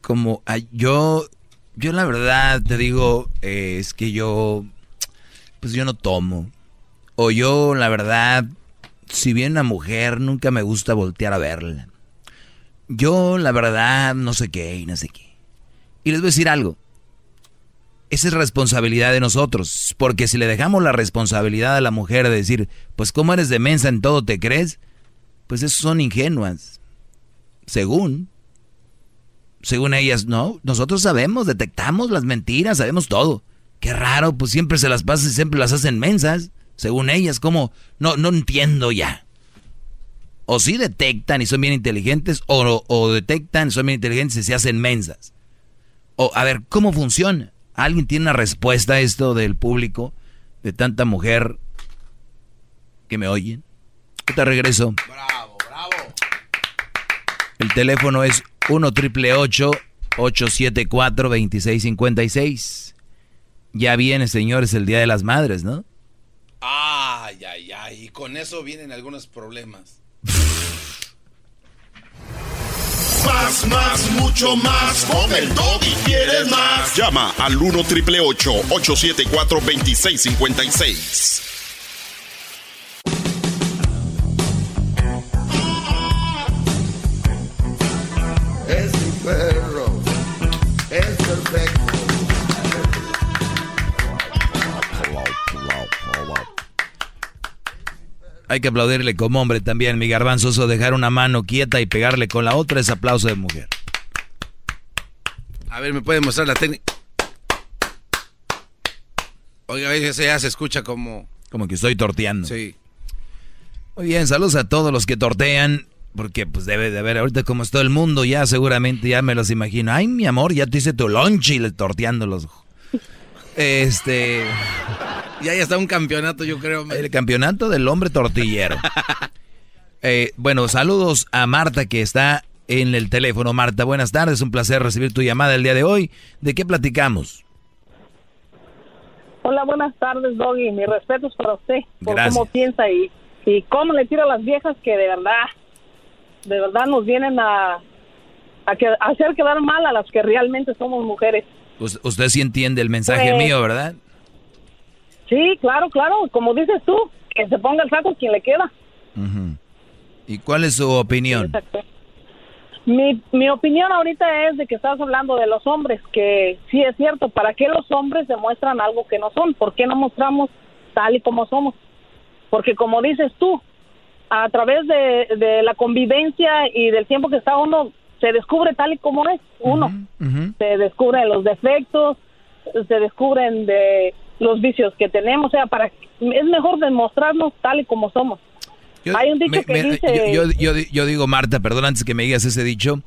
como yo, yo la verdad te digo eh, es que yo, pues yo no tomo o yo la verdad, si viene una mujer nunca me gusta voltear a verla. Yo la verdad no sé qué y no sé qué. Y les voy a decir algo. Esa es responsabilidad de nosotros, porque si le dejamos la responsabilidad a la mujer de decir, pues cómo eres de mensa en todo te crees, pues esos son ingenuas. Según. Según ellas, no, nosotros sabemos, detectamos las mentiras, sabemos todo. Qué raro, pues siempre se las pasan y siempre las hacen mensas. Según ellas, ¿cómo? No, no entiendo ya. O sí detectan y son bien inteligentes, o, o detectan y son bien inteligentes y se hacen mensas. O, a ver, ¿cómo funciona? ¿Alguien tiene una respuesta a esto del público? De tanta mujer que me oyen. te regreso. Bravo, bravo. El teléfono es 1 triple 874 2656. Ya viene, señores, el Día de las Madres, ¿no? Ay, ay, ay. Y con eso vienen algunos problemas. Más, más, mucho más. Con el y quieres más. Llama al 1 triple 874 2656. Hay que aplaudirle como hombre también, mi garbanzoso, dejar una mano quieta y pegarle con la otra es aplauso de mujer. A ver, ¿me puede mostrar la técnica? Oiga, ese ya se escucha como... Como que estoy torteando. Sí. Muy bien, saludos a todos los que tortean, porque pues debe de haber, ahorita como es todo el mundo, ya seguramente ya me los imagino. Ay, mi amor, ya te hice tu lunch y le torteando los... Este... Ya ya está un campeonato, yo creo. El campeonato del hombre tortillero. Eh, bueno, saludos a Marta que está en el teléfono. Marta, buenas tardes, un placer recibir tu llamada el día de hoy. ¿De qué platicamos? Hola, buenas tardes, Doggy. Mis respetos para usted por cómo piensa y, y cómo le tira a las viejas que de verdad, de verdad nos vienen a, a, que, a hacer quedar mal a las que realmente somos mujeres. Us- usted sí entiende el mensaje Pues- mío, ¿verdad? Sí, claro, claro. Como dices tú, que se ponga el saco quien le queda. ¿Y cuál es su opinión? Mi, mi opinión ahorita es de que estás hablando de los hombres, que sí es cierto, ¿para qué los hombres demuestran algo que no son? ¿Por qué no mostramos tal y como somos? Porque como dices tú, a través de, de la convivencia y del tiempo que está uno, se descubre tal y como es uno. Se descubren los defectos, se descubren de los vicios que tenemos, o sea, para es mejor demostrarnos tal y como somos. Hay un dicho Me- que me- dice... yo, yo- yo- yo digo, Marta, perdón antes que me digas ese dicho.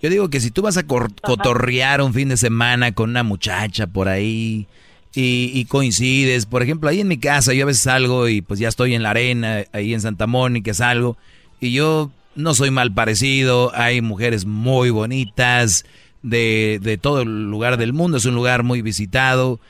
Yo digo que si tú vas a cor- cotorrear un fin de semana con una muchacha por ahí y, y coincides, por ejemplo, ahí en mi casa yo a veces salgo y pues ya estoy en la arena, ahí en Santa Mónica salgo y yo no soy mal parecido, hay mujeres muy bonitas de, de todo el lugar del mundo, es un lugar muy visitado.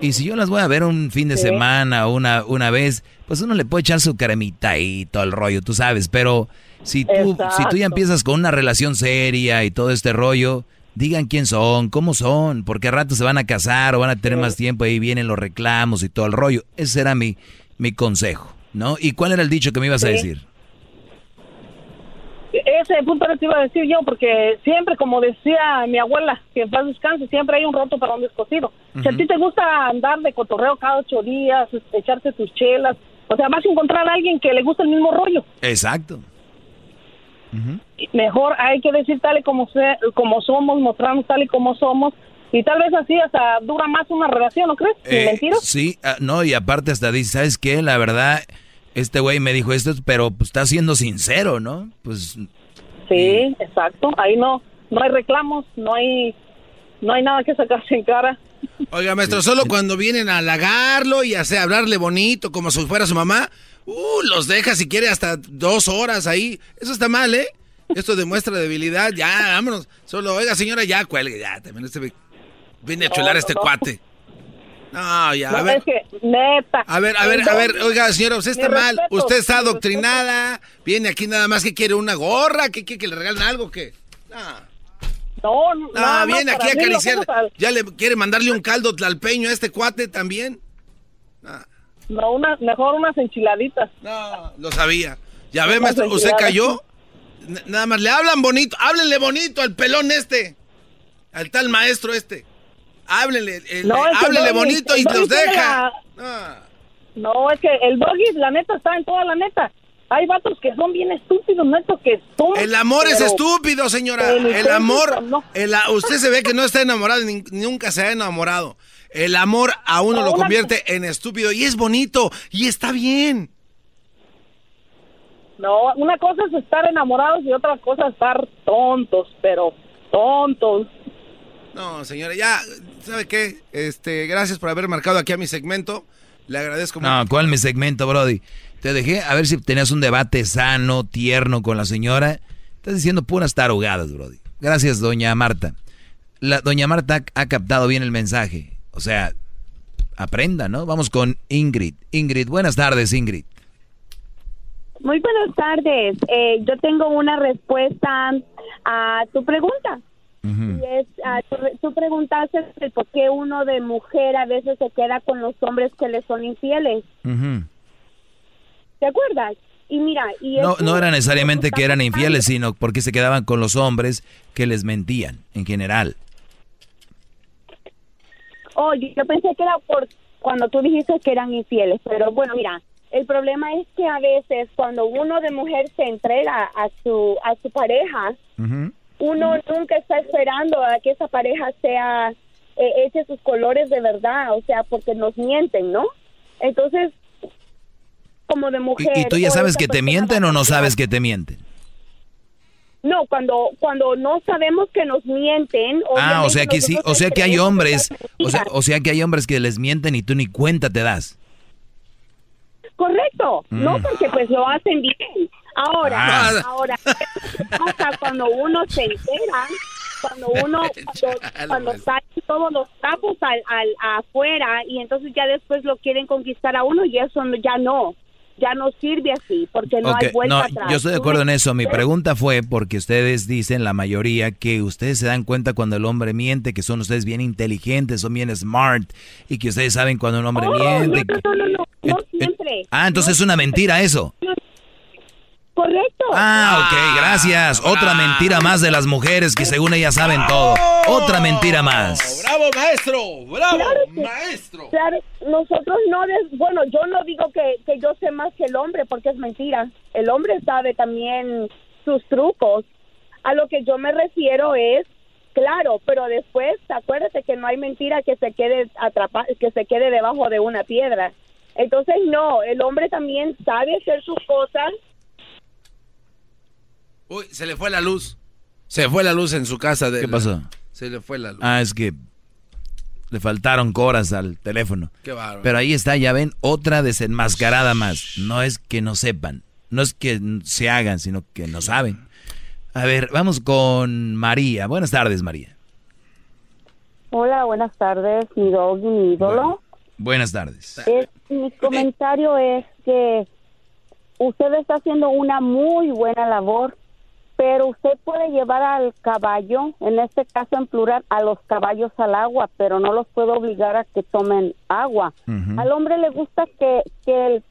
Y si yo las voy a ver un fin de Sí. semana o una, una vez, pues uno le puede echar su cremita y todo el rollo, tú sabes. Pero si tú, si tú ya empiezas con una relación seria y todo este rollo, digan quién son, cómo son, porque a rato se van a casar o van a tener más tiempo, ahí vienen los reclamos y todo el rollo. Ese era mi, mi consejo, ¿no? ¿Y cuál era el dicho que me ibas a decir? Ese punto te iba a decir yo, porque siempre, como decía mi abuela, que en paz descanse, siempre hay un roto para un descosido. Si a ti te gusta andar de cotorreo cada ocho días, echarte tus chelas, o sea, vas a encontrar a alguien que le gusta el mismo rollo. Exacto. Mejor hay que decir tal y como, se, como somos, mostrarnos tal y como somos, y tal vez así hasta dura más una relación, ¿no crees? Eh, mentiras. sí, ah, no, y aparte hasta dice, ¿sabes qué? La verdad, este güey me dijo esto, pero pues, está siendo sincero, ¿no? Pues Sí, exacto. Ahí no, no hay reclamos, no hay, no hay nada que sacarse en cara. Oiga, maestro, solo cuando vienen a halagarlo y hacer hablarle bonito como si fuera su mamá, uh, los deja si quiere hasta dos horas ahí. Eso está mal, ¿eh? Esto demuestra debilidad. Ya, vámonos. Solo, oiga, señora, ya cuelgue. Ya, también este ve- viene a chular a no, este no. cuate. No, ya, a No, ver. es que, neta. A ver, a ver, a ver, oiga, señora, usted está mal. respeto, Usted está adoctrinada. Viene aquí nada más que quiere una gorra. ¿Qué quiere que le regalen algo? ¿Qué? No, no. Ah, viene aquí a acariciar. a- ¿Ya le quiere mandarle un caldo tlalpeño a este cuate también? No, una, mejor unas enchiladitas. No, lo sabía. Ya ve, maestro, usted cayó. N- Nada más le hablan bonito. Háblenle bonito al pelón este. Al tal maestro este. Háblenle, el- No, háblenle el doggy- bonito y los deja. la- No, es que el doggy, la neta, está en toda la neta. Hay vatos que son bien estúpidos, neto, que son... El amor es estúpido, señora. El amor, no. el usted se ve que no está enamorado, ni- nunca se ha enamorado. El amor a uno lo convierte en estúpido y es bonito y está bien. No, una cosa es estar enamorados y otra cosa es estar tontos, pero tontos. No, señora, ya, ¿sabe qué? Este, gracias por haber marcado aquí a mi segmento. Le agradezco mucho. No, ¿cuál mi segmento, Brody? Te dejé a ver si tenías un debate sano, tierno con la señora. Estás diciendo puras tarugadas, Brody. Gracias, doña Marta. La doña Marta ha captado bien el mensaje. O sea, aprenda, ¿no? Vamos con Ingrid. Ingrid, buenas tardes, Ingrid. Muy buenas tardes. Eh, yo tengo una respuesta a tu pregunta. Y es, ah, tú, tú preguntaste el por qué uno de mujer a veces se queda con los hombres que le son infieles. ¿Te acuerdas? Y mira, y No, no era necesariamente que eran infieles, sino porque se quedaban con los hombres que les mentían, en general. Oh, yo yo pensé que era por cuando tú dijiste que eran infieles, pero bueno, mira, el problema es que a veces cuando uno de mujer se entrega a su a su pareja, uno nunca está esperando a que esa pareja sea eh, eche sus colores de verdad, o sea, porque nos mienten, ¿no? Entonces, como de ¿Y, mujer. y tú ya sabes que te mienten o no sabes que te mienten? No, cuando cuando no sabemos que nos mienten. Ah, o sea que sí, o sea que hay hombres, o sea, o sea que hay hombres que les mienten y tú ni cuenta te das. Correcto, no Mm. porque pues lo hacen bien. Ahora, Ah. ahora, ¿qué pasa cuando uno se entera? Cuando uno, cuando, cuando salen todos los trapos al, al afuera y entonces ya después lo quieren conquistar a uno y eso no- ya no, ya no sirve así porque no hay vuelta no, atrás. yo estoy de acuerdo en eso. Mi pregunta fue porque ustedes dicen, la mayoría, que ustedes se dan cuenta cuando el hombre miente, que son ustedes bien inteligentes, son bien smart, y que ustedes saben cuando un hombre Oh, miente. no, no, no, no, no, no siempre. Ah, entonces es una mentira eso. Correcto. Ah, ok, gracias. Otra mentira más de las mujeres que según ellas saben todo. Otra mentira más. ¡Bravo, maestro! ¡Bravo, Claro que- maestro! Claro, nosotros no, des- bueno, yo no digo que, que yo sé más que el hombre porque es mentira. El hombre sabe también sus trucos. A lo que yo me refiero es, claro, pero después, acuérdate que no hay mentira que se quede atrapada, que se quede debajo de una piedra. Entonces, no, el hombre también sabe hacer sus cosas. Uy, se le fue la luz. Se fue la luz en su casa. De ¿Qué la- pasó? Se le fue la luz. Ah, es que le faltaron coras al teléfono. Qué bárbaro. Pero ahí está, ya ven, otra desenmascarada más. No es que no sepan, no es que se hagan, sino que no saben. A ver, vamos con María. Buenas tardes, María. Hola, buenas tardes, mi dog y mi ídolo. Buenas tardes. Es- mi comentario es que usted está haciendo una muy buena labor, pero usted puede llevar al caballo, en este caso en plural, a los caballos al agua, pero no los puede obligar a que tomen agua. Al hombre le gusta que, que, el-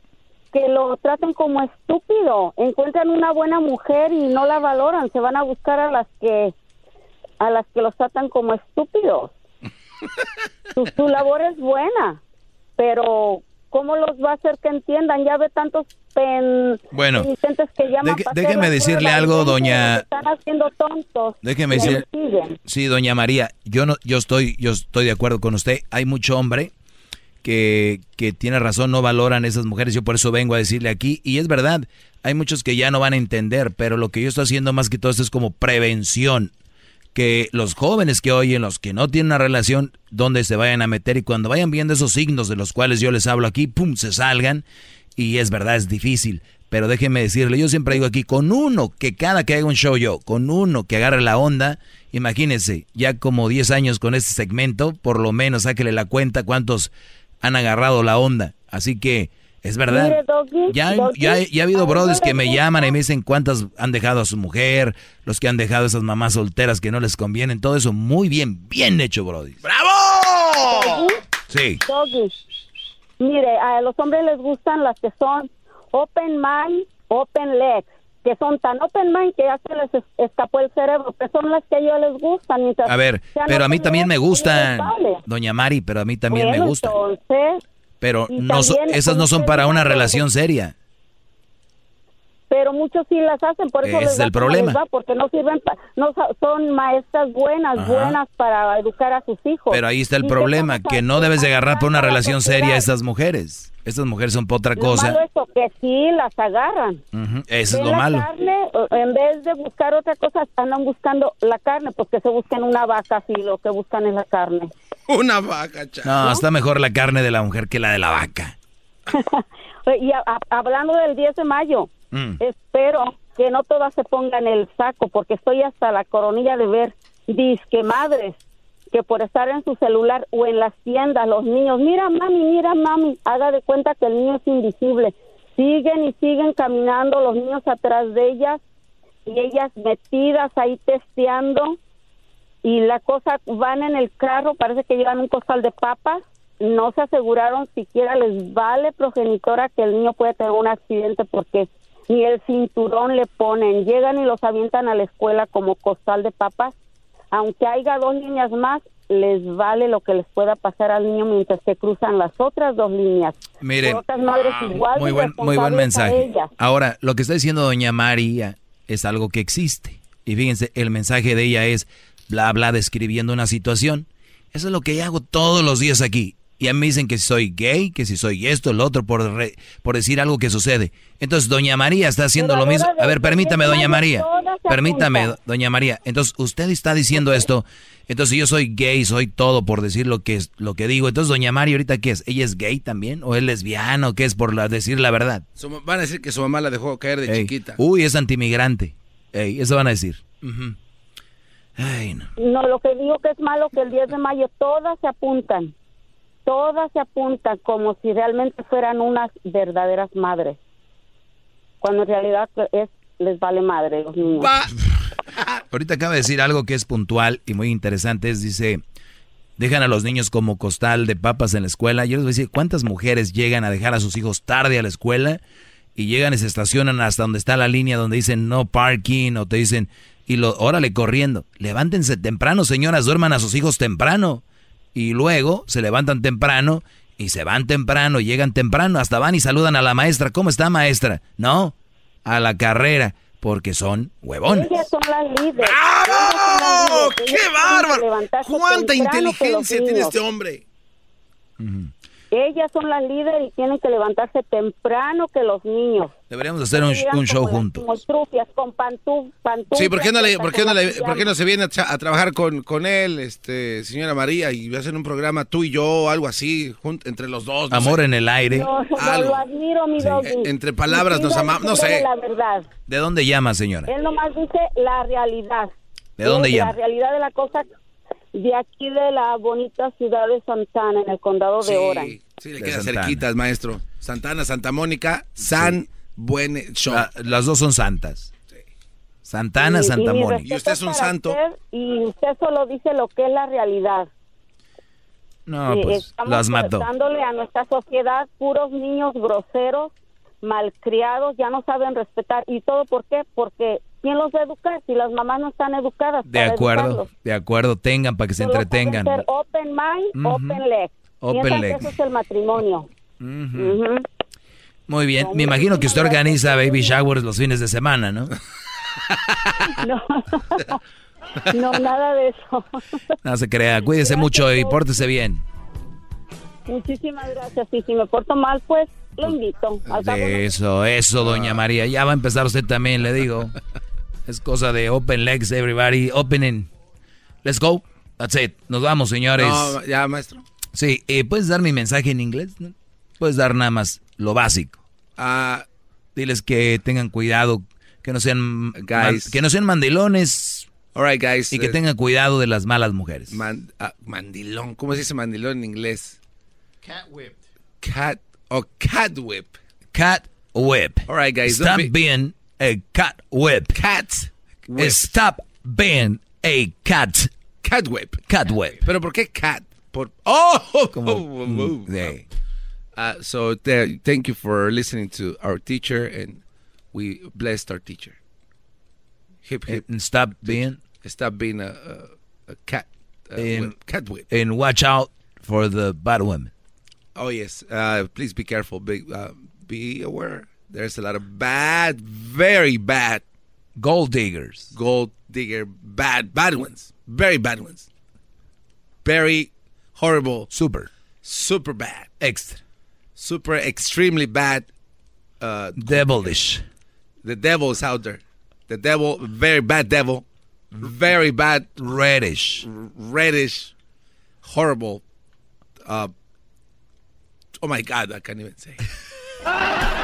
que lo traten como estúpido. Encuentran una buena mujer y no la valoran, se van a buscar a las que a las que los tratan como estúpidos. su, su labor es buena, pero ¿cómo los va a hacer que entiendan? Ya ve tantos pen, Bueno, que llaman hacer déjeme decirle algo, doña- Están haciendo tontos. Déjeme decir, sí, doña María, yo no, yo estoy, yo estoy de acuerdo con usted. Hay mucho hombre que, que tiene razón, no valoran esas mujeres. Yo por eso vengo a decirle aquí, y es verdad, hay muchos que ya no van a entender, pero lo que yo estoy haciendo más que todo esto es como prevención. Que los jóvenes que oyen, los que no tienen una relación, donde se vayan a meter y cuando vayan viendo esos signos de los cuales yo les hablo aquí, pum, se salgan Y es verdad, es difícil. Pero déjenme decirle, yo siempre digo aquí, con uno que cada que haga un show yo, con uno que agarre la onda, imagínense, ya como 10 años con este segmento, por lo menos sáquele la cuenta cuántos han agarrado la onda. Así que es verdad. Mire, Doggy, Ya, Doggy, ya, ya ha habido brothers que me gusta- llaman y me dicen cuántas han dejado a su mujer, los que han dejado a esas mamás solteras que no les convienen, todo eso muy bien, bien hecho, brody. Doggy, Sí. Doggy, mire, a los hombres les gustan las que son open mind, open legs, que son tan open mind que ya se les es- escapó el cerebro, que son las que a ellos les gustan. mientras A ver, pero a mí también me gustan, doña Mari, pero a mí también me gustan. Entonces, Pero no esas no son para una relación seria. pero muchos sí las hacen, por eso Ese les es va el problema. les va, porque no sirven, pa- no son maestras buenas, Ajá. buenas para educar a sus hijos. Pero ahí está el problema, que no debes de agarrar por una relación seria a estas mujeres. Estas mujeres son por otra Lo cosa. malo es eso, que sí las agarran. Ujú, Eso es lo la malo. carne, en vez de buscar otra cosa, andan buscando la carne, porque se buscan una vaca si lo que buscan es la carne. Una vaca, chaval. No, está mejor la carne de la mujer que la de la vaca. y a- a- hablando del 10 de mayo, Mm. espero que no todas se pongan el saco, porque estoy hasta la coronilla de ver disque madres que por estar en su celular o en las tiendas, los niños, mira mami, mira mami, haga de cuenta que el niño es invisible. Siguen y siguen caminando los niños atrás de ellas y ellas metidas ahí testeando y la cosa van en el carro, parece que llevan un costal de papas, no se aseguraron siquiera les vale progenitora que el niño puede tener un accidente porque ni el cinturón le ponen, llegan y los avientan a la escuela como costal de papas, aunque haya dos líneas más, les vale lo que les pueda pasar al niño mientras que cruzan las otras dos líneas. Mire, Por otras madres igual muy buen, muy mensaje. Ahora, lo que está diciendo doña María es algo que existe. Y fíjense, el mensaje de ella es bla, bla, describiendo una situación. Eso es lo que hago todos los días aquí. Y a mí me dicen que si soy gay, que si soy esto, lo otro, por, re- por decir algo que sucede. Entonces, doña María está haciendo Pero lo mismo. A ver, permítame, doña María. Permítame, doña María. Entonces, usted está diciendo esto. Entonces, si yo soy gay, soy todo por decir lo que es, lo que digo. Entonces, doña María, ¿ahorita qué es? ¿Ella es gay también? ¿O es lesbiana? ¿O qué es por la- decir la verdad? Van a decir que su mamá la dejó caer de Ey, chiquita. Uy, es antimigrante. Ey, eso van a decir. Ay, no. No, lo que digo que es malo que el 10 de mayo todas se apuntan, todas se apuntan como si realmente fueran unas verdaderas madres, cuando en realidad es les vale madre los niños. Ahorita acaba de decir algo que es puntual y muy interesante. Es, dice, dejan a los niños como costal de papas en la escuela. Yo les voy a decir, ¿cuántas mujeres llegan a dejar a sus hijos tarde a la escuela? Y llegan y se estacionan hasta donde está la línea donde dicen no parking o te dicen, y lo, órale corriendo. Levántense temprano, señoras, duerman a sus hijos temprano. Y luego se levantan temprano y se van temprano, llegan temprano, hasta van y saludan a la maestra. ¿Cómo está maestra? No, a la carrera, porque son huevones. Ellas son las líderes. ¡Bravo! Ellas son las líderes. ¡Qué bárbaro! ¡Cuánta inteligencia tiene este hombre! Ellas son las líderes y tienen que levantarse temprano que los niños. Deberíamos hacer un, show como juntos. chimoltrufias, con pantú, pantuflas, Sí, ¿por qué no le, por qué no le, por qué no se viene a, tra- a trabajar con, con él, este, señora María, y hacer un programa tú y yo, algo así, entre los dos? no Amor sé. en el aire. No, lo admiro, mi Sí. doggy. Eh, entre palabras nos amamos, no sé. La verdad. ¿De dónde llama, señora? Él nomás dice la realidad. ¿De dónde llama? La realidad de la cosa de aquí de la bonita ciudad de Santana, en el condado de Orange. Sí, le queda cerquitas, maestro. Santana, Santa Mónica, San Buen Show. La- las dos son santas. Santana, Y- Santa Mónica. Y usted es un santo. usted, y usted solo dice lo que es la realidad. No, Eh, pues Estamos las mató. dándole a nuestra sociedad puros niños groseros, malcriados, ya no saben respetar. ¿Y todo por qué? Porque ¿quién los va a educar si las mamás no están educadas? De para acuerdo, educarlos? de acuerdo, tengan para que se entretengan. ser open mind, Ujú. open leg. Open leg. que eso es el matrimonio. Ujú. Ujú. Muy bien, me imagino que usted organiza baby showers los fines de semana, ¿no? No. no, nada de eso. No se crea, cuídese mucho y pórtese bien. Muchísimas gracias. Y si me porto mal, pues lo invito. Al cabo, Eso, eso, doña María. Ya va a empezar usted también, le digo. Es cosa de open legs, everybody. Opening. Let's go. That's it. Nos vamos, señores. No, ya, maestro. Sí, eh, ¿puedes dar mi mensaje en inglés? no? Puedes dar nada más lo básico. Ah, Diles que tengan cuidado, que no sean Guys. man- que no sean mandilones all right, guys. y que eh, tengan cuidado de las malas mujeres. man- ah, mandilón. ¿Cómo se dice mandilón en inglés? Cat whipped. Cat. Oh, cat whip. Cat whip. All right, guys. Stop be- being a cat whip. Cat. whip. Stop being a cat. Cat whip. Cat whip. ¿Pero por qué cat? Por... ¡Oh! Como- Oh, oh, oh. Sí. Uh, so th- thank you for listening to our teacher, and we blessed our teacher. Hip hip. And stop being Stop being a, a, a cat. Uh, And- whip. Cat whip. and watch out for the bad women. Oh yes. Uh, please be careful. Be uh, be aware. There's a lot of bad, very bad Gold diggers. gold digger, bad, bad ones, very bad ones, very horrible, Super. super bad, Extra. super extremely bad. Uh, Devilish. the devil is out there. The devil, very bad devil, very bad Reddish. reddish, horrible. Uh, oh my God, I can't even say.